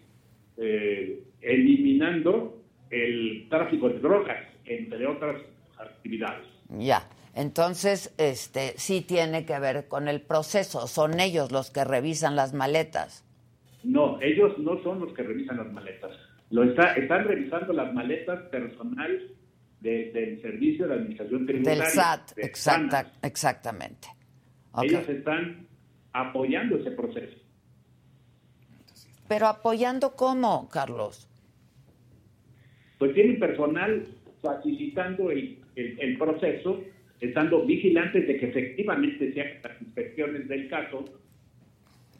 eh, eliminando el tráfico de drogas, entre otras actividades. Ya, entonces, este, sí tiene que ver con el proceso. Son ellos los que revisan las maletas. No, ellos no son los que revisan las maletas. Lo está, están revisando las maletas personal del Servicio de Administración Tributaria. Del SAT, exacta, exactamente. Ellos están apoyando ese proceso. Pero apoyando cómo, Carlos? Pues tienen personal facilitando el, el, proceso, estando vigilantes de que efectivamente se hagan las inspecciones del caso.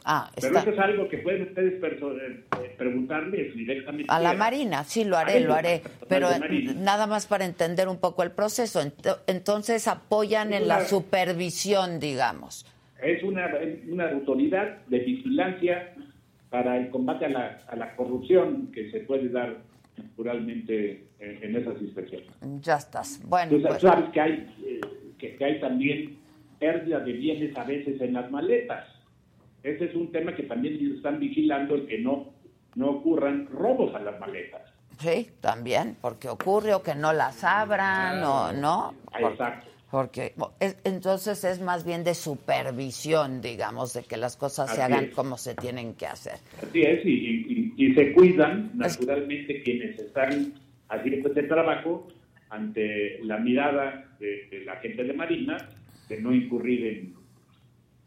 Ah, Pero eso es algo que pueden ustedes eh, preguntarles directamente. A la Marina, sí, lo haré, lo haré. Pero nada más para entender un poco el proceso. Entonces apoyan en la supervisión, digamos. Es una, una autoridad de vigilancia para el combate a la, a la corrupción que se puede dar naturalmente en, esas inspecciones. Ya estás. Bueno, pues... sabes que hay, eh, que, hay también pérdida de bienes a veces en las maletas. Ese es un tema que también están vigilando el que no, no ocurran robos a las maletas. Sí, también, porque ocurre o que no las abran o no. Exacto. Porque entonces es más bien de supervisión, digamos, de que las cosas se hagan como se tienen que hacer. Así es, y, se cuidan naturalmente quienes están haciendo este trabajo ante la mirada de, la gente de Marina de no incurrir en,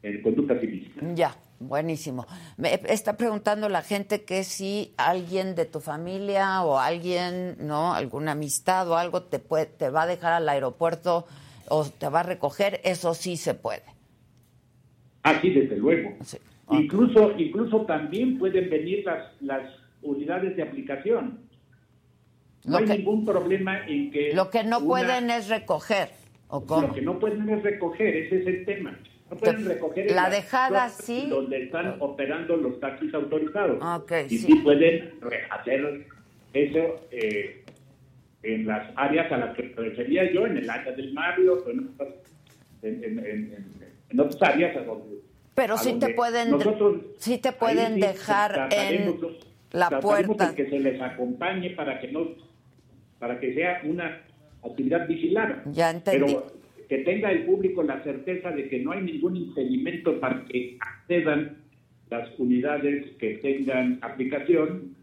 en conducta civil. Ya, buenísimo. Me está preguntando la gente que si alguien de tu familia o alguien, ¿no? Alguna amistad o algo te, puede, te va a dejar al aeropuerto o te va a recoger, eso sí se puede. Ah, sí, desde luego. Incluso, incluso también pueden venir las, las unidades de aplicación. No hay ningún problema en que... Lo que no pueden es recoger. ¿o cómo? Lo que no pueden es recoger, ese es el tema. No pueden recoger la dejada sí donde están operando los taxis autorizados okay, y sí. pueden hacer eso eh, en las áreas a las que refería yo, en el área del Mario, en, en, otras áreas Pero sí te pueden, sí te pueden dejar en... La puerta. que se les acompañe para que no, para que sea una actividad vigilada. Ya entendí. Pero que tenga el público la certeza de que no hay ningún impedimento para que accedan las unidades que tengan aplicación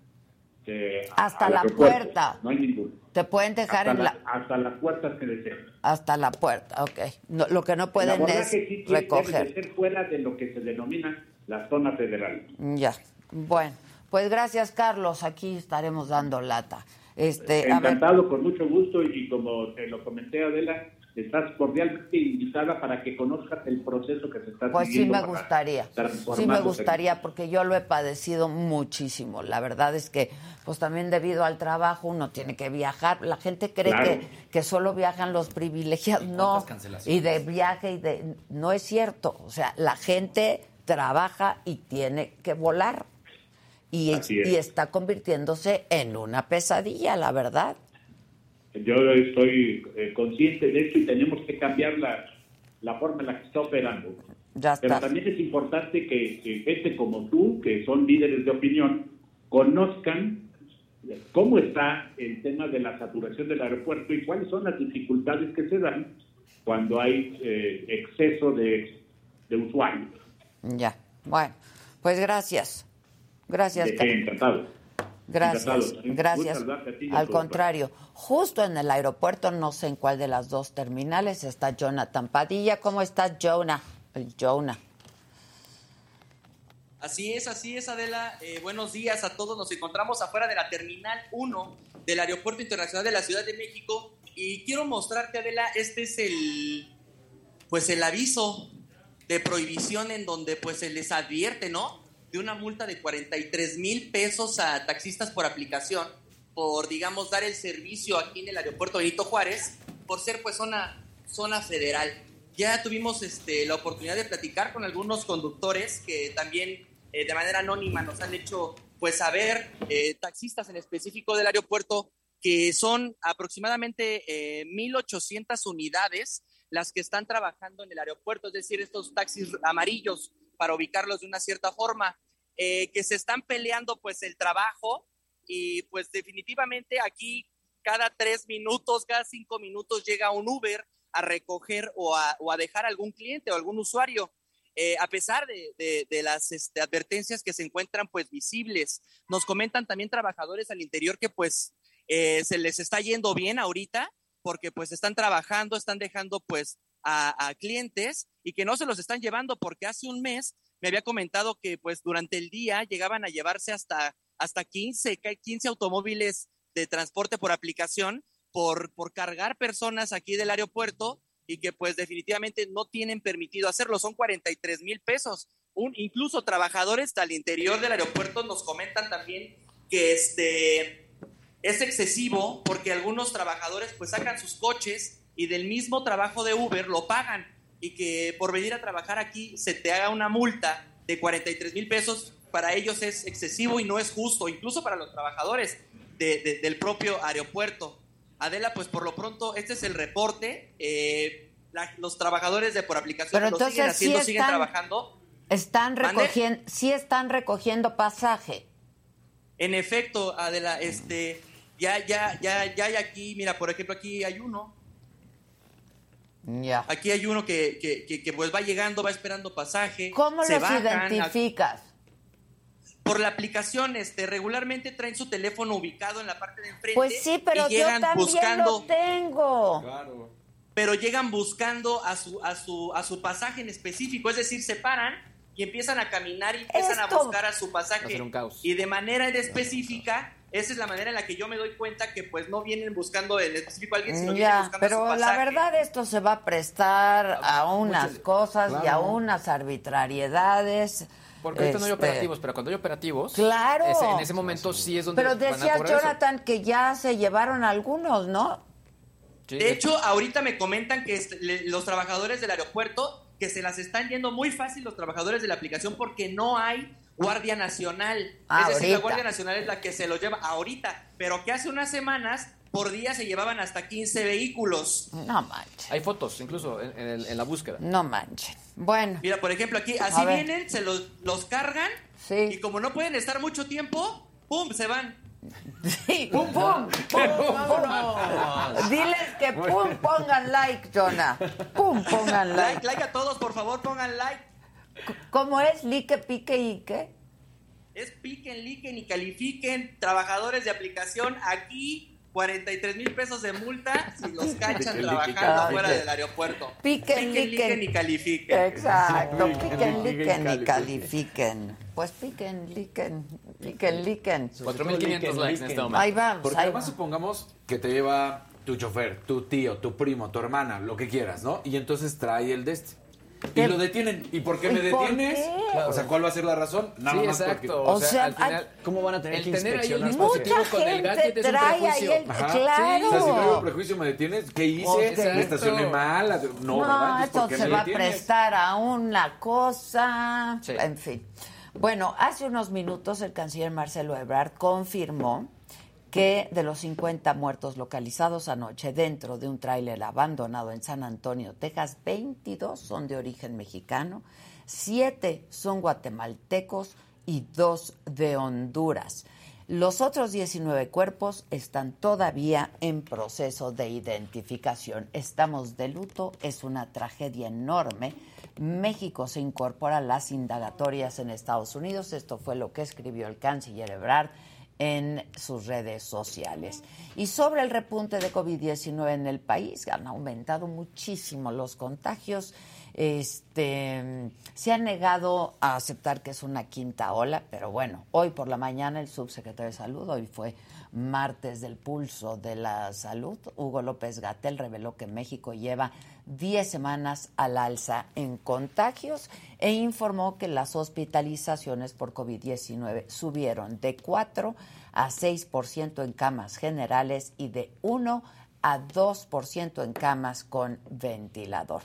eh, Hasta la puerta. No hay ninguno. Te pueden dejar hasta, en la- la, hasta las puertas que deseen. hasta la puerta, ok. No, lo que no pueden es abordaje sí tiene- debe recoger. de ser fuera de lo que se denomina la zona federal. Ya. Bueno, pues gracias, Carlos. Aquí estaremos dando lata. Este, a ver, Encantado, con mucho gusto y como te lo comenté Adela, estás cordialmente invitada para que conozcas el proceso que se está pues sí me gustaría. Sí me gustaría porque yo lo he padecido muchísimo. La verdad es que, pues también debido al trabajo uno tiene que viajar. La gente cree Claro. que, que solo viajan los privilegiados. No. Y de viaje y de... No es cierto. O sea, la gente trabaja y tiene que volar. Y, es. y está convirtiéndose en una pesadilla, la verdad. Yo estoy eh, consciente de esto y tenemos que cambiar la, la forma en la que está operando. Ya Pero está. también es importante que, que gente como tú, que son líderes de opinión, conozcan cómo está el tema de la saturación del aeropuerto y cuáles son las dificultades que se dan cuando hay eh, exceso de, de usuarios. Ya. Bueno, pues gracias. Gracias. Encantado. Gracias, gracias. Al contrario, justo en el aeropuerto, no sé en cuál de las dos terminales, está Jonathan Padilla. ¿Cómo estás, Jonah? El Jonah. Así es, así es, Adela. Eh, buenos días a todos. Nos encontramos afuera de la Terminal 1 del Aeropuerto Internacional de la Ciudad de México y quiero mostrarte, Adela, este es el, pues el aviso de prohibición en donde pues se les advierte, ¿no? De una multa de 43 mil pesos a taxistas por aplicación por, digamos, dar el servicio aquí en el aeropuerto Benito Juárez por ser pues zona, zona federal. Ya tuvimos este, la oportunidad de platicar con algunos conductores que también eh, de manera anónima nos han hecho pues saber, eh, taxistas en específico del aeropuerto, que son aproximadamente eh, 1.800 unidades las que están trabajando en el aeropuerto, es decir, estos taxis amarillos para ubicarlos de una cierta forma, eh, que se están peleando pues el trabajo y pues definitivamente aquí cada tres minutos, cada cinco minutos llega un Uber a recoger o a, o a dejar algún cliente o algún usuario. Eh, a pesar de, las este, advertencias que se encuentran pues visibles, nos comentan también trabajadores al interior que pues eh, se les está yendo bien ahorita porque pues están trabajando, están dejando pues a, a clientes y que no se los están llevando porque hace un mes me había comentado que pues durante el día llegaban a llevarse hasta, hasta 15, ca- 15 automóviles de transporte por aplicación por, por cargar personas aquí del aeropuerto y que pues definitivamente no tienen permitido hacerlo. Son 43 mil pesos. Un, incluso trabajadores al interior del aeropuerto nos comentan también que este es excesivo porque algunos trabajadores pues sacan sus coches y del mismo trabajo de Uber lo pagan y que por venir a trabajar aquí se te haga una multa de 43 mil pesos, para ellos es excesivo y no es justo, incluso para los trabajadores de- de- del propio aeropuerto. Adela, pues por lo pronto este es el reporte. Eh, la- los trabajadores de por aplicación Pero lo siguen sí haciendo, siguen están- trabajando. Están recogiendo, sí están recogiendo pasaje. En efecto, Adela, este, ya, ya, ya, ya hay aquí, mira, por ejemplo, aquí hay uno. Ya. Aquí hay uno que, que, que- que, pues va llegando, va esperando pasaje. ¿Cómo se los bajan, identificas? Por la aplicación, este, regularmente traen su teléfono ubicado en la parte de enfrente. Pues sí, pero y yo llegan también buscando, lo tengo. pero llegan buscando a su, a su, a su pasaje en específico, es decir, se paran y empiezan a caminar y empiezan Esto- a buscar a su Va a pasaje. ser un caos. Y de manera específica, esa es la manera en la que yo me doy cuenta que pues no vienen buscando en específico a alguien, sino vienen Ya, buscando a su pero la pasaje. verdad esto se va a prestar a unas mucho- cosas y a unas arbitrariedades. Porque ahorita no hay Este, operativos, pero cuando hay operativos, Claro. en ese momento sí es donde Pero van a decías, cobrar eso. Jonathan, que ya se llevaron algunos, ¿no? Sí, De hecho, ahorita me comentan que los trabajadores del aeropuerto que se las están yendo muy fácil los trabajadores de la aplicación porque no hay Guardia Nacional. Ah, es decir, la. Guardia Nacional es la que se los lleva ahorita, pero que hace unas semanas por día se llevaban hasta 15 vehículos. No manches, Hay fotos incluso en, en el- en la búsqueda. no manchen. Bueno, Mira, por ejemplo, aquí así vienen, se los, los cargan sí. y como no pueden estar mucho tiempo, ¡pum! Se van. Sí, [laughs] pum, pum, pum, pum. Diles que pum, pongan like, Jonah. Pum, pongan like. Like, like a todos, por favor, pongan like. ¿Cómo es? Like, pique y qué? Es piquen, liquen y califiquen. Trabajadores de aplicación aquí 43 mil pesos de multa si los cachan trabajando fuera del aeropuerto. Piquen, liquen. y califiquen. Exacto, piquen, liquen y califiquen. Pues piquen, liquen, piquen, liquen. 4.500 likes en este momento. Ahí vamos, Porque ahí además supongamos que te lleva tu chofer, tu tío, tu primo, tu hermana, lo que quieras, ¿no? Y entonces trae el de este. Y lo detienen. ¿Y por qué me ¿Y por detienes? qué? O sea, ¿cuál va a ser la razón? Nada Sí, más exacto. porque... O, O sea, al final, ¿Cómo van a tener el que tener ahí el Mucha con el gente gadget es un trae ahí prejuicio. el- Ajá. claro. O sea, si traigo prejuicio, ¿me detienes? ¿Qué hice? Ok. ¿Me estacioné mal? No, ¿verdad? Entonces, esto ¿por qué se va a prestar a una cosa. Sí. En fin. Bueno, hace unos minutos el canciller Marcelo Ebrard confirmó que de los 50 muertos localizados anoche dentro de un tráiler abandonado en San Antonio, Texas, 22 son de origen mexicano, 7 son guatemaltecos y 2 de Honduras. Los otros 19 cuerpos están todavía en proceso de identificación. Estamos de luto, es una tragedia enorme. México se incorpora a las indagatorias en Estados Unidos. Esto fue lo que escribió el canciller Ebrard en sus redes sociales. Y sobre el repunte de COVID-19 en el país, han aumentado muchísimo los contagios. Este, se ha negado a aceptar que es una quinta ola, pero bueno, hoy por la mañana el subsecretario de Salud, hoy fue martes del pulso de la salud, Hugo López Gatel reveló que México lleva 10 semanas al alza en contagios e informó que las hospitalizaciones por COVID-19 subieron de 4 a 6% en camas generales y de 1 a 2% en camas con ventilador.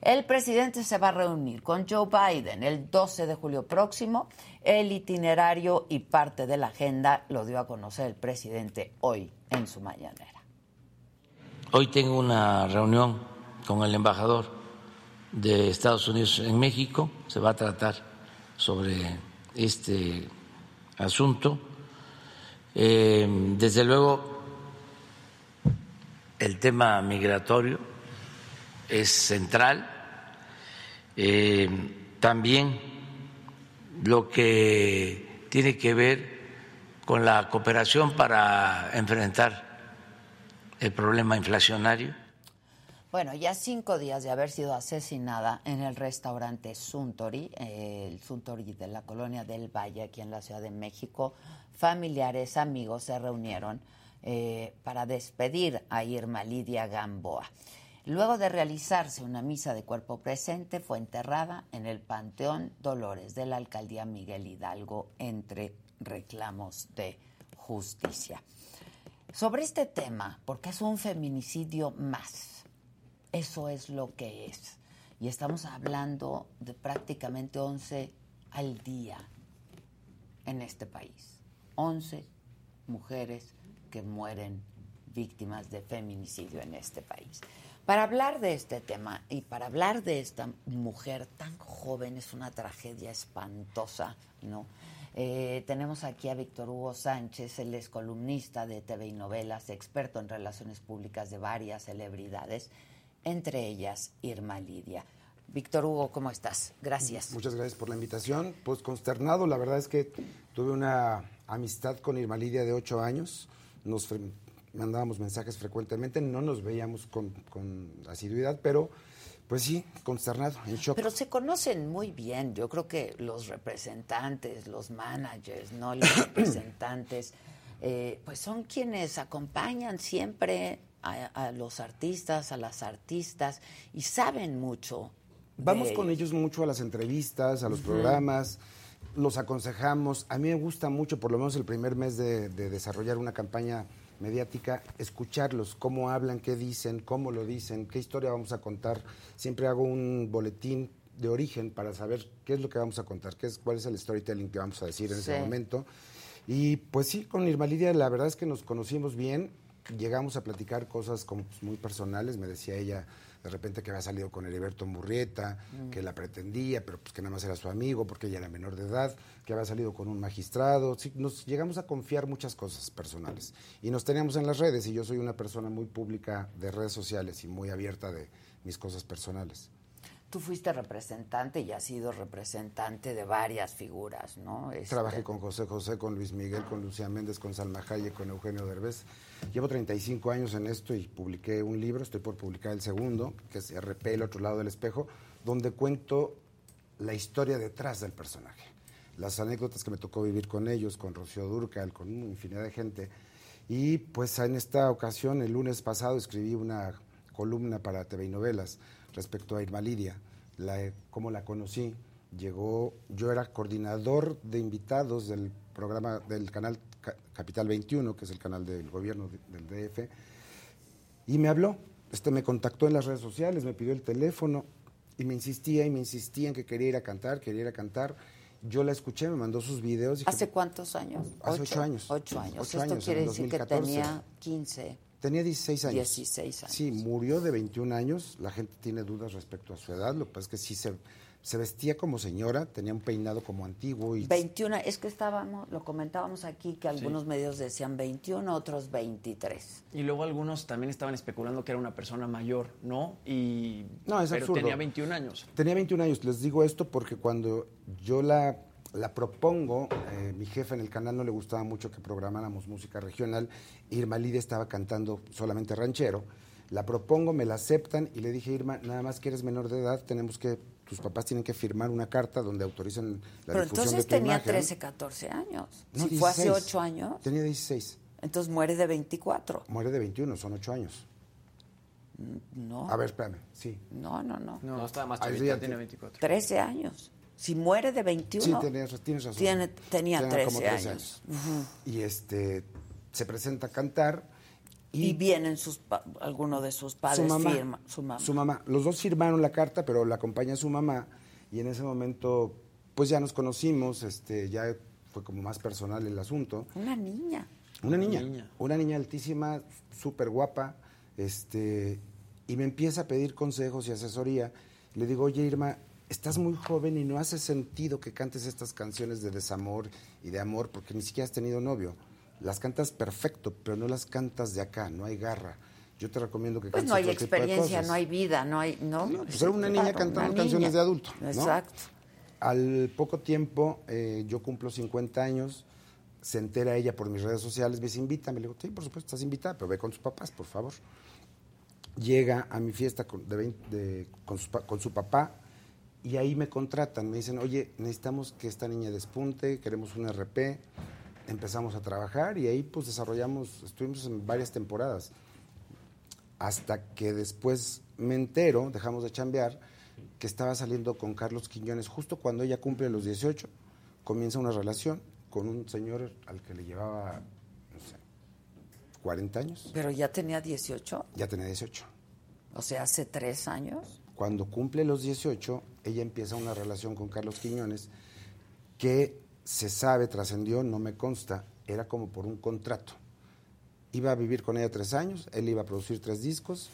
El presidente se va a reunir con Joe Biden el 12 de julio próximo. El itinerario y parte de la agenda lo dio a conocer el presidente hoy en su mañanera. Hoy tengo una reunión con el embajador de Estados Unidos en México. Se va a tratar sobre este asunto. Eh, desde luego, el tema migratorio es central. Eh, también lo que tiene que ver con la cooperación para enfrentar el problema inflacionario. Bueno, ya cinco días de haber sido asesinada en el restaurante Suntory, el Suntory de la colonia del Valle, aquí en la Ciudad de México, familiares, amigos se reunieron eh, para despedir a Irma Lidia Gamboa. Luego de realizarse una misa de cuerpo presente, fue enterrada en el Panteón Dolores de la Alcaldía Miguel Hidalgo entre reclamos de justicia. Sobre este tema, porque es un feminicidio más, eso es lo que es. Y estamos hablando de prácticamente 11 al día en este país. 11 mujeres que mueren víctimas de feminicidio en este país. Para hablar de este tema y para hablar de esta mujer tan joven, es una tragedia espantosa, ¿no? Eh, tenemos aquí a Víctor Hugo Sánchez, él es columnista de TV y novelas, experto en relaciones públicas de varias celebridades, entre ellas Irma Lidia. Víctor Hugo, ¿cómo estás? Gracias. Muchas gracias por la invitación. Pues consternado, la verdad es que tuve una amistad con Irma Lidia de ocho años. Nos mandábamos mensajes frecuentemente, no nos veíamos con, con asiduidad, pero pues sí, consternado, en shock. Pero se conocen muy bien, yo creo que los representantes, los managers, no los representantes, eh, pues son quienes acompañan siempre a, a los artistas, a las artistas y saben mucho. de Vamos con ellos mucho a las entrevistas, a los programas, los aconsejamos. A mí me gusta mucho, por lo menos el primer mes de, de desarrollar una campaña mediática, escucharlos, cómo hablan, qué dicen, cómo lo dicen, qué historia vamos a contar. Siempre hago un boletín de origen para saber qué es lo que vamos a contar, qué es, cuál es el storytelling que vamos a decir en ese momento. Y pues sí, con Irma Lidia la verdad es que nos conocimos bien. Llegamos a platicar cosas como pues, muy personales. Me decía ella de repente que había salido con Heriberto Murrieta, Mm. que la pretendía, pero pues que nada más era su amigo porque ella era menor de edad, que había salido con un magistrado. Sí, nos llegamos a confiar muchas cosas personales. Y nos teníamos en las redes y yo soy una persona muy pública de redes sociales y muy abierta de mis cosas personales. Tú fuiste representante y has sido representante de varias figuras, ¿no? Este, Trabajé con José José, con Luis Miguel, con Lucía Méndez, con Salma Hayek, con Eugenio Derbez. Llevo 35 años en esto y publiqué un libro, estoy por publicar el segundo, que es RP, El otro lado del espejo, donde cuento la historia detrás del personaje. Las anécdotas que me tocó vivir con ellos, con Rocío Durcal, con infinidad de gente. Y pues en esta ocasión, el lunes pasado, escribí una columna para TV y Novelas respecto a Irma Lidia, la, cómo la conocí. Llegó, yo era coordinador de invitados del programa del canal Ca- Capital 21, que es el canal del gobierno de- del DF, y me habló, este me contactó en las redes sociales, me pidió el teléfono y me insistía y me insistía en que quería ir a cantar, quería ir a cantar. Yo la escuché, me mandó sus videos. y dije, ¿Hace cuántos años? Hace ocho años. Ocho años. Ocho Esto años, quiere decir que 2014. tenía 15. Tenía 16 años. 16 años. Sí, murió de 21 años. La gente tiene dudas respecto a su edad. Lo que pasa es que sí se, se vestía como señora, tenía un peinado como antiguo. y 21, es que estábamos, lo comentábamos aquí, que algunos medios decían 21, otros 23. Y luego algunos también estaban especulando que era una persona mayor, ¿no? Y No, es pero absurdo. tenía 21 años. Tenía 21 años. Les digo esto porque cuando yo la, la propongo, eh, mi jefe en el canal no le gustaba mucho que programáramos música regional. Irma Lidia estaba cantando solamente ranchero. La propongo, me la aceptan y le dije, Irma, nada más que eres menor de edad, tenemos que, tus papás tienen que firmar una carta donde autorizan la Pero difusión entonces de tu tenía imagen. 13, 14 años. No, si fue hace 16. 8 años, Tenía 16. entonces muere de 24. Muere de 21, son 8 años. No. A ver, espérame, sí. No, no, no. No, estaba más chavita, ya tiene te- 24. 13 años. Si muere de 21, Sí, tienes, tienes razón. tiene- tenía Tenía 13, como 13 años. Y este, se presenta a cantar Y, y, vienen sus pa- alguno de sus padres su mamá, firma, su mamá. su mamá. Los dos firmaron la carta, pero la acompaña su mamá y en ese momento pues ya nos conocimos, este, ya fue como más personal el asunto. Una niña. Una niña, niña. una niña altísima, súper guapa, este, y me empieza a pedir consejos y asesoría. Le digo, oye Irma, estás muy joven y no hace sentido que cantes estas canciones de desamor y de amor porque ni siquiera has tenido novio. Las cantas perfecto, pero no las cantas de acá, no hay garra. Yo te recomiendo que Pues cantes no hay otro tipo de experiencia, cosas. no hay vida, no hay, ¿no? No, pues era una niña Claro, cantando una canciones niña. de adulto. ¿no? Exacto. Al poco tiempo, eh, yo cumplo 50 años, se entera ella por mis redes sociales, me dice, invítame. Le digo, sí, por supuesto, estás invitada, pero ve con sus papás, por favor. Llega a mi fiesta con, de vein- de- con, su, con su papá y ahí me contratan. Me dicen, oye, necesitamos que esta niña despunte, queremos un RP. Empezamos a trabajar y ahí pues desarrollamos, estuvimos en varias temporadas hasta que después me entero, dejamos de chambear, que estaba saliendo con Carlos Quiñones justo cuando ella cumple los 18, comienza una relación con un señor al que le llevaba, no sé, 40 años, Pero ya tenía 18, ya tenía 18. o sea, hace tres años. Cuando cumple los 18, ella empieza una relación con Carlos Quiñones que se sabe, trascendió, no me consta, era como por un contrato. Iba a vivir con ella tres años, él iba a producir tres discos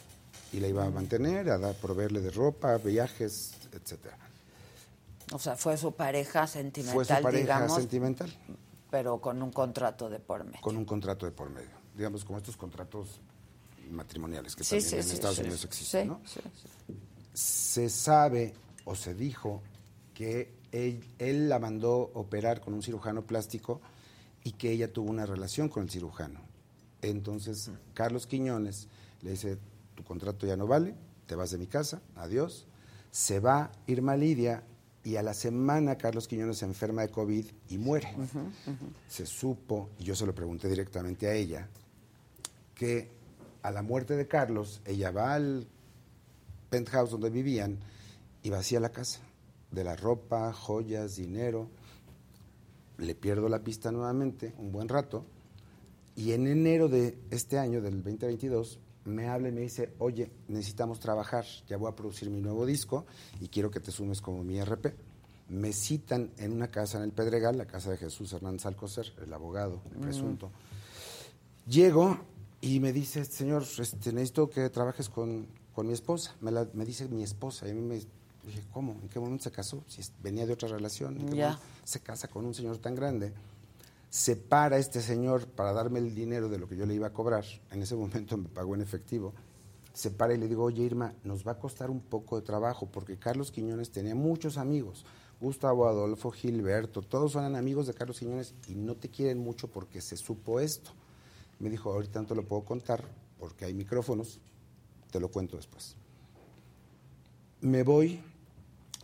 y la iba a mantener, a dar, proveerle de ropa, viajes, etcétera. O sea, fue su pareja sentimental, Fue su pareja digamos, sentimental pero con un contrato de por medio. con un contrato de por medio. Digamos, como estos contratos matrimoniales que Sí, también sí, en sí, Estados Unidos existen, ¿no? se sabe o se dijo que él, él la mandó operar con un cirujano plástico y que ella tuvo una relación con el cirujano. Entonces, Carlos Quiñones le dice, tu contrato ya no vale, te vas de mi casa, adiós. Se va Irma Lidia y a la semana Carlos Quiñones se enferma de COVID y muere. Se supo, y yo se lo pregunté directamente a ella, que a la muerte de Carlos, ella va al penthouse donde vivían y vacía la casa de la ropa, joyas, dinero. Le pierdo la pista nuevamente un buen rato y en enero de este año, del 2022, me habla y me dice, oye, necesitamos trabajar, ya voy a producir mi nuevo disco y quiero que te sumes como mi RP. Me citan en una casa en el Pedregal, la casa de Jesús Hernández Alcocer, el abogado, el presunto. Llego Y me dice, señor, este, necesito que trabajes con, con mi esposa. Me, la- me dice mi esposa. Y a mí me dije, ¿cómo? ¿En qué momento se casó? Si venía de otra relación. ¿en qué momento se casa con un señor tan grande? Se para este señor para darme el dinero de lo que yo le iba a cobrar. En ese momento me pagó en efectivo. Se para y le digo, oye Irma, nos va a costar un poco de trabajo porque Carlos Quiñones tenía muchos amigos. Gustavo Adolfo, Gilberto, todos eran amigos de Carlos Quiñones y no te quieren mucho porque se supo esto. Me dijo, ahorita no te lo puedo contar porque hay micrófonos, te lo cuento después. Me voy,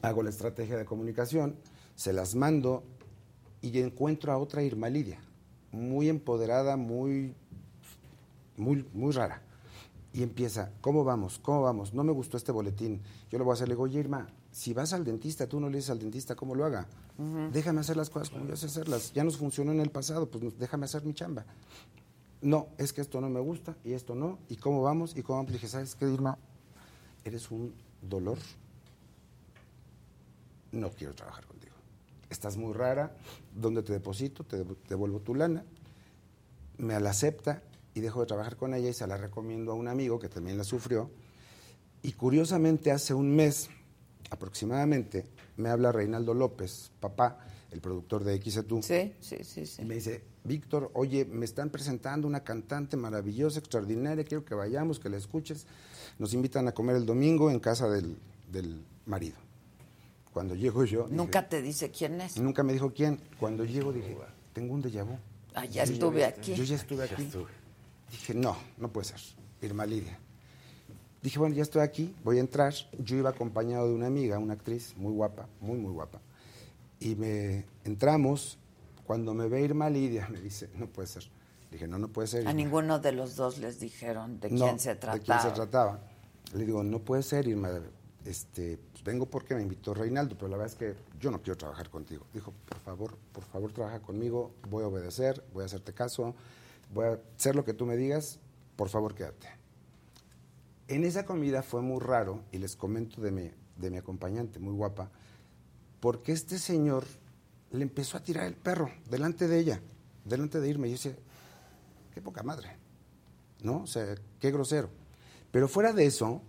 hago la estrategia de comunicación, se las mando y encuentro a otra Irma Lidia, muy empoderada, muy, muy, muy rara. Y empieza, ¿cómo vamos? ¿Cómo vamos? No me gustó este boletín. Yo lo voy a hacer. Le digo, oye, Irma, si vas al dentista, tú no le dices al dentista cómo lo haga. Déjame hacer las cosas como yo sé hacerlas. Ya nos funcionó en el pasado, pues déjame hacer mi chamba. No, es que esto no me gusta y esto no. ¿Y cómo vamos? ¿Y cómo vamos? Le dije, ¿sabes qué, Irma? Eres un dolor. No quiero trabajar contigo. Estás muy rara. ¿Dónde te deposito? Te dev- devuelvo tu lana. Me la acepta y dejo de trabajar con ella y se la recomiendo a un amigo que también la sufrió. Y curiosamente, hace un mes aproximadamente, me habla Reinaldo López, papá, el productor de XETU. Sí, sí, sí, sí. Y me dice, Víctor, oye, me están presentando una cantante maravillosa, extraordinaria, quiero que vayamos, que la escuches. Nos invitan a comer el domingo en casa del, del marido. Cuando llego yo... dije- Nunca te dice quién es. Nunca me dijo quién. Cuando llego dije, tengo un déjà vu. Ah, ya estuve ya- aquí. Yo ya estuve aquí. Dije, no, no puede ser. Irma Lidia. Dije, bueno, ya estoy aquí, voy a entrar. Yo iba acompañado de una amiga, una actriz muy guapa, muy, muy guapa. Y me entramos. Cuando me ve Irma Lidia, me dice, no puede ser. Dije, no, no puede ser. A Irma". ninguno de los dos les dijeron de No, quién se ¿De trataba. quién se trataba? Le digo, no puede ser, Irma. Este, vengo porque me invitó Reinaldo, pero la verdad es que yo no quiero trabajar contigo. Dijo, por favor, por favor, trabaja conmigo, voy a obedecer, voy a hacerte caso, voy a hacer lo que tú me digas, por favor, quédate. En esa comida fue muy raro, y les comento de mi, de mi acompañante, muy guapa, porque este señor le empezó a tirar el perro delante de ella, delante de irme. Y yo decía, qué poca madre. ¿no? O sea, qué grosero. Pero fuera de eso,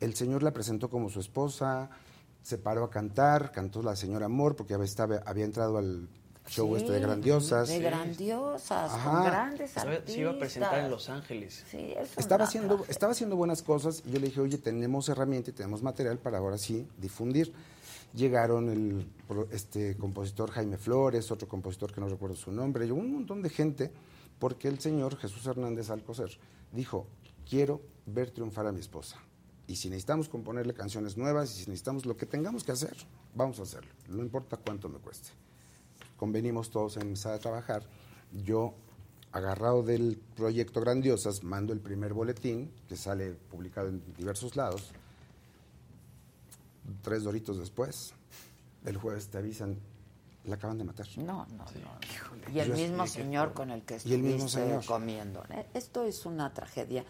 el señor la presentó como su esposa, se paró a cantar, cantó la señora Amor, porque había, estaba- había entrado al show Sí, este de grandiosas. De grandiosas, con grandes Se artistas. se iba a presentar en Los Ángeles. Sí, eso Estaba haciendo, estaba haciendo buenas cosas y yo le dije, oye, tenemos herramienta y tenemos material para ahora sí difundir. Llegaron el este compositor Jaime Flores, otro compositor que no recuerdo su nombre, y un montón de gente, porque el señor Jesús Hernández Alcocer dijo, quiero ver triunfar a mi esposa. Y si necesitamos componerle canciones nuevas, y si necesitamos lo que tengamos que hacer, vamos a hacerlo. No importa cuánto me cueste. Convenimos todos en empezar a trabajar. Yo, agarrado del proyecto Grandiosas, mando el primer boletín, que sale publicado en diversos lados. Tres doritos después, el jueves te avisan, la acaban de matar. No, no, no. Y el Yo- mismo señor con el que Y el mismo estuviste señor. comiendo. Esto es una tragedia.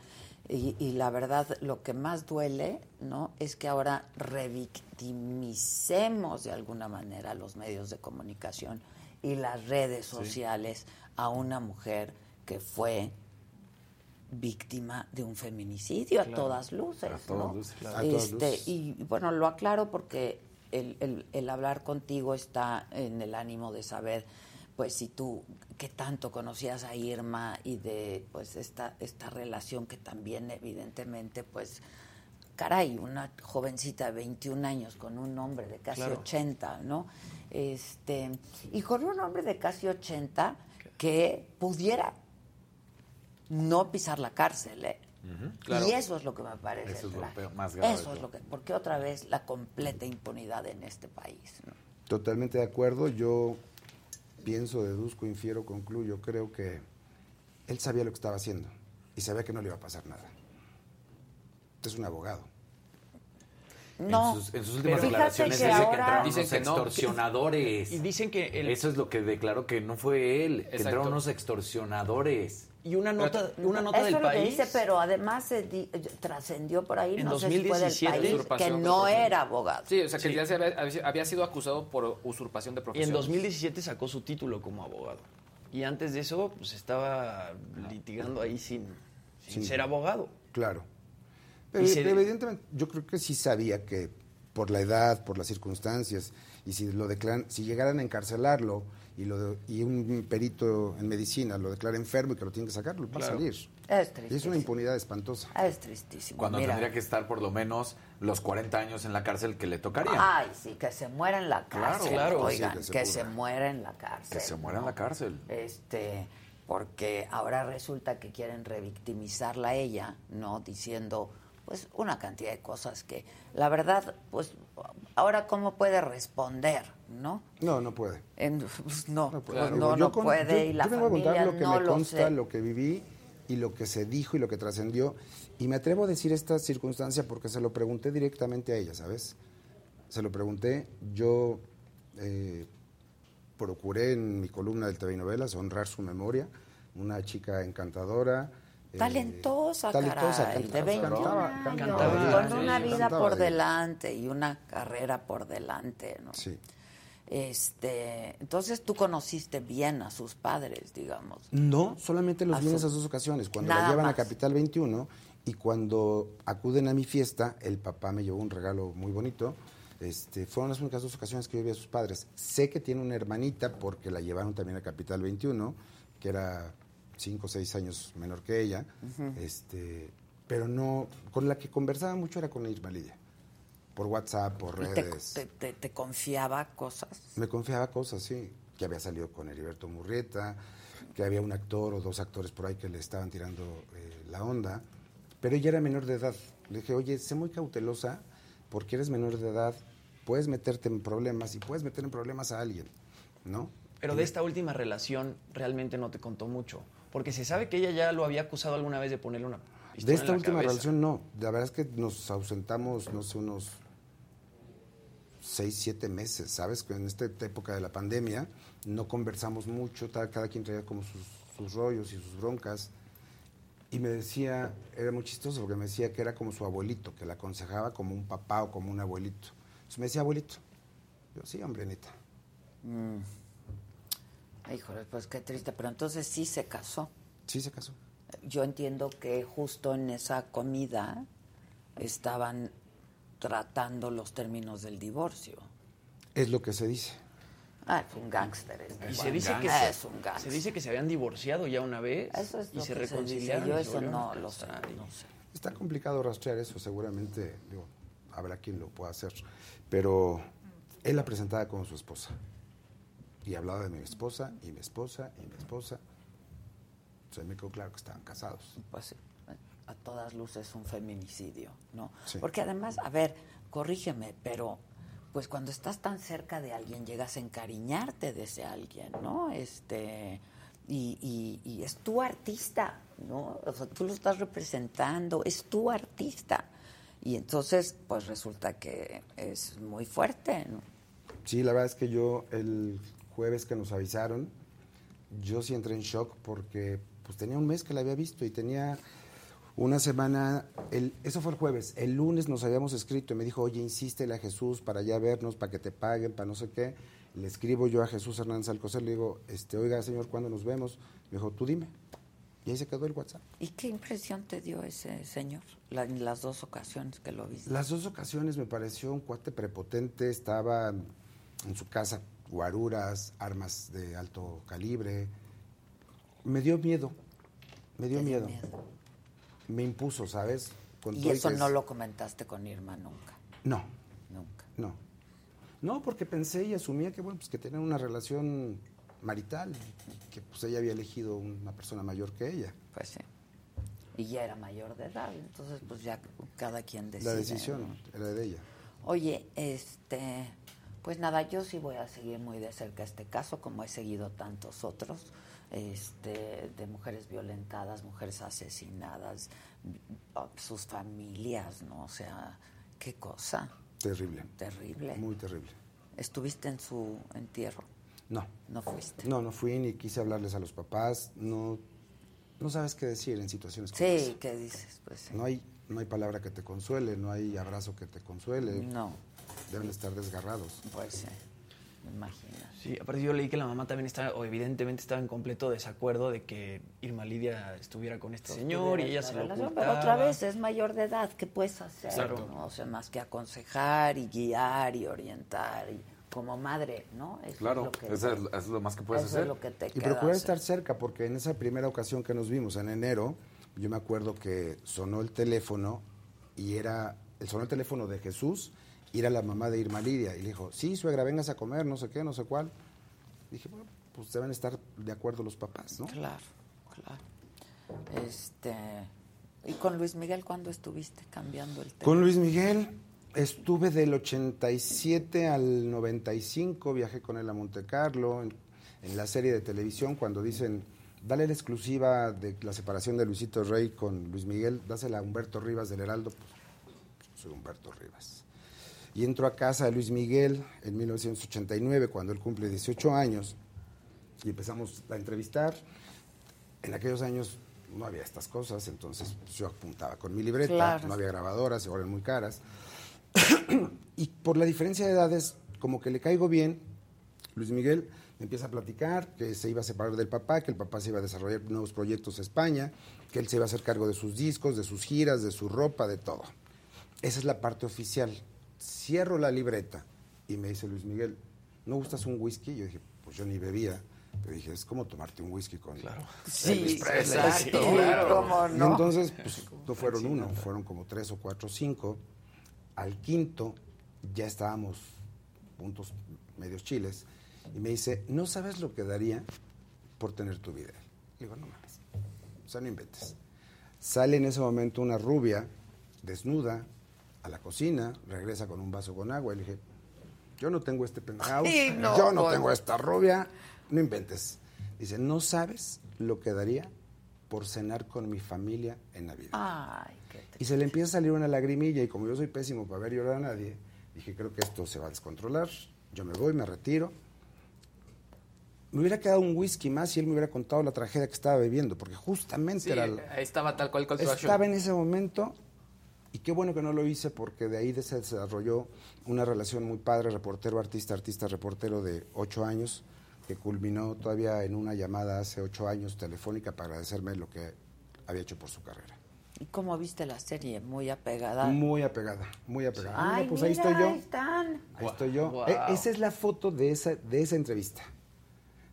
Y, y la verdad, lo que más duele, ¿no? Es que ahora revictimicemos de alguna manera los medios de comunicación y las redes sociales a una mujer que fue víctima de un feminicidio a todas luces, A todas ¿no? luces, claro. A todas Este, luces. y bueno, lo aclaro porque el, el- el hablar contigo está en el ánimo de saber, pues, si tú, qué tanto conocías a Irma y de, pues, esta, esta relación que también, evidentemente, pues, caray, una jovencita de 21 años con un hombre de casi Claro. 80, ¿no? Este, y con un hombre de casi 80 que pudiera no pisar la cárcel, ¿eh? claro. Y eso es lo que me parece. Eso es lo peor, más grave Eso de es todo. lo que, porque otra vez la completa impunidad en este país. ¿no? Totalmente de acuerdo. Yo pienso, deduzco, infiero, concluyo. Creo que él sabía lo que estaba haciendo y sabía que no le iba a pasar nada. Es un abogado. No, en sus, en sus últimas declaraciones que dice que ahora- entraron Dicen unos que no. extorsionadores. Y dicen que el- Eso es lo que declaró que no fue él, que Exacto. entraron unos extorsionadores. Y una nota, una nota eso del es lo que país. dice, pero además se di- trascendió por ahí, En no sé si fue del 2017, país, que no era abogado. Sí, o sea, que ya se había, había sido acusado por usurpación de Y profesión. en 2017 sacó su título como abogado. Y antes de eso, pues estaba litigando ahí sin, sin ser abogado. Claro. Y Pero, se- pero evidentemente, yo creo que sí sabía que por la edad, por las circunstancias, y si lo declaran, si llegaran a encarcelarlo y lo de- y un perito en medicina lo declara enfermo y que lo tiene que sacar, lo va a Claro. salir. Es es una impunidad espantosa. Es tristísimo. Cuando Mira. tendría que estar por lo menos los 40 años en la cárcel que le tocarían. Ay, sí, que se muera en la Claro, cárcel. claro. Oigan, Sí, que se que pudra. se muera en la cárcel. Que se muera en la cárcel. Este, porque ahora resulta que quieren revictimizarla a ella, ¿no? Diciendo, pues, una cantidad de cosas que, la verdad, pues, ahora cómo puede responder, ¿no? No, no puede. En- pues, no, no, Claro. no, Yo no con- puede yo- y la yo familia contar lo que no me lo consta, sé. lo que viví y lo que se dijo y lo que trascendió. Y me atrevo a decir esta circunstancia porque se lo pregunté directamente a ella, ¿sabes? Se lo pregunté. Yo eh, procuré en mi columna del TV y Novelas honrar su memoria. Una chica encantadora. eh, Talentosa, talentosa, caray, cantaba, de 21 cantaba, años, cantaba, con sí, una vida cantaba por delante y una carrera por delante, ¿no? Sí. Este, entonces tú conociste bien a sus padres, digamos. No, solamente los A vi en esas dos ocasiones, cuando la llevan más. a Capital 21 y cuando acuden a mi fiesta, el papá me llevó un regalo muy bonito. Este, fueron las únicas dos ocasiones que yo vi a sus padres. Sé que tiene una hermanita porque la llevaron también a Capital 21, que era cinco o seis años menor que ella, este, pero no, con la que conversaba mucho era con Irma Lidia, por WhatsApp, por redes. te- te- te confiaba cosas. Me confiaba cosas, sí. Que había salido con Heriberto Murrieta, que había un actor o dos actores por ahí que le estaban tirando eh, la onda. Pero ella era menor de edad. Le dije, oye, sé muy cautelosa porque eres menor de edad, puedes meterte en problemas y puedes meter en problemas a alguien, ¿no? Pero de esta última relación realmente no te contó mucho. Porque se sabe que ella ya lo había acusado alguna vez de ponerle una pistola De esta en la última cabeza. relación no. La verdad es que nos ausentamos, no sé, unos seis, siete meses, ¿sabes? Que en esta época de la pandemia no conversamos mucho, ta- cada quien traía como sus, sus rollos y sus broncas. Y me decía, era muy chistoso porque me decía que era como su abuelito, que la aconsejaba como un papá o como un abuelito. Entonces me decía, abuelito. Yo, sí, hombre, neta. Mm. Híjole, pues qué triste, pero entonces sí se casó. Sí se casó. Yo entiendo que justo en esa comida estaban tratando los términos del divorcio. Es lo que se dice. Ah, es un gángster. este Y se dice, que Ah, se, es un gángster. se dice que se habían divorciado ya una vez Eso es y se reconciliaron. Yo eso no lo sé, no sé. Está complicado rastrear eso, seguramente digo, habrá quien lo pueda hacer. Pero él la presentaba como su esposa. Y hablaba de mi esposa, y mi esposa, y mi esposa. Sea, me quedó claro que estaban casados. Pues sí, a todas luces un feminicidio, ¿no? Sí. Porque además, a ver, corrígeme, pero pues cuando estás tan cerca de alguien llegas a encariñarte de ese alguien, ¿no? Este y, y- y es tu artista, ¿no? O sea, tú lo estás representando, es tu artista. Y entonces, pues resulta que es muy fuerte, ¿no? Sí, la verdad es que yo el jueves que nos avisaron, yo sí entré en shock porque pues tenía un mes que la había visto y tenía una semana, el, eso fue el jueves, el lunes nos habíamos escrito y me dijo, oye, insístele a Jesús para ya vernos, para que te paguen, para no sé qué. Le escribo yo a Jesús Hernández Alcocer, le digo, este, oiga, señor, ¿cuándo nos vemos? Me dijo, tú dime. Y ahí se quedó el WhatsApp. ¿Y qué impresión te dio ese señor la- en las dos ocasiones que lo viste? Las dos ocasiones me pareció un cuate prepotente, estaba en su casa, guaruras, armas de alto calibre. Me dio miedo, me dio miedo. Me impuso, ¿sabes? Con Y eso no es- lo comentaste con Irma nunca. No, Nunca. no. No, porque pensé y asumía que, bueno, pues que tenían una relación marital, que pues ella había elegido una persona mayor que ella. Pues sí. Y ya era mayor de edad, entonces pues ya cada quien decide. La decisión era de ella. Oye, este, pues nada, yo sí voy a seguir muy de cerca este caso, como he seguido tantos otros, este, de mujeres violentadas, mujeres asesinadas, sus familias, ¿no? O sea, qué cosa Terrible. terrible. Muy terrible. ¿Estuviste en su entierro? No. No fuiste. No, no fui ni quise hablarles a los papás. No, no sabes qué decir en situaciones como Sí. ¿qué dices? Pues sí. No hay, no hay palabra que te consuele, no hay abrazo que te consuele. No. Deben estar desgarrados. Pues sí. Me imagino. Sí, aparte yo leí que la mamá también estaba, o evidentemente estaba en completo desacuerdo de que Irma Lidia estuviera con este señor y ella se lo Relación, ocultaba. Pero otra vez es mayor de edad, ¿qué puedes hacer? Claro. ¿no? O sea, más que aconsejar y guiar y orientar y como madre, ¿no? Eso Claro, es lo que, eso es, lo más que puedes eso hacer. es lo que te Y procurar hacer. estar cerca, porque en esa primera ocasión que nos vimos, en enero, yo me acuerdo que sonó el teléfono y era, el sonó el teléfono de Jesús y era la mamá de Irma Lidia. Y le dijo, sí, suegra, vengas a comer, no sé qué, no sé cuál. Dije, bueno, pues deben estar de acuerdo los papás, ¿no? Claro, claro. Este, ¿Y con Luis Miguel cuándo estuviste cambiando el tema? Con Luis Miguel estuve del 87 al 95, viajé con él a Monte Carlo, en, en la serie de televisión, cuando dicen, dale la exclusiva de la separación de Luisito Rey con Luis Miguel, dásela a Humberto Rivas del Heraldo, pues soy Humberto Rivas. Y entro a casa de Luis Miguel en 1989, cuando él cumple 18 años, y empezamos a entrevistar. En aquellos años no había estas cosas, entonces pues, yo apuntaba con mi libreta, Claro. no había grabadoras, ahora eran muy caras. y por la diferencia de edades, como que le caigo bien, Luis Miguel me empieza a platicar que se iba a separar del papá, que el papá se iba a desarrollar nuevos proyectos a España, que él se iba a hacer cargo de sus discos, de sus giras, de su ropa, de todo. Esa es la parte oficial. Cierro la libreta y me dice Luis Miguel, ¿no gustas un whisky? Yo dije, pues yo ni bebía. Pero dije, es como tomarte un whisky con Sí, Elvis Presley. exacto, Sí, claro. ¿Cómo Y no? entonces, pues no fueron uno, fueron como tres o cuatro o cinco. Al quinto ya estábamos puntos medios chiles. Y me dice, ¿no sabes lo que daría por tener tu video? Le digo, no mames. O sea, no inventes. Sale en ese momento una rubia, desnuda, a la cocina, regresa con un vaso con agua. Y le dije, yo no tengo este penthouse, no, yo no pues. tengo esta rubia, no inventes. Dice, ¿no sabes lo que daría por cenar con mi familia en Navidad? Ay, qué Y se le empieza a salir una lagrimilla y como yo soy pésimo para ver llorar a nadie, dije, creo que esto se va a descontrolar, yo me voy, me retiro. Me hubiera quedado un whisky más y él me hubiera contado la tragedia que estaba bebiendo, porque justamente Sí, era... la- estaba tal cual Action. estaba en ese momento y qué bueno que no lo hice porque de ahí se desarrolló una relación muy padre, reportero, artista, artista, reportero de ocho años, que culminó todavía en una llamada hace ocho años telefónica para agradecerme lo que había hecho por su carrera. ¿Y cómo viste la serie? Muy apegada. Muy apegada, muy apegada. Ay, Mira, pues ahí estoy yo. ahí están. Ahí estoy yo. E- esa es la foto de esa, de esa entrevista,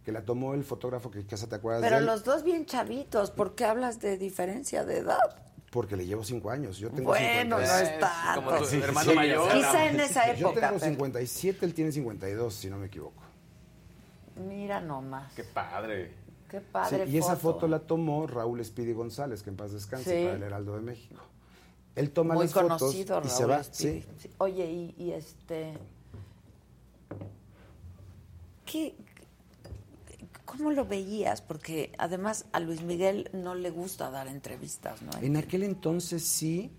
que la tomó el fotógrafo que quizás te acuerdas Pero de él, los dos bien chavitos, ¿por qué hablas de diferencia de edad? Porque le llevo cinco años. Yo tengo Bueno, 50. no es tanto. como tu hermano mayor. Quizá en esa Yo época. tengo pero- 57, él tiene 52, si no me equivoco. Mira nomás. Qué padre. Qué padre Sí, y esa foto. la tomó Raúl Speedy González, que en paz descanse, Sí. para el Heraldo de México. Él toma Muy las fotos conocido, y Raúl se va. Sí. Sí. Oye, y, y este... ¿Qué, ¿Cómo lo veías? Porque además a Luis Miguel no le gusta dar entrevistas, ¿no? En aquel entonces sí,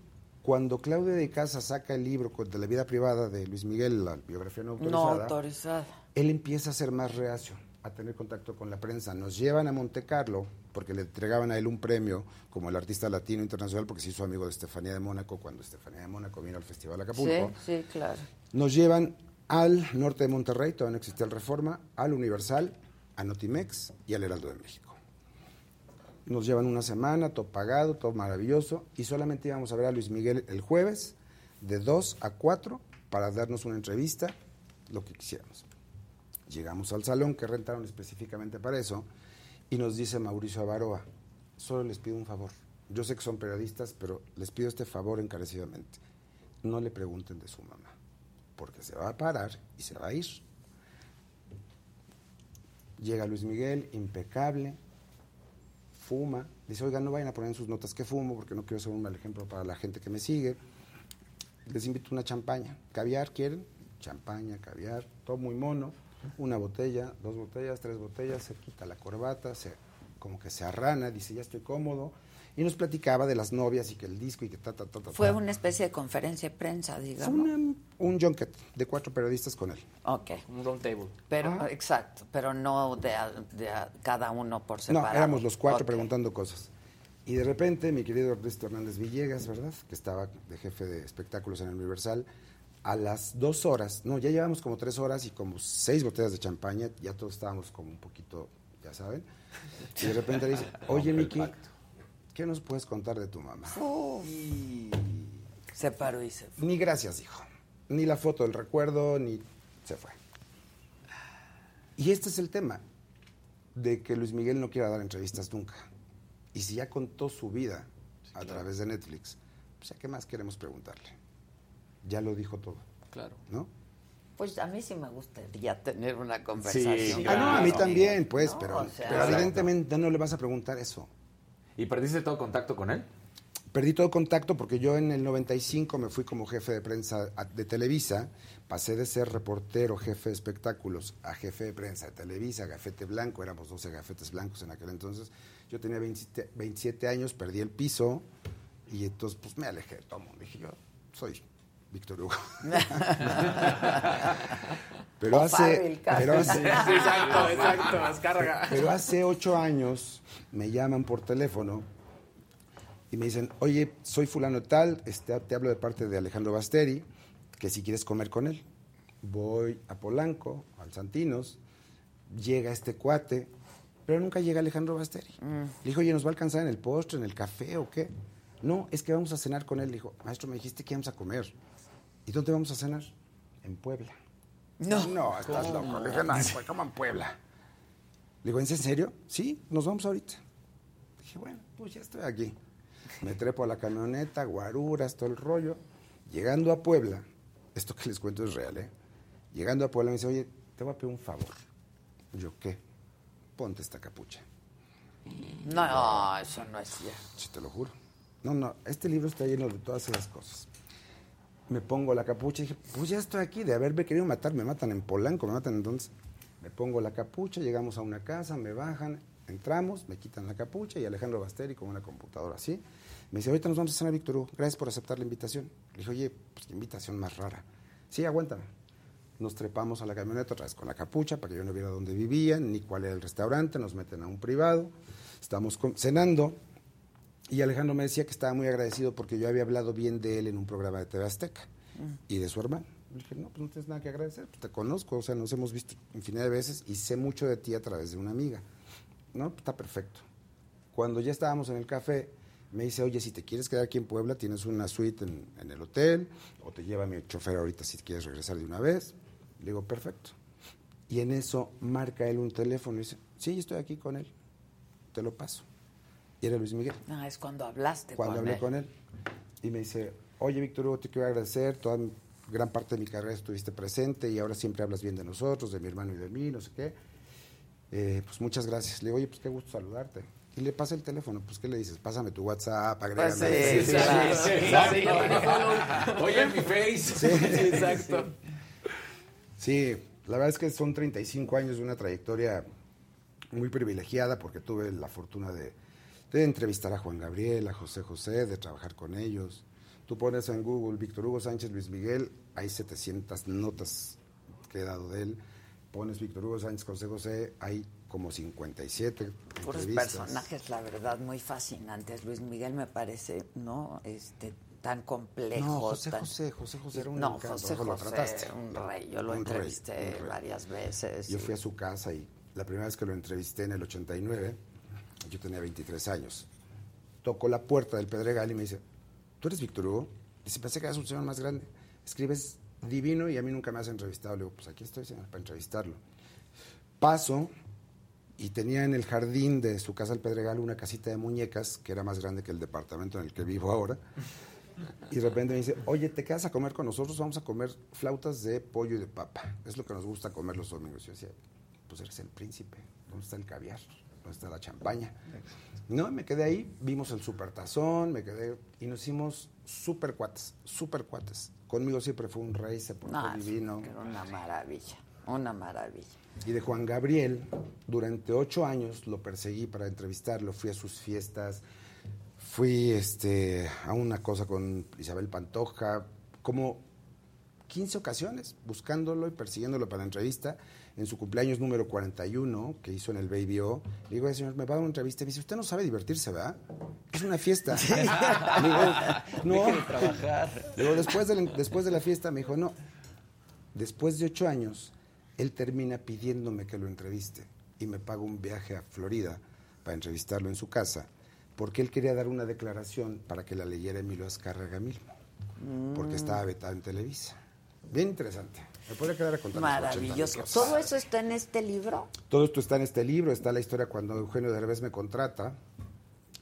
cuando Claudia de Casa saca el libro de la vida privada de Luis Miguel, la biografía no autorizada, No autorizada. él empieza a ser más reacio, a tener contacto con la prensa. Nos llevan a Monte Carlo porque le entregaban a él un premio como el artista latino internacional porque se hizo amigo de Estefanía de Mónaco cuando Estefanía de Mónaco vino al Festival Acapulco. Sí, sí, claro. Nos llevan al norte de Monterrey, todavía no existía el Reforma, al Universal, a Notimex y al Heraldo de México. Nos llevan una semana, todo pagado, todo maravilloso, y solamente íbamos a ver a Luis Miguel el jueves, de 2 a 4, para darnos una entrevista, lo que quisiéramos. Llegamos al salón que rentaron específicamente para eso, y nos dice Mauricio Avaroa, solo les pido un favor. Yo sé que son periodistas, pero les pido este favor encarecidamente. No le pregunten de su mamá, porque se va a parar y se va a ir. Llega Luis Miguel, impecable, fuma. Dice, oigan, no vayan a poner en sus notas que fumo, porque no quiero ser un mal ejemplo para la gente que me sigue. Les invito una champaña. ¿Caviar quieren? Champaña, caviar, todo muy mono. Una botella, dos botellas, tres botellas, se quita la corbata, se, como que se arrana, dice, ya estoy cómodo. Y nos platicaba de las novias y que el disco y que ta, ta, ta, ta. Fue ta. una especie de conferencia de prensa, Fue digamos. una- un junket de cuatro periodistas con él. Ok. Un round table. Pero, Ah. exacto, pero no de, a- de a cada uno por No, separado. éramos los cuatro preguntando cosas. Y de repente mi querido Ernesto Hernández Villegas, ¿verdad? Que estaba de jefe de espectáculos en el Universal, A las dos horas, no, ya llevamos como tres horas y como seis botellas de champaña, ya todos estábamos como un poquito, ya saben. Y de repente le dice, [laughs] oye, Miki, ¿qué nos puedes contar de tu mamá? Y se paró y se fue. Ni gracias, dijo. Ni la foto del recuerdo, ni se fue. Y este es el tema, de que Luis Miguel no quiera dar entrevistas nunca. Y si ya contó su vida a través de Netflix, pues ¿a qué más queremos preguntarle? Ya lo dijo todo. Claro. ¿No? Pues a mí sí me gustaría tener una conversación. Ah, no, a mí también, pues, No, pero, o sea- pero evidentemente no le vas a preguntar eso. ¿Y perdiste todo contacto con él? Perdí todo contacto porque yo en el 95 me fui como jefe de prensa de Televisa, pasé de ser reportero, jefe de espectáculos, a jefe de prensa de Televisa, gafete blanco, éramos 12 gafetes blancos en aquel entonces. Yo tenía 27, 27 años, perdí el piso y entonces pues me alejé de todo mundo. Dije yo, soy Víctor Hugo. [laughs] pero hace, pero hace, Sí, exacto, exacto, pero hace ocho años me llaman por teléfono y me dicen, oye, soy fulano tal, este, te hablo de parte de Alejandro Basteri, que si quieres comer con él. Voy a Polanco, al Santinos, llega este cuate, pero nunca llega Alejandro Basteri. Le dijo, oye, ¿nos va a alcanzar en el postre, en el café o qué? No, es que vamos a cenar con él. Le dijo, maestro, me dijiste que íbamos a comer. ¿Y dónde vamos a cenar? En Puebla. No. No, estás ¿Cómo? loco. Le dije, no, pues, ¿cómo en Puebla? Le digo, ¿en serio? Sí, nos vamos ahorita. Dije, bueno, pues ya estoy aquí. Me trepo a la camioneta, guaruras, todo el rollo. Llegando a Puebla, esto que les cuento es real, ¿eh? Llegando a Puebla me dice, oye, te voy a pedir un favor. Yo, ¿qué? Ponte esta capucha. No, eso no es cierto. Sí, te lo juro. No, no, este libro está lleno de todas esas cosas. Me pongo la capucha y dije, pues ya estoy aquí, de haberme querido matar, me matan en Polanco, me matan entonces. Me pongo la capucha, llegamos a una casa, me bajan, entramos, me quitan la capucha y Alejandro Basteri con una computadora así. Me dice, ahorita nos vamos a cenar, Víctor Hugo, gracias por aceptar la invitación. Le dije, oye, pues qué invitación más rara. Sí, aguántame. Nos trepamos a la camioneta otra vez con la capucha para que yo no viera dónde vivían, ni cuál era el restaurante, nos meten a un privado, estamos cenando y Alejandro me decía que estaba muy agradecido porque yo había hablado bien de él en un programa de TV Azteca y de su hermano. Le dije, no, pues no tienes nada que agradecer, pues te conozco, o sea, nos hemos visto infinidad de veces y sé mucho de ti a través de una amiga. No, pues está perfecto. Cuando ya estábamos en el café, me dice, oye, si te quieres quedar aquí en Puebla, tienes una suite en, en el hotel, o te lleva mi chofer ahorita si quieres regresar de una vez. Le digo, perfecto. Y en eso marca él un teléfono y dice, sí, estoy aquí con él, te lo paso. Y era Luis Miguel No, es cuando hablaste cuando con hablé él. con él. Y me dice, oye, Víctor Hugo, te quiero agradecer, toda gran parte de mi carrera estuviste presente y ahora siempre hablas bien de nosotros, de mi hermano y de mí, no sé qué. Eh, pues muchas gracias. Le digo, oye, pues qué gusto saludarte. Y le pasa el teléfono, pues ¿qué le dices? Pásame tu WhatsApp, agrégame. Pues sí, sí. Sí, Exacto. Oye, mi face. Sí, exacto. Sí, la verdad es que son 35 años de una trayectoria muy privilegiada porque tuve la fortuna de, de entrevistar a Juan Gabriel, a José José, de trabajar con ellos. Tú pones en Google Víctor Hugo Sánchez Luis Miguel, hay 700 notas que he dado de él. Pones Víctor Hugo Sánchez José José, hay como 57 Puros personajes, la verdad, muy fascinantes. Luis Miguel me parece, ¿no? Este, tan complejo. No, José tan- José, José José era un No, encanto, José José, trataste. un rey. Yo lo Un entrevisté rey. varias veces. Yo y- fui a su casa y la primera vez que lo entrevisté en el 89, yo tenía 23 años. Tocó la puerta del Pedregal y me dice, ¿tú eres Víctor Hugo? Dice, pensé que eras un señor más grande. Escribes divino y a mí nunca me has entrevistado. Le digo, pues aquí estoy, para entrevistarlo. Paso y tenía en el jardín de su casa el Pedregal una casita de muñecas que era más grande que el departamento en el que vivo ahora. Y de repente me dice, oye, ¿te quedas a comer con nosotros? Vamos a comer flautas de pollo y de papa. Es lo que nos gusta comer los domingos. Yo decía, pues eres el príncipe. ¿Dónde está el caviar? ¿Dónde está la champaña? No, me quedé ahí, vimos el supertazón, me quedé y nos hicimos super cuates, super cuates. Conmigo siempre fue un rey, se portó No, es divino. una maravilla, una maravilla. Y de Juan Gabriel, durante ocho años lo perseguí para entrevistarlo, fui a sus fiestas, fui este, a una cosa con Isabel Pantoja, como 15 ocasiones, buscándolo y persiguiéndolo para la entrevista. En su cumpleaños número 41, que hizo en el Baby O, le digo, "Ay, señor, me va a dar una entrevista. Y me dice, usted no sabe divertirse, ¿verdad? es una fiesta. [laughs] Digo, no. De trabajar. Luego, después de, la, después de la fiesta, me dijo, no. Después de ocho años, él termina pidiéndome que lo entreviste y me paga un viaje a Florida para entrevistarlo en su casa, porque él quería dar una declaración para que la leyera Emilio Azcárraga mismo, porque estaba vetado en Televisa. Bien interesante. Me podría quedar a contar. las 80 Maravilloso. ¿Todo eso está en este libro? Todo esto está en este libro, está la historia cuando Eugenio Derbez me contrata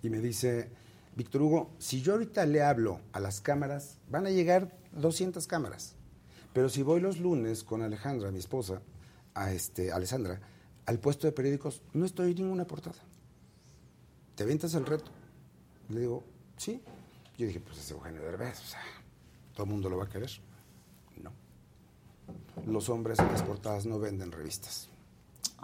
y me dice, Víctor Hugo, si yo ahorita le hablo a las cámaras, van a llegar 200 cámaras. Pero si voy los lunes con Alejandra, mi esposa, a este, Alessandra, al puesto de periódicos, no estoy en ninguna portada. ¿Te avientas el reto? Le digo, sí. Yo dije, pues es Eugenio Derbez, o sea, todo el mundo lo va a querer. Los hombres en las portadas no venden revistas.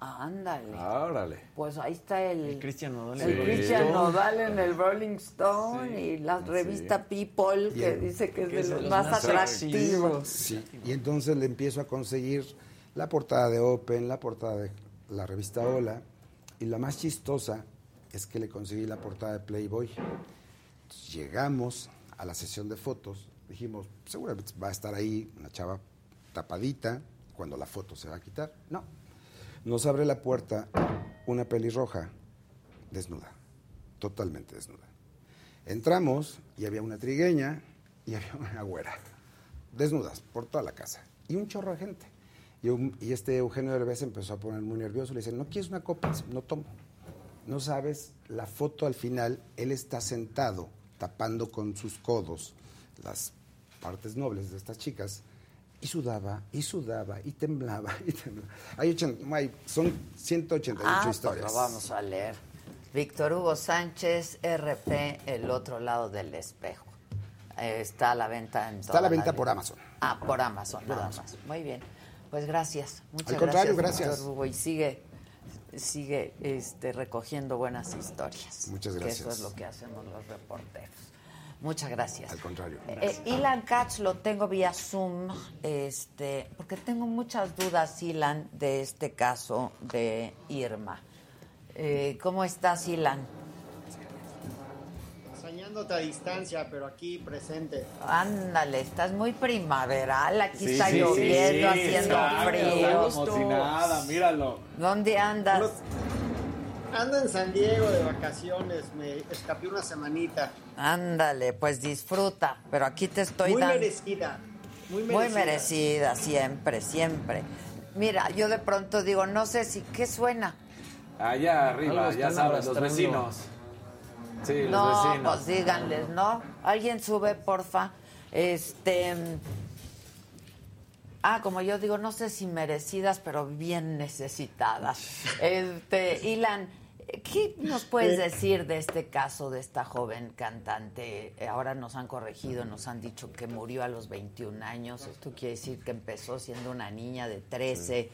Ándale. Órale. Pues ahí está el, El Cristian Nodal. el Sí. Christian Nodal en el Rolling Stone y la revista People que dice que es Que de es de los los más más atractivos. Sí, y entonces le empiezo a conseguir la portada de Open, la portada de la revista Hola, y la más chistosa es que le conseguí la portada de Playboy. Entonces, llegamos a la sesión de fotos, dijimos, seguramente va a estar ahí una chava tapadita, cuando la foto se va a quitar. No, nos abre la puerta una pelirroja desnuda, totalmente desnuda. Entramos y había una trigueña y había una güera, desnudas por toda la casa, y un chorro de gente. Y, este Eugenio Derbez empezó a poner muy nervioso, le dice, ¿no quieres una copa? No tomo. No sabes, la foto al final, él está sentado, tapando con sus codos las partes nobles de estas chicas, y sudaba, y sudaba, y temblaba, [laughs] y temblaba. Hay ochen- hay- son 188 Ah, pues historias. lo vamos a leer. Víctor Hugo Sánchez, RP, El otro lado del espejo. Eh, está a la venta en Está a la venta por Amazon. Ah, por Amazon, nada más. Muy bien. Pues gracias. Muchas Al contrario, gracias. gracias. Víctor Hugo, y sigue, sigue este, recogiendo buenas historias. Muchas Que gracias. eso es lo que hacemos los reporteros. Muchas gracias. Al contrario. Eh, Ilan Katz lo tengo vía Zoom, este, porque tengo muchas dudas, Ilan, de este caso de Irma. Eh, ¿Cómo estás, Ilan? Extrañándote a distancia, pero aquí presente. Ándale, estás muy primaveral, aquí Sí, está sí, lloviendo, sí, haciendo exacto, frío. Como si nada, míralo. ¿Dónde andas? Ando en San Diego de vacaciones, me escapé una semanita. Ándale, pues disfruta, pero aquí te estoy muy dando... merecida, muy merecida. Muy merecida, siempre, siempre. Mira, yo de pronto digo, no sé si, ¿qué suena? Allá arriba, ya sabes, los vecinos. Sí, los No, vecinos. pues díganles, ¿no? Alguien sube, porfa. Este. Ah, como yo digo, no sé si merecidas, pero bien necesitadas. [laughs] Este, Ilan, ¿qué nos puedes Eh. decir de este caso de esta joven cantante? Eh, Ahora nos han corregido, nos han dicho que murió a los 21 años. Esto quiere decir que empezó siendo una niña de 13,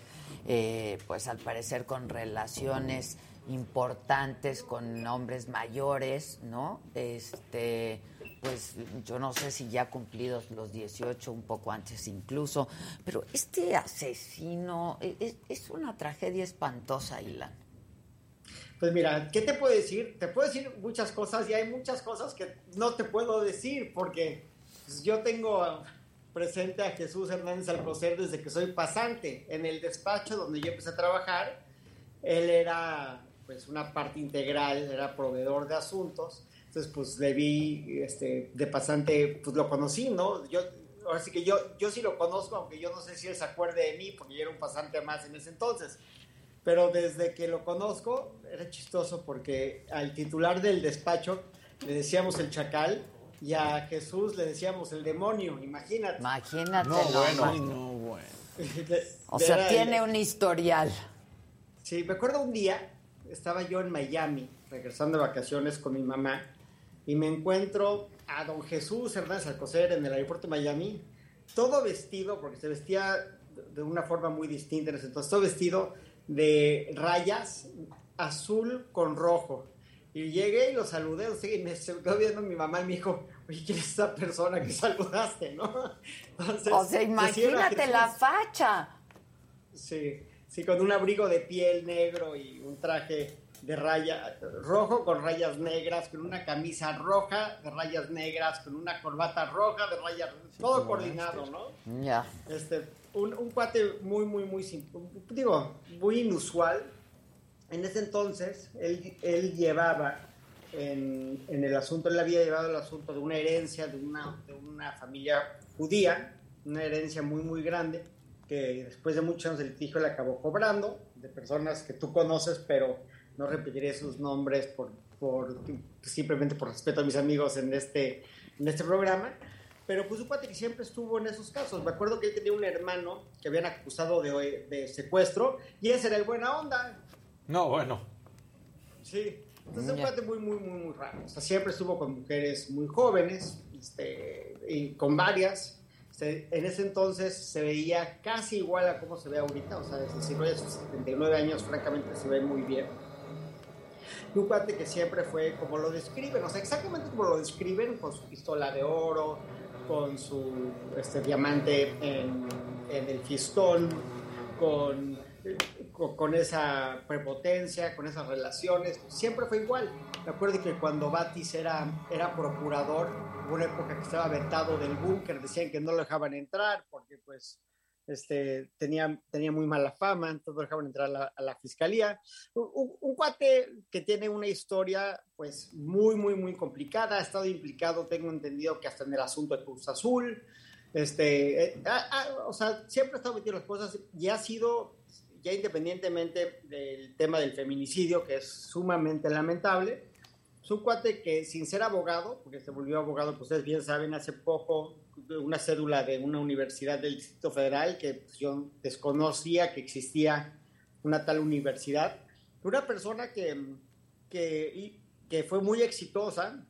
eh, pues al parecer con relaciones importantes con hombres mayores, ¿no? Este, pues yo no sé si ya cumplidos los 18, un poco antes incluso, pero este asesino e- es, es una tragedia espantosa, Ilan. Pues mira, ¿qué te puedo decir? Te puedo decir muchas cosas y hay muchas cosas que no te puedo decir porque pues, yo tengo presente a Jesús Hernández Alcocer desde que soy pasante. En el despacho donde yo empecé a trabajar, él era pues una parte integral, era proveedor de asuntos. Entonces, pues le vi este, de pasante, pues lo conocí, ¿no? Yo, ahora sí que yo, yo sí lo conozco, aunque yo no sé si él se acuerde de mí, porque yo era un pasante más en ese entonces. Pero desde que lo conozco, era chistoso porque al titular del despacho le decíamos el chacal y a Jesús le decíamos el demonio, imagínate. Imagínate, No, no, bueno. Ay, no, bueno. [laughs] O sea, tiene el- un historial. Sí, me acuerdo un día, estaba yo en Miami, regresando de vacaciones con mi mamá, y me encuentro a don Jesús Hernández Alcocer en el aeropuerto de Miami, todo vestido, porque se vestía de una forma muy distinta en ese entonces, todo vestido de rayas azul con rojo. Y llegué y lo saludé, o sea, y me quedó viendo mi mamá y me dijo, oye, ¿quién es esa persona que [laughs] saludaste, no? [laughs] Entonces, O sea, imagínate la facha. Sí, sí, con un abrigo de piel negro y un traje de raya rojo con rayas negras, con una camisa roja de rayas negras, con una corbata roja de rayas, todo coordinado, ¿no? Ya. Este, un, un cuate muy, muy, muy, digo, muy inusual. En ese entonces, él, él llevaba en, en, el asunto, él había llevado el asunto de una herencia de una, de una familia judía, una herencia muy, muy grande, que después de muchos años de le acabó cobrando, de personas que tú conoces, pero no repetiré sus nombres por, por, simplemente por respeto a mis amigos en este, en este programa. Pero pues un cuate que siempre estuvo en esos casos. Me acuerdo que él tenía un hermano que habían acusado de, de secuestro y ese era el buena onda. No, bueno. Sí. Entonces un cuate muy, muy, muy, muy raro. O sea, siempre estuvo con mujeres muy jóvenes este, y con varias. Este, en ese entonces se veía casi igual a cómo se ve ahorita. O sea, desde si no sus 79 años, francamente se ve muy bien un cuate que siempre fue como lo describen, o sea, exactamente como lo describen, con su pistola de oro, con su este, diamante en, el fistón, con, con, esa prepotencia, con esas relaciones, siempre fue igual. Me acuerdo que cuando Batis era, era procurador, hubo una época que estaba vetado del búnker, decían que no lo dejaban entrar porque pues este, tenía, tenía muy mala fama, entonces dejaban entrar a la, fiscalía. Un, cuate que tiene una historia pues muy, muy, muy complicada, ha estado implicado, tengo entendido que hasta en el asunto de Cruz Azul, este, eh, o sea, siempre ha estado metido en las cosas y ha sido, ya independientemente del tema del feminicidio, que es sumamente lamentable, es un cuate que sin ser abogado, porque se volvió abogado, pues ustedes bien saben, hace poco una cédula de una universidad del Distrito Federal que pues, yo desconocía que existía una tal universidad. Una persona que, que, fue muy exitosa,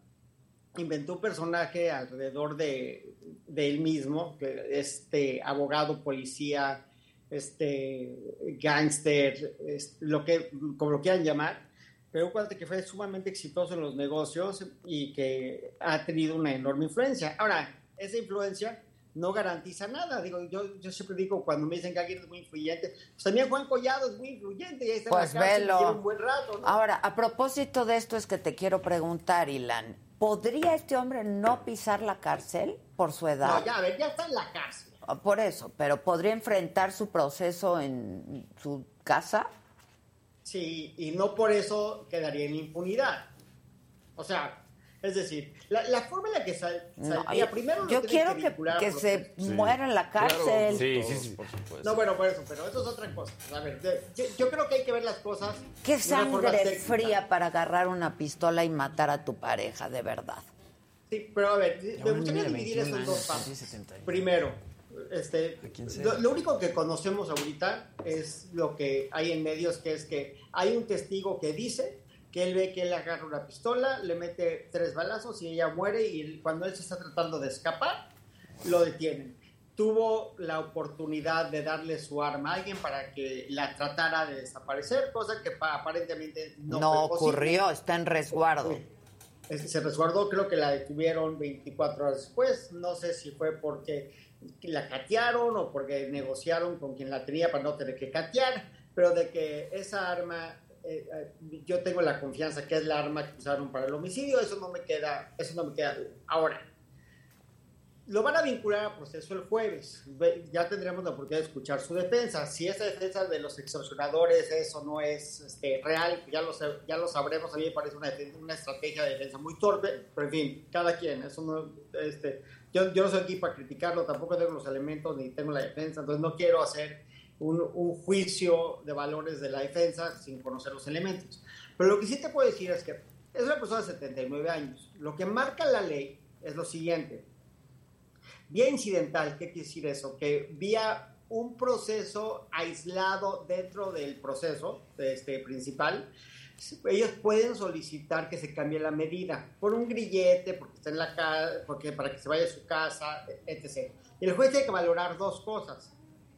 inventó un personaje alrededor de, de él mismo, este abogado, policía, este gángster, lo que, como lo quieran llamar, pero un que fue sumamente exitoso en los negocios y que ha tenido una enorme influencia. Ahora, esa influencia no garantiza nada. Digo, yo, yo siempre digo, cuando me dicen que alguien es muy influyente, pues también Juan Collado es muy influyente y ahí está pues en la velo. un buen rato. ¿no? Ahora, a propósito de esto es que te quiero preguntar, Ilan, ¿podría este hombre no pisar la cárcel por su edad? No, ya, a ver, ya está en la cárcel. Ah, por eso, pero ¿podría enfrentar su proceso en su casa? Sí, y no por eso quedaría en impunidad. O sea, es decir, la, forma en la que sal, saldría, primero yo quiero que, que, se muera en la cárcel. Sí, sí, sí, por supuesto. No, bueno, por eso, pero eso es otra cosa. A ver, yo, creo que hay que ver las cosas. ¿Qué sangre fría para agarrar una pistola y matar a tu pareja, de verdad? Sí, pero a ver, me gustaría dividir eso en dos partes. Primero, este, lo, lo, único que conocemos ahorita es lo que hay en medios, que es que hay un testigo que dice que él ve que él agarra una pistola, le mete tres balazos y ella muere y cuando él se está tratando de escapar, lo detienen. Tuvo la oportunidad de darle su arma a alguien para que la tratara de desaparecer, cosa que aparentemente no, no ocurrió, está en resguardo. Se resguardó, creo que la detuvieron 24 horas después, no sé si fue porque la catearon o porque negociaron con quien la tenía para no tener que catear, pero de que esa arma eh, eh, yo tengo la confianza que es la arma que usaron para el homicidio, eso no me queda, eso no me queda. Ahora, lo van a vincular a proceso el jueves. Ya tendremos la oportunidad de escuchar su defensa. Si esa defensa de los extorsionadores, eso no es este, real, ya lo, ya lo sabremos. A mí me parece una, una, estrategia de defensa muy torpe, pero en fin, cada quien. Eso no, este, yo, yo no soy aquí para criticarlo, tampoco tengo los elementos ni tengo la defensa, entonces no quiero hacer un, juicio de valores de la defensa sin conocer los elementos. Pero lo que sí te puedo decir es que es una persona de 79 años. Lo que marca la ley es lo siguiente. Vía incidental, ¿qué quiere decir eso? Que vía un proceso aislado dentro del proceso este, principal, ellos pueden solicitar que se cambie la medida por un grillete, porque está en la casa, porque para que se vaya a su casa, etc. Y el juez tiene que valorar dos cosas.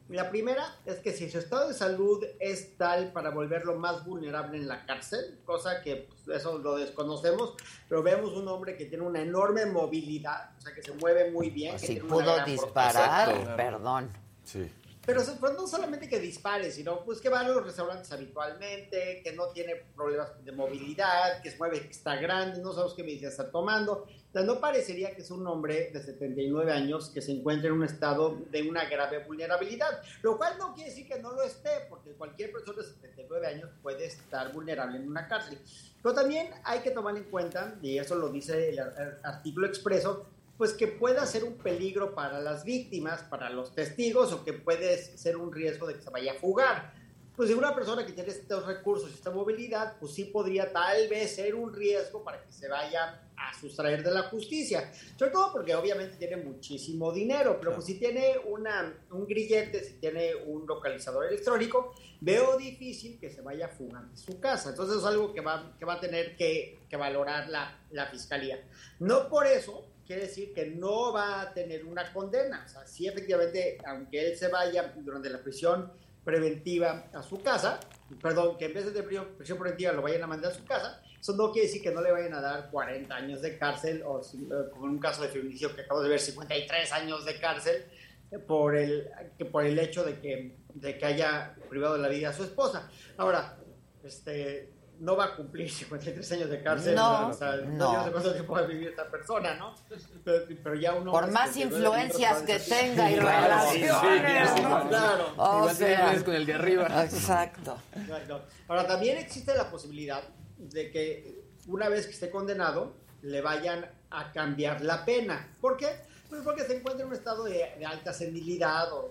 La primera es que si su estado de salud es tal para volverlo más vulnerable en la cárcel, cosa que pues, eso lo desconocemos, pero vemos un hombre que tiene una enorme movilidad, o sea, que se mueve muy bien. si pudo disparar, perdón. Sí. Pero, no solamente que dispare, sino pues que va a los restaurantes habitualmente, que no tiene problemas de movilidad, que se mueve, que está grande, no sabemos qué medicina está tomando. Entonces, no parecería que es un hombre de 79 años que se encuentre en un estado de una grave vulnerabilidad, lo cual no quiere decir que no lo esté, porque cualquier persona de 79 años puede estar vulnerable en una cárcel. Pero también hay que tomar en cuenta, y eso lo dice el artículo expreso, pues que pueda ser un peligro para las víctimas, para los testigos, o que puede ser un riesgo de que se vaya a fugar. Pues si una persona que tiene estos recursos y esta movilidad, pues sí podría tal vez ser un riesgo para que se vaya a sustraer de la justicia. Sobre todo porque obviamente tiene muchísimo dinero, pero pues si tiene una, un grillete, si tiene un localizador electrónico, veo difícil que se vaya a fugar de su casa. Entonces es algo que va, que va a tener que, que valorar la, la fiscalía. No por eso quiere decir que no va a tener una condena. O sea, sí, efectivamente, aunque él se vaya durante la prisión preventiva a su casa, perdón, que en vez de prisión preventiva lo vayan a mandar a su casa, eso no quiere decir que no le vayan a dar 40 años de cárcel o, eh, como en un caso de feminicidio que acabo de ver, 53 años de cárcel por el, por el hecho de que, de que haya privado de la vida a su esposa. Ahora, este, no va a cumplir [laughs] 53 años de cárcel. No, o sea, no. no sé cuánto tiempo va a vivir esta persona, ¿no? Pero, ya uno... Por más influencias que tenga y relaciones, sí, ¿no? Claro. O sea, con el de arriba. Exacto. Ahora, también existe la posibilidad de que una vez que esté condenado, le vayan a cambiar la pena. ¿Por qué? Pues porque se encuentra en un estado de, de alta senilidad o,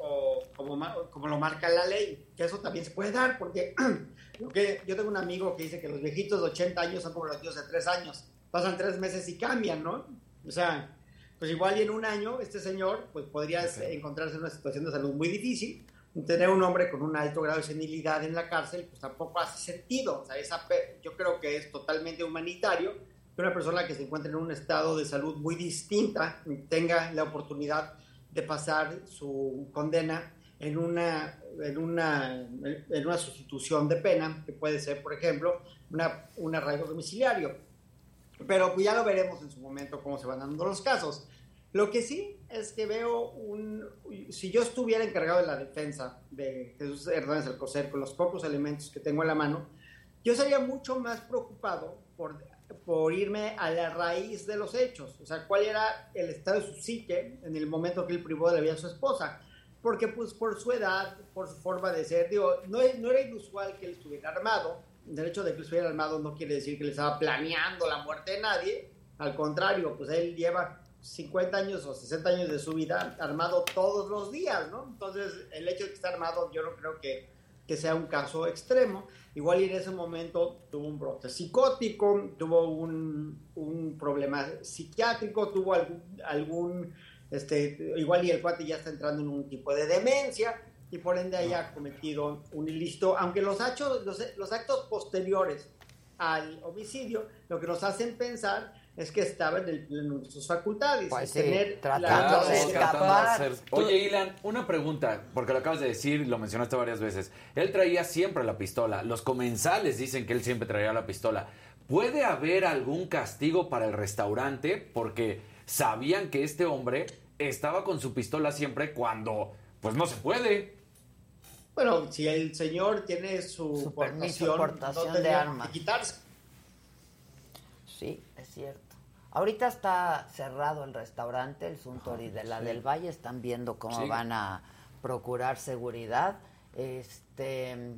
o como, como lo marca la ley, que eso también se puede dar, porque [clears throat] que, yo tengo un amigo que dice que los viejitos de 80 años son como los tíos de 3 años. Pasan 3 meses y cambian, ¿no? O sea, pues igual y en un año este señor pues podría encontrarse en una situación de salud muy difícil. Tener un hombre con un alto grado de senilidad en la cárcel pues tampoco hace sentido. O sea, esa, yo creo que es totalmente humanitario que una persona que se encuentre en un estado de salud muy distinta tenga la oportunidad de pasar su condena en una, en una, en una sustitución de pena, que puede ser, por ejemplo, una, un arraigo domiciliario. Pero pues ya lo veremos en su momento cómo se van dando los casos. Lo que sí es que veo un... Si yo estuviera encargado de la defensa de Jesús Hernández Alcocer con los pocos elementos que tengo en la mano, yo sería mucho más preocupado por, por irme a la raíz de los hechos. O sea, cuál era el estado de su psique en el momento que él privó de la vida a su esposa porque pues por su edad, por su forma de ser, digo, no, no era inusual que él estuviera armado, el hecho de que él estuviera armado no quiere decir que le estaba planeando la muerte de nadie, al contrario, pues él lleva 50 años o 60 años de su vida armado todos los días, ¿no? Entonces, el hecho de que esté armado yo no creo que, que sea un caso extremo. Igual y en ese momento tuvo un brote psicótico, tuvo un, un problema psiquiátrico, tuvo algún, algún este, igual y el cuate ya está entrando en un tipo de demencia y por ende haya cometido un ilícito, aunque los, actos, los, actos posteriores al homicidio lo que nos hacen pensar es que estaba en, el, sus facultades. Pues tratando de escapar. Oye, Ilan, una pregunta, porque lo acabas de decir, lo mencionaste varias veces. Él traía siempre la pistola. Los comensales dicen que él siempre traía la pistola. ¿Puede haber algún castigo para el restaurante? Porque sabían que este hombre estaba con su pistola siempre cuando, pues no se puede. Bueno, si el señor tiene su, su permiso portación de armas. quitarse. Sí, es cierto. Ahorita está cerrado el restaurante, el Suntory de la del Valle. Están viendo cómo van a procurar seguridad. Este,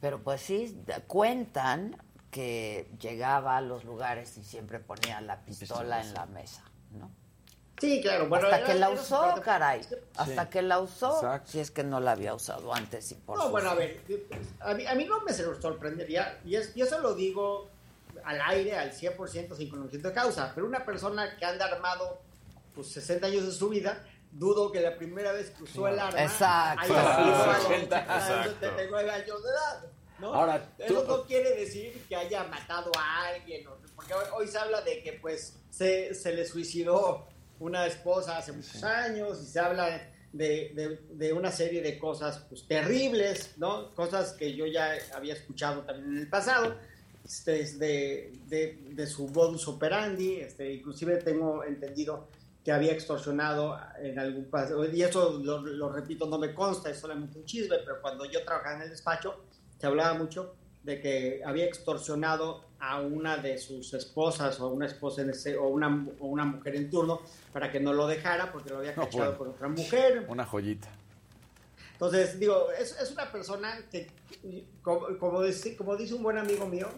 pero pues sí, cuentan que llegaba a los lugares y siempre ponía la pistola en la mesa. ¿no? Sí, claro. Bueno, Hasta que la usó, caray. Hasta que la usó, si es que no la había usado antes. Y por no, bueno, a ver, a mí, no me sorprendería, y, es, y eso lo digo al aire, al 100% sin conocimiento de causa, pero una persona que anda armado pues 60 años de su vida, dudo que la primera vez que usó el arma Exacto. haya sido a los 79 años de edad. ¿no? Ahora, Eso no quiere decir que haya matado a alguien, porque hoy, se habla de que pues se, se le suicidó una esposa hace muchos años y se habla de, de, una serie de cosas pues, terribles, ¿no? Cosas que yo ya había escuchado también en el pasado, este, de, de, su modus operandi, este, inclusive tengo entendido que había extorsionado en algún paso, y eso lo, lo, repito, no me consta, es solamente un chisme, pero cuando yo trabajaba en el despacho, se hablaba mucho de que había extorsionado a una de sus esposas o una esposa en ese, o, una, o una mujer en turno para que no lo dejara porque lo había [laughs] cachado con otra mujer. Una joyita. Entonces, digo, es, es una persona que, como, como, dice, como dice un buen amigo mío,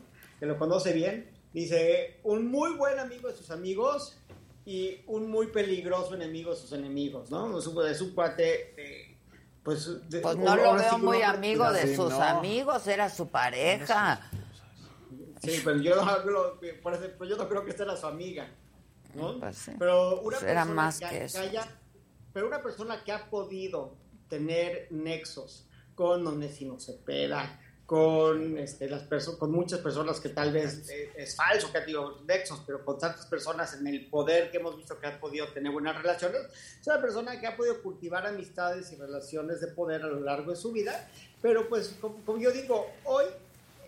que lo conoce bien, dice, un muy buen amigo de sus amigos y un muy peligroso enemigo de sus enemigos, ¿no? Es un, es un cuate... Eh, pues, de, pues, no lo veo muy amigo de sus amigos, era su pareja. Sí, pero yo no, por ejemplo, yo no creo que esta era su amiga, ¿no? Pues pero una Pues persona era más que, que que eso. haya- pero una persona que ha podido tener nexos con Onésimo Cepeda, con este, las con muchas personas que tal vez eh, es falso que ha tenido nexos, pero con tantas personas en el poder que hemos visto que han podido tener buenas relaciones, es una persona que ha podido cultivar amistades y relaciones de poder a lo largo de su vida, pero pues como, como yo digo, hoy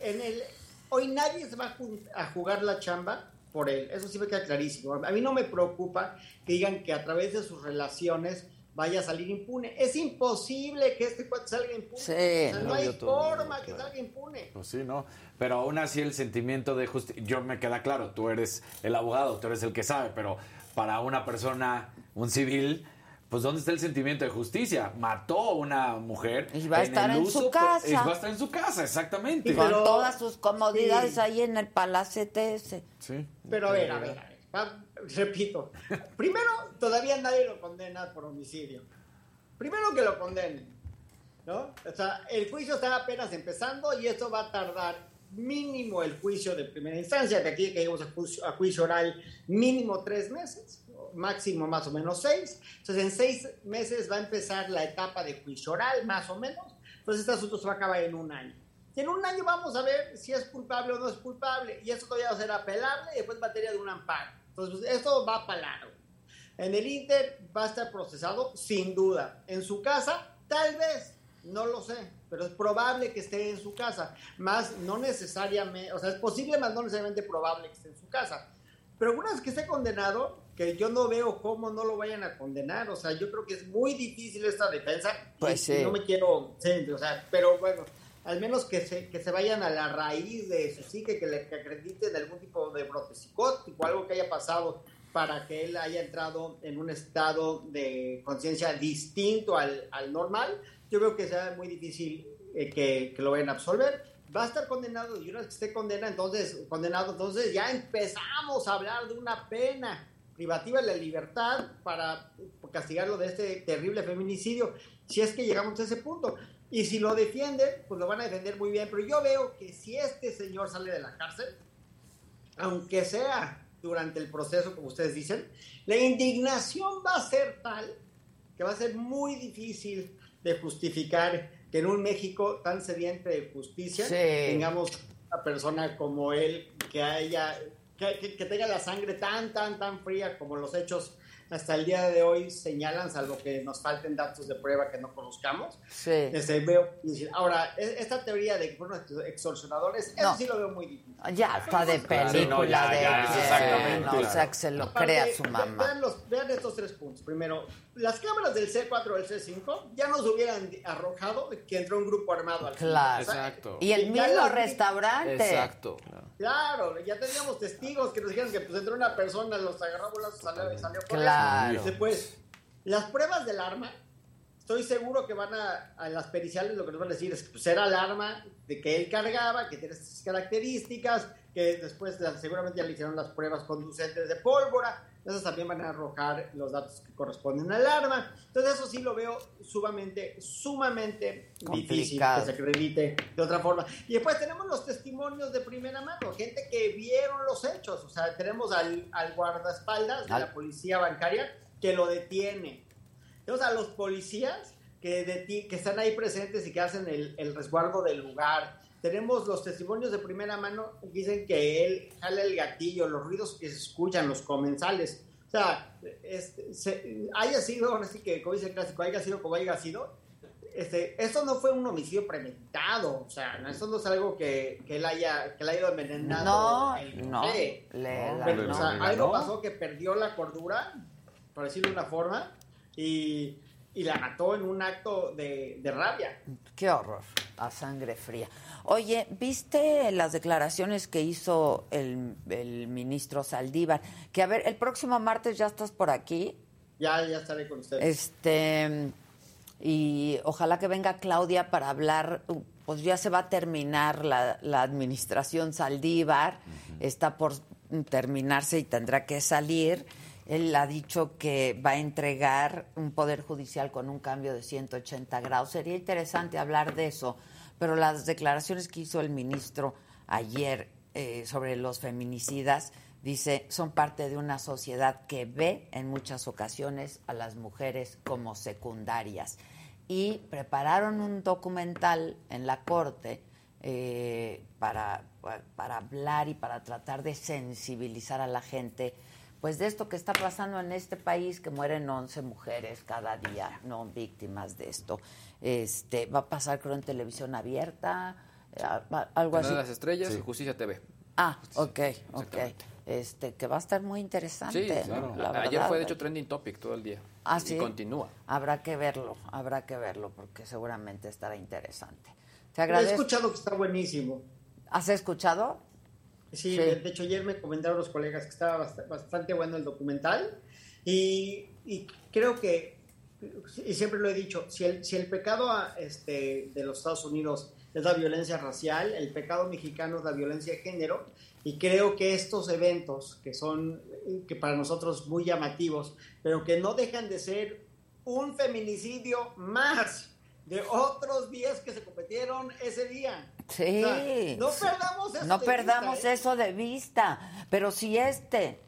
en el hoy nadie se va a jugar la chamba por él, eso sí me queda clarísimo. A mí no me preocupa que digan que a través de sus relaciones vaya a salir impune. Es imposible que este cuate salga impune. Sí, O sea, no, no, hay todo- forma que salga impune. Pues sí, ¿no? Pero aún así el sentimiento de justicia, yo me queda claro, tú eres el abogado, tú eres el que sabe, pero para una persona, un civil, pues ¿dónde está el sentimiento de justicia? Mató a una mujer. Y va a en estar en uso, su casa. y va a estar en su casa, exactamente. Con todas sus comodidades Sí. ahí en el palacete ese. Sí. Pero a ver, a ver, a ver. va- repito. Primero, todavía nadie lo condena por homicidio. Primero que lo condenen. ¿No? O sea, el juicio está apenas empezando y esto va a tardar mínimo el juicio de primera instancia, de aquí que llegamos a juicio, a juicio oral, mínimo tres meses, máximo más o menos seis. Entonces, en seis meses va a empezar la etapa de juicio oral, más o menos. Entonces, este asunto se va a acabar en un año. Y en un año vamos a ver si es culpable o no es culpable. Y eso todavía va a ser apelable y después materia de un amparo. Entonces, pues, esto va para largo. En el Inter va a estar procesado sin duda. En su casa, tal vez, no lo sé, pero es probable que esté en su casa. Más no necesariamente, o sea, es posible, más no necesariamente probable que esté en su casa. Pero una vez que esté condenado, que yo no veo cómo no lo vayan a condenar, o sea, yo creo que es muy difícil esta defensa. Pues y- sí. No me quiero, sí, o sea, pero bueno, al menos que se, que se vayan a la raíz de eso, sí, que, le que acrediten algún tipo de brote psicótico, algo que haya pasado para que él haya entrado en un estado de conciencia distinto al, al normal, yo creo que sea muy difícil eh, que, que lo vayan a absolver. Va a estar condenado y una vez que esté condena, entonces, condenado, entonces ya empezamos a hablar de una pena privativa de la libertad para castigarlo de este terrible feminicidio, si es que llegamos a ese punto. Y si lo defienden, pues lo van a defender muy bien. Pero yo veo que si este señor sale de la cárcel, aunque sea durante el proceso, como ustedes dicen, la indignación va a ser tal que va a ser muy difícil de justificar que en un México tan sediente de justicia Sí. tengamos una persona como él que haya que, que- que tenga la sangre tan tan tan fría como los hechos hasta el día de hoy señalan, salvo que nos falten datos de prueba que no conozcamos. Sí. Este, veo, ahora, e- esta teoría de que fueron extorsionadores, eso No. sí lo veo muy difícil. Ya está de película sí, no, ya, de exactamente. no, o sea, que se lo Aparte, crea su mamá. Vean, los- vean estos tres puntos. Primero, las cámaras del C4 o del C5 ya nos hubieran arrojado que entró un grupo armado al Claro. O sea, Exacto. Y el mismo restaurante. Exacto. Claro, ya teníamos testigos que nos dijeron que pues entró una persona, los agarró bolazos, salió, y salió corriendo. Claro. Después, las pruebas del arma, estoy seguro que van a, a las periciales lo que nos van a decir es que pues, era el arma de que él cargaba, que tiene estas características, que después seguramente ya le hicieron las pruebas conducentes de pólvora, esas también van a arrojar los datos que corresponden al arma. Entonces eso sí lo veo sumamente, sumamente difícil que se acredite de otra forma. Y después tenemos los testimonios de primera mano, gente que vieron los hechos. O sea, tenemos al, al guardaespaldas de Al- la policía bancaria que lo detiene. Tenemos a los policías que, deti- que están ahí presentes y que hacen el, el resguardo del lugar. Tenemos los testimonios de primera mano que dicen que él jala el gatillo, los ruidos que se escuchan, los comensales. O sea, este, se- haya sido, ahora sí que como dice el clásico, haya sido como haya sido, este, esto no fue un homicidio premeditado, o sea, no, esto no es algo que, que él haya, que él haya ido envenenando. No, el no. Le- Pero, no. o sea, le algo pasó que perdió la cordura por decirlo de una forma, y, y la mató en un acto de, de rabia. Qué horror, a sangre fría. Oye, ¿viste las declaraciones que hizo el, el ministro Saldívar? Que a ver, el próximo martes ya estás por aquí. Ya, ya estaré con ustedes. Este, y ojalá que venga Claudia para hablar, pues ya se va a terminar la, la administración Saldívar, está por terminarse y tendrá que salir. Él ha dicho que va a entregar un poder judicial con un cambio de 180 grados. Sería interesante hablar de eso, pero las declaraciones que hizo el ministro ayer eh, sobre los feminicidas, dice, son parte de una sociedad que ve en muchas ocasiones a las mujeres como secundarias. Y prepararon un documental en la corte eh, para, para hablar y para tratar de sensibilizar a la gente pues de esto que está pasando en este país, que mueren 11 mujeres cada día, no víctimas de esto. Este, va a pasar creo en televisión abierta, eh, algo así. de las Estrellas y Justicia TV. Ah, ok, ok. Este, que va a estar muy interesante. Sí, claro. La Ayer verdad. fue de hecho trending topic todo el día. Ah, Y sí. continúa. Habrá que verlo, habrá que verlo, porque seguramente estará interesante. Te He agradezco. escuchado que está buenísimo. ¿Has escuchado? Sí, Sí. De, de hecho ayer me comentaron los colegas que estaba bast- bastante bueno el documental y, y creo que, y siempre lo he dicho, si el, si el pecado ah, este, de los Estados Unidos es la violencia racial, el pecado mexicano es la violencia de género y creo que estos eventos que son, que para nosotros muy llamativos, pero que no dejan de ser un feminicidio más de otros días que se cometieron ese día. Sí. O sea, no perdamos eso No de perdamos vista, ¿eh? eso de vista. Pero si este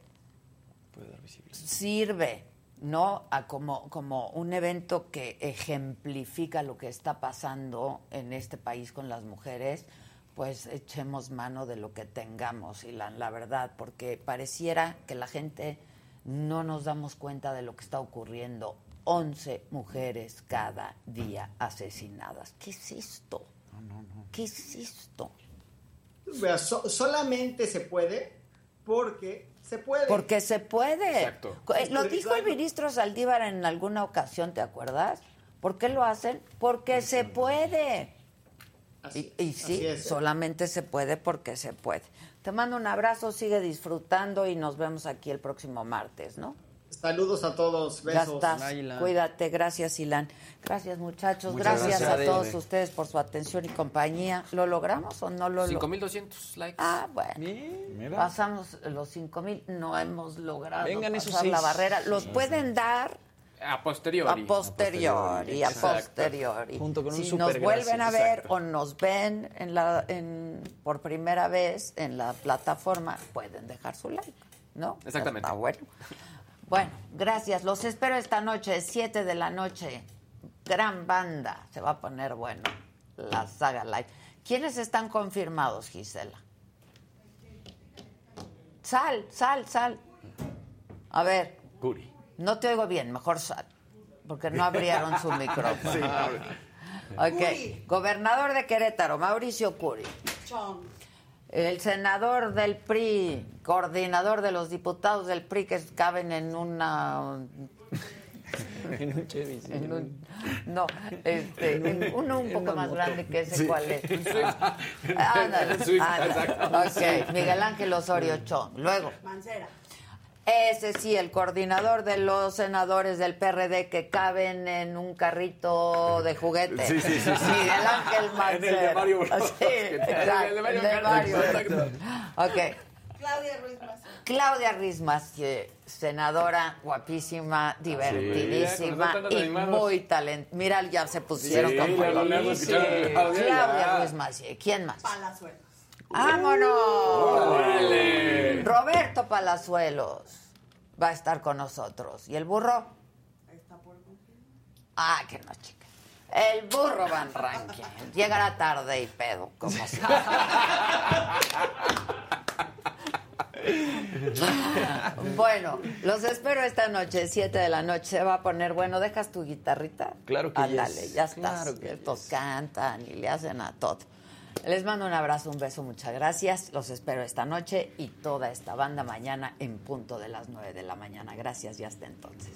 sirve, ¿no? A como, como un evento que ejemplifica lo que está pasando en este país con las mujeres, pues echemos mano de lo que tengamos, y la, la verdad, porque pareciera que la gente no nos damos cuenta de lo que está ocurriendo. 11 mujeres cada día asesinadas. ¿Qué es esto? ¿Qué es esto? So- solamente se puede porque se puede. Porque se puede. Exacto. Eh, Lo dijo el ministro Saldívar en alguna ocasión, ¿te acuerdas? ¿Por qué lo hacen? Porque se puede. y, y sí, así es. solamente se puede porque se puede. Te mando un abrazo, sigue disfrutando y nos vemos aquí el próximo martes, ¿no? Saludos a todos, Ya besos. estás. Cuídate, gracias, Ilan. Gracias, muchachos. Gracias, gracias. a todos Adele. ustedes por su atención y compañía. ¿Lo logramos o no lo logramos? 5200 likes. Ah, bueno. Pasamos los 5000, no hemos logrado Vengan esos pasar la barrera. Los pueden dar A posteriori. a posteriori, a Exacto. posteriori. Junto con un si super nos vuelven a ver o nos ven en la, en, por primera vez en la plataforma, pueden dejar su like, ¿no? Exactamente. Está bueno. Bueno, gracias. Los espero esta noche, 7 de la noche. Gran banda. Se va a poner bueno la saga live. ¿Quiénes están confirmados, Gisela? Sal, sal, sal. A ver. Curi. No te oigo bien, mejor sal. Porque no abrieron su [laughs] micrófono. Sí, no. Ok. Curi. Gobernador de Querétaro, Mauricio Curi. Chong. El senador del PRI, coordinador de los diputados del PRI que caben en una... [laughs] En un Chevy, sí. en un- no, este, en uno un poco más moto. grande que ese, Sí. ¿cuál es? [laughs] Swift, ándale. exacto. Ok, Miguel Ángel Osorio Chong. Luego, Mancera. ese sí, el coordinador de los senadores del PRD que caben en un carrito de juguete. Sí, sí, sí, sí. Miguel Ángel En el de Mancera. Mario Bros. Sí, [laughs] exacto, El de Mario el de. Mario. Exacto. Ok. Claudia Ruiz Massieu. Claudia Rismas, senadora guapísima, divertidísima con los y animados. muy talentosa. Mira, ya se pusieron Sí, como Claudia. Ruiz Massieu. ¿Quién más? Palazuelos. ¡Vámonos! ¡Órale! Roberto Palazuelos va a estar con nosotros. ¿Y el burro? Está por. Ah, que no, chica. El burro Van Ranking. Llegará tarde y pedo, como [laughs] siempre. [laughs] bueno, los espero esta noche, 7 de la noche. Se va a poner bueno. ¿Dejas tu guitarrita? Claro que sí. Yes. ya estás. Claro que Estos cantan y le hacen a todo. Les mando un abrazo, un beso, muchas gracias. Los espero esta noche y toda esta banda mañana en punto de las 9 de la mañana. Gracias y hasta entonces.